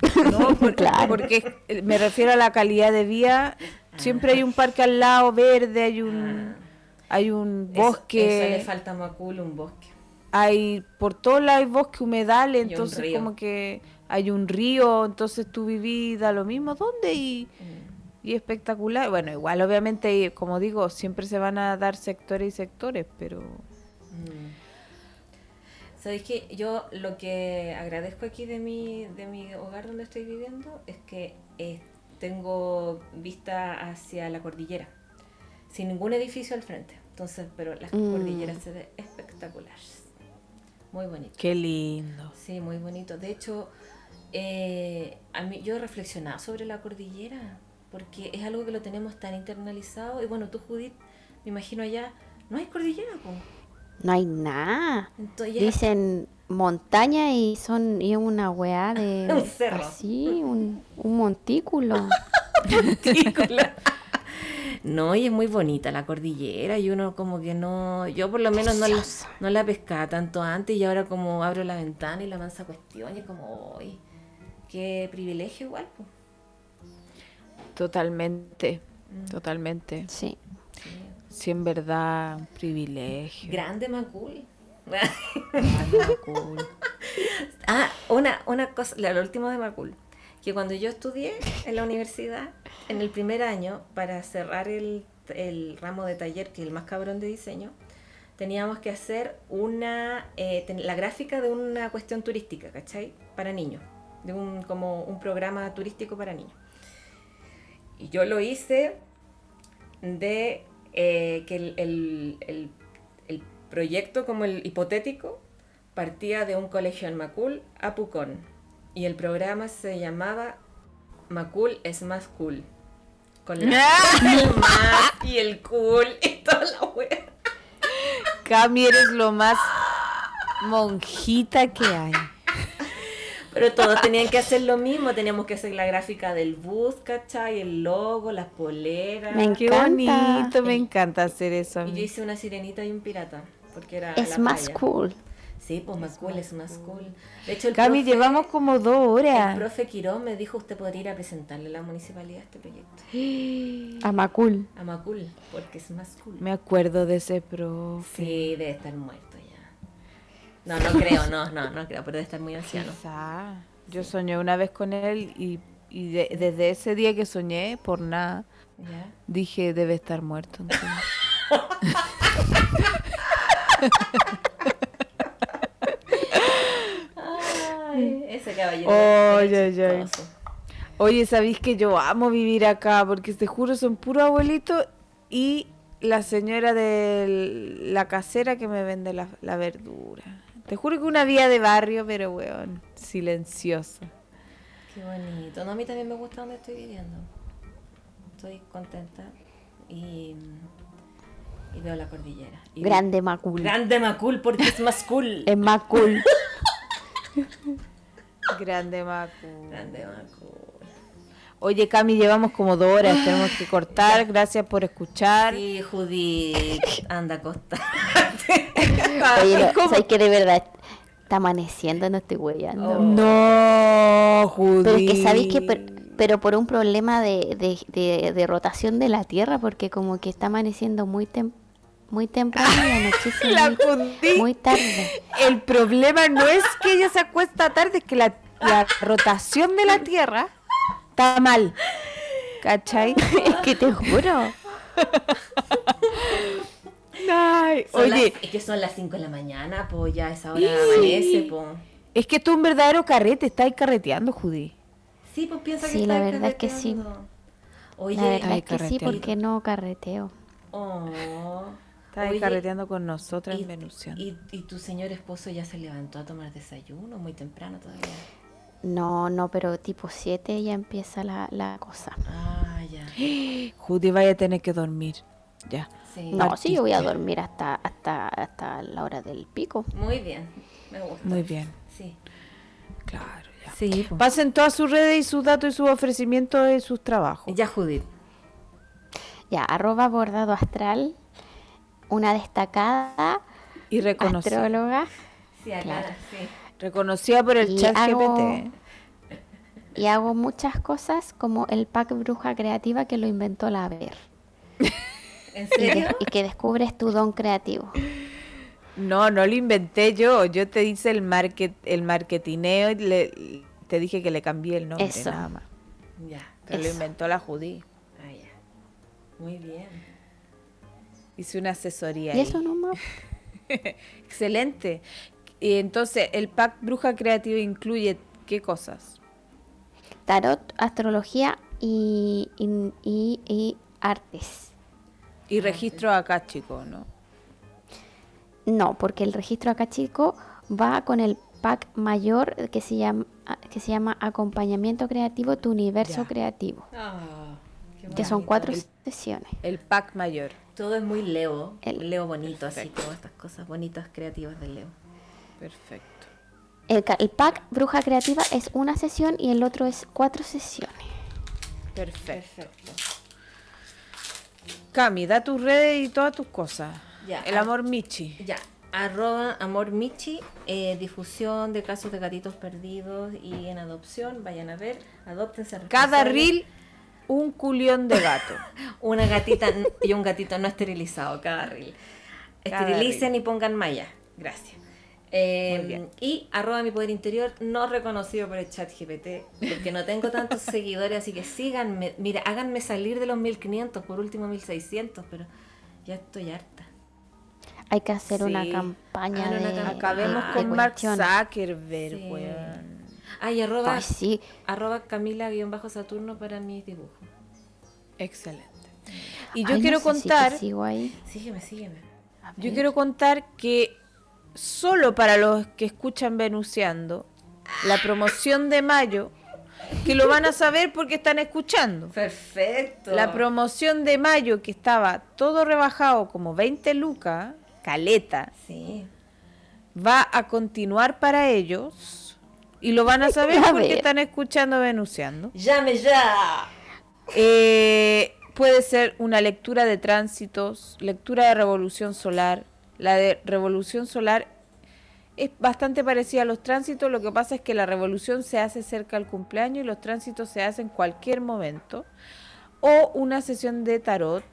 No, por- Claro. porque eh, me refiero a la calidad de vida. Siempre hay un parque al lado verde, hay un, hay un Eso- bosque. Eso, le falta a Macul, un bosque. hay por todos lados hay bosque humedales, Y entonces como que hay un río, entonces tú vivís da lo mismo, ¿dónde? Y, y espectacular. Bueno, igual obviamente, como digo, siempre se van a dar sectores y sectores, pero... Mm. Sabéis que yo lo que agradezco aquí de mi, de mi hogar donde estoy viviendo es que eh, tengo vista hacia la cordillera, sin ningún edificio al frente. Entonces, pero las Mm. cordilleras se ven espectaculares. Muy bonito. Qué lindo. Sí, muy bonito. De hecho, eh, a mí, yo he reflexionado sobre la cordillera, porque es algo que lo tenemos tan internalizado. Y bueno, tú, Judith, me imagino allá, no hay cordillera, po. No hay nada. Entonces, Dicen montaña y son y es una weá de Un cerro. así, un, un montículo. No, y es muy bonita la cordillera y uno como que no, yo por lo menos no, la- no la pescaba tanto antes y ahora como abro la ventana y la mansa cuestión y es como, uy, qué privilegio igual. po". Totalmente, totalmente. Sí. Sí, en verdad, un privilegio. Grande Macul. Cool. ah, una, una cosa, lo último de Macul, que cuando yo estudié en la universidad, en el primer año, para cerrar el, el ramo de taller, que es el más cabrón de diseño, teníamos que hacer una eh, la gráfica de una cuestión turística, ¿cachai? Para niños, de un como un programa turístico para niños. Y yo lo hice de eh, que el, el- el- el proyecto como el hipotético partía de un colegio en Macul a Pucón y el programa se llamaba Macul es más cool. Con la el más y el cool y toda la wea. Cami, eres lo más monjita que hay. Pero todos tenían que hacer lo mismo, teníamos que hacer la gráfica del bus, ¿cachai? El logo, las poleras. Me Qué encanta. bonito, me encanta hacer eso. a Y yo hice una sirenita y un pirata, porque era Es la más playa. cool. Sí, pues más cool, es más cool. De hecho, el Cami, profe- llevamos como dos El horas. profe Quirón me dijo, usted podría ir a presentarle a la municipalidad este proyecto. Amacul. A Macul, porque es más cool. Me acuerdo de ese profe. Sí, debe estar muerto. No, no creo, no, no, no creo, pero debe estar muy anciano. Quizá. Yo soñé una vez con él y, y de- desde ese día que soñé, por nada, ¿Ya? dije, debe estar muerto. entonces. Ay, ese caballero. Chistoso. Oye, ¿sabéis que yo amo vivir acá? Porque te juro, son puros abuelitos y la señora de la casera que me vende la, la verdura. Te juro que una vía de barrio, pero weón, silenciosa. Qué bonito. No, a mí también me gusta donde estoy viviendo. Estoy contenta y, y veo la cordillera. Y Grande Macul. Grande Macul porque es más cool. Es más cool. Grande Macu. Grande Macul. Oye, Cami, llevamos como dos horas, tenemos que cortar. Gracias por escuchar. Sí, Judith, anda a. Oye. ¿sabes que de verdad está amaneciendo? No estoy huellando. No, Judith. Pero es que sabéis que, per- pero por un problema de, de, de- de rotación de la Tierra, porque como que está amaneciendo muy tem- muy temprano y anochece La muy, muy tarde. El problema no es que ella se acuesta tarde, es que la, la rotación de la Tierra está mal. ¿Cachai? es que te juro. Ay, Son oye, las- es que son las 5 de la mañana, pues ya a esa hora amanece, pues. es que tú un verdadero carrete, estás carreteando, Judí. Sí, pues piensa que Sí, está la verdad es que sí. carreteando. Oye, La verdad es que sí, porque no carreteo. oh, oye, carreteando con nosotras y, en Venusión. y, y tu señor esposo ya se levantó a tomar desayuno muy temprano todavía. No, no, pero tipo 7 ya empieza la, la cosa. Ah, ya. Judí vaya a tener que dormir. Ya. Sí. No, sí, yo voy a dormir hasta, hasta, hasta la hora del pico. Muy bien. Me gusta. Muy bien. Sí. Claro, ya. Sí, pues. Pasen todas sus redes y sus datos y sus ofrecimientos de sus trabajos. Ya, Judith. Ya, arroba bordado astral, una destacada Y reconocida. astróloga Sí, acá, Claro. sí. Reconocida por el Y chat hago- GPT. y hago muchas cosas como el pack bruja creativa que lo inventó la Ver ¿En y, de- serio? y que descubres tu don creativo. No, no lo inventé yo. Yo te hice el market, el marketineo y le- te dije que le cambié el nombre Eso. nada más. Ya. Pero lo inventó la Judí. Muy bien. Hice una asesoría. Y ahí. eso nomás. Excelente. Y entonces, el pack Bruja Creativa incluye qué cosas? Tarot, astrología y, y, y- y artes. Y registro acá, chicos, ¿no? No, porque el registro acá chico va con el pack mayor que se llama, que se llama Acompañamiento Creativo, tu universo Ya. creativo. Ah, qué Que son bonito. cuatro El- sesiones. El pack mayor. Todo es muy Leo. El- Leo bonito, así, Perfecto. todas estas cosas bonitas, creativas de Leo. Perfecto. El, pack Bruja Creativa es una sesión y el otro es cuatro sesiones. Perfecto. Cami, da tus redes y todas tus cosas. Ya. El amor Michi. Ya, arroba amor Michi, eh, difusión de casos de gatitos perdidos y en adopción. Vayan a ver, adoptense. Cada reel, un culión de gato. Una gatita y un gatito no esterilizado, cada reel. Cada Esterilicen reel. y pongan malla. Gracias. Eh, bien. y arroba mi poder interior no reconocido por el chat GPT porque no tengo tantos seguidores así que síganme mira háganme salir de los 1500 por último 1600 pero ya estoy harta Hay que hacer una campaña una de. Acabemos de con Mark cuestión. Zuckerberg, Sí. weón. arroba Ay, sí. arroba Camila-Saturno para mis dibujos Excelente. Y yo Ay, no quiero si contar, sigo ahí. sígueme sígueme yo quiero contar que solo para los que escuchan Venuciando, la promoción de mayo, que lo van a saber porque están escuchando. perfecto La promoción de mayo que estaba todo rebajado como 20 lucas, caleta, sí va a continuar para ellos y lo van a saber porque están escuchando Venuciando. llame ya Eh, puede ser una lectura de tránsitos, lectura de revolución solar. La de revolución solar es bastante parecida a los tránsitos, lo que pasa es que la revolución se hace cerca al cumpleaños y los tránsitos se hacen en cualquier momento. O una sesión de tarot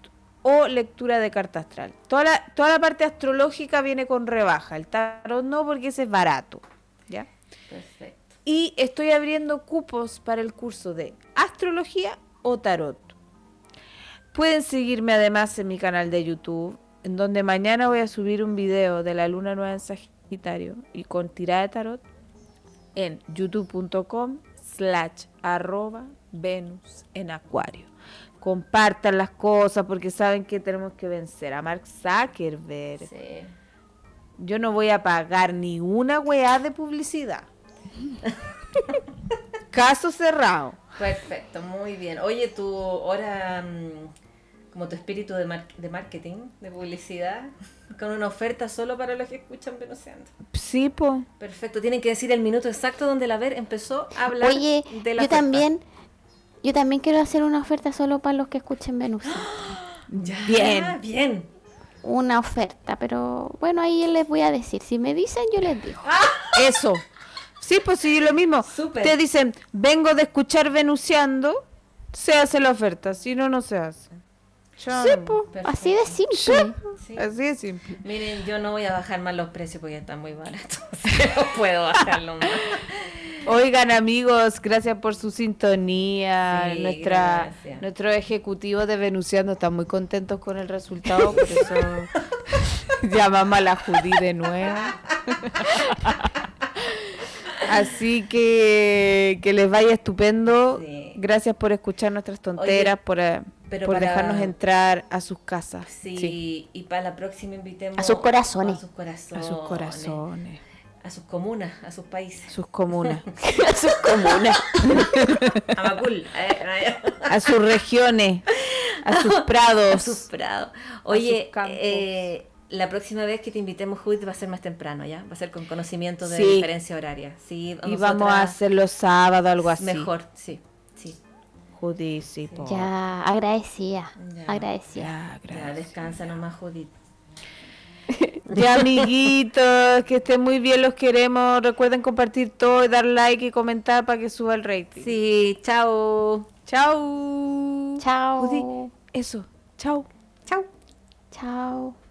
o lectura de carta astral. Toda la, toda la parte astrológica viene con rebaja, el tarot no porque ese es barato. ¿ya? perfecto Y estoy abriendo cupos para el curso de astrología o tarot. Pueden seguirme además en mi canal de YouTube, en donde mañana voy a subir un video de la luna nueva en Sagitario y con tirada de tarot en youtube.com slash arroba Venus en Acuario. Compartan las cosas porque saben que tenemos que vencer a Mark Zuckerberg. sí Yo no voy a pagar ni una weá de publicidad. Caso cerrado. Perfecto, muy bien. Oye, tu hora, mm, como tu espíritu de, mar- de marketing, de publicidad, con una oferta solo para los que escuchan Venuseando. Sí, po. Perfecto, tienen que decir el minuto exacto donde la ver empezó a hablar Oye, de la yo oferta. también, yo también quiero hacer una oferta solo para los que escuchen Venus. Ya, Bien. bien. Una oferta, pero bueno, ahí les voy a decir. Si me dicen, yo les digo. Eso. Sí, pues sí, lo mismo. Súper. Te dicen, vengo de escuchar Venuciando, se hace la oferta. Si no, no se hace. Sí, po, así de simple. Sí. Así de simple. Miren, yo no voy a bajar más los precios porque ya están muy baratos. no puedo bajarlo más. Oigan amigos, gracias por su sintonía. Sí, Nuestra, gracias. nuestro ejecutivo de Venuciando están muy contentos con el resultado, por eso llamamos a la Judy de nuevo. Así que que les vaya estupendo. Sí. Gracias por escuchar nuestras tonteras, Oye, por, eh, pero por para- dejarnos entrar a sus casas. Sí, y para la próxima invitemos A sus corazones. A sus corazones. A sus corazones, A sus comunas, a sus a países. sus comunas, A sus comunas. A Macul. a sus regiones, a sus prados. a sus prados. Oye, sus eh, la próxima vez que te invitemos, Judith, va a ser más temprano, ¿ya? Va a ser con conocimiento de Sí. diferencia horaria. Sí, Y vamos a hacerlo sábado, algo así. Mejor, sí, sí. Judy, sí, po. Ya, agradecida. Ya. Agradecida. Ya, Ya, gracias. descansa nomás, Judith. Ya, amiguitos, que estén muy bien, los queremos. Recuerden compartir todo y dar like y comentar para que suba el rating. Sí, chao. Chao. Chao. Judy, eso. Chao. Chao. Chao.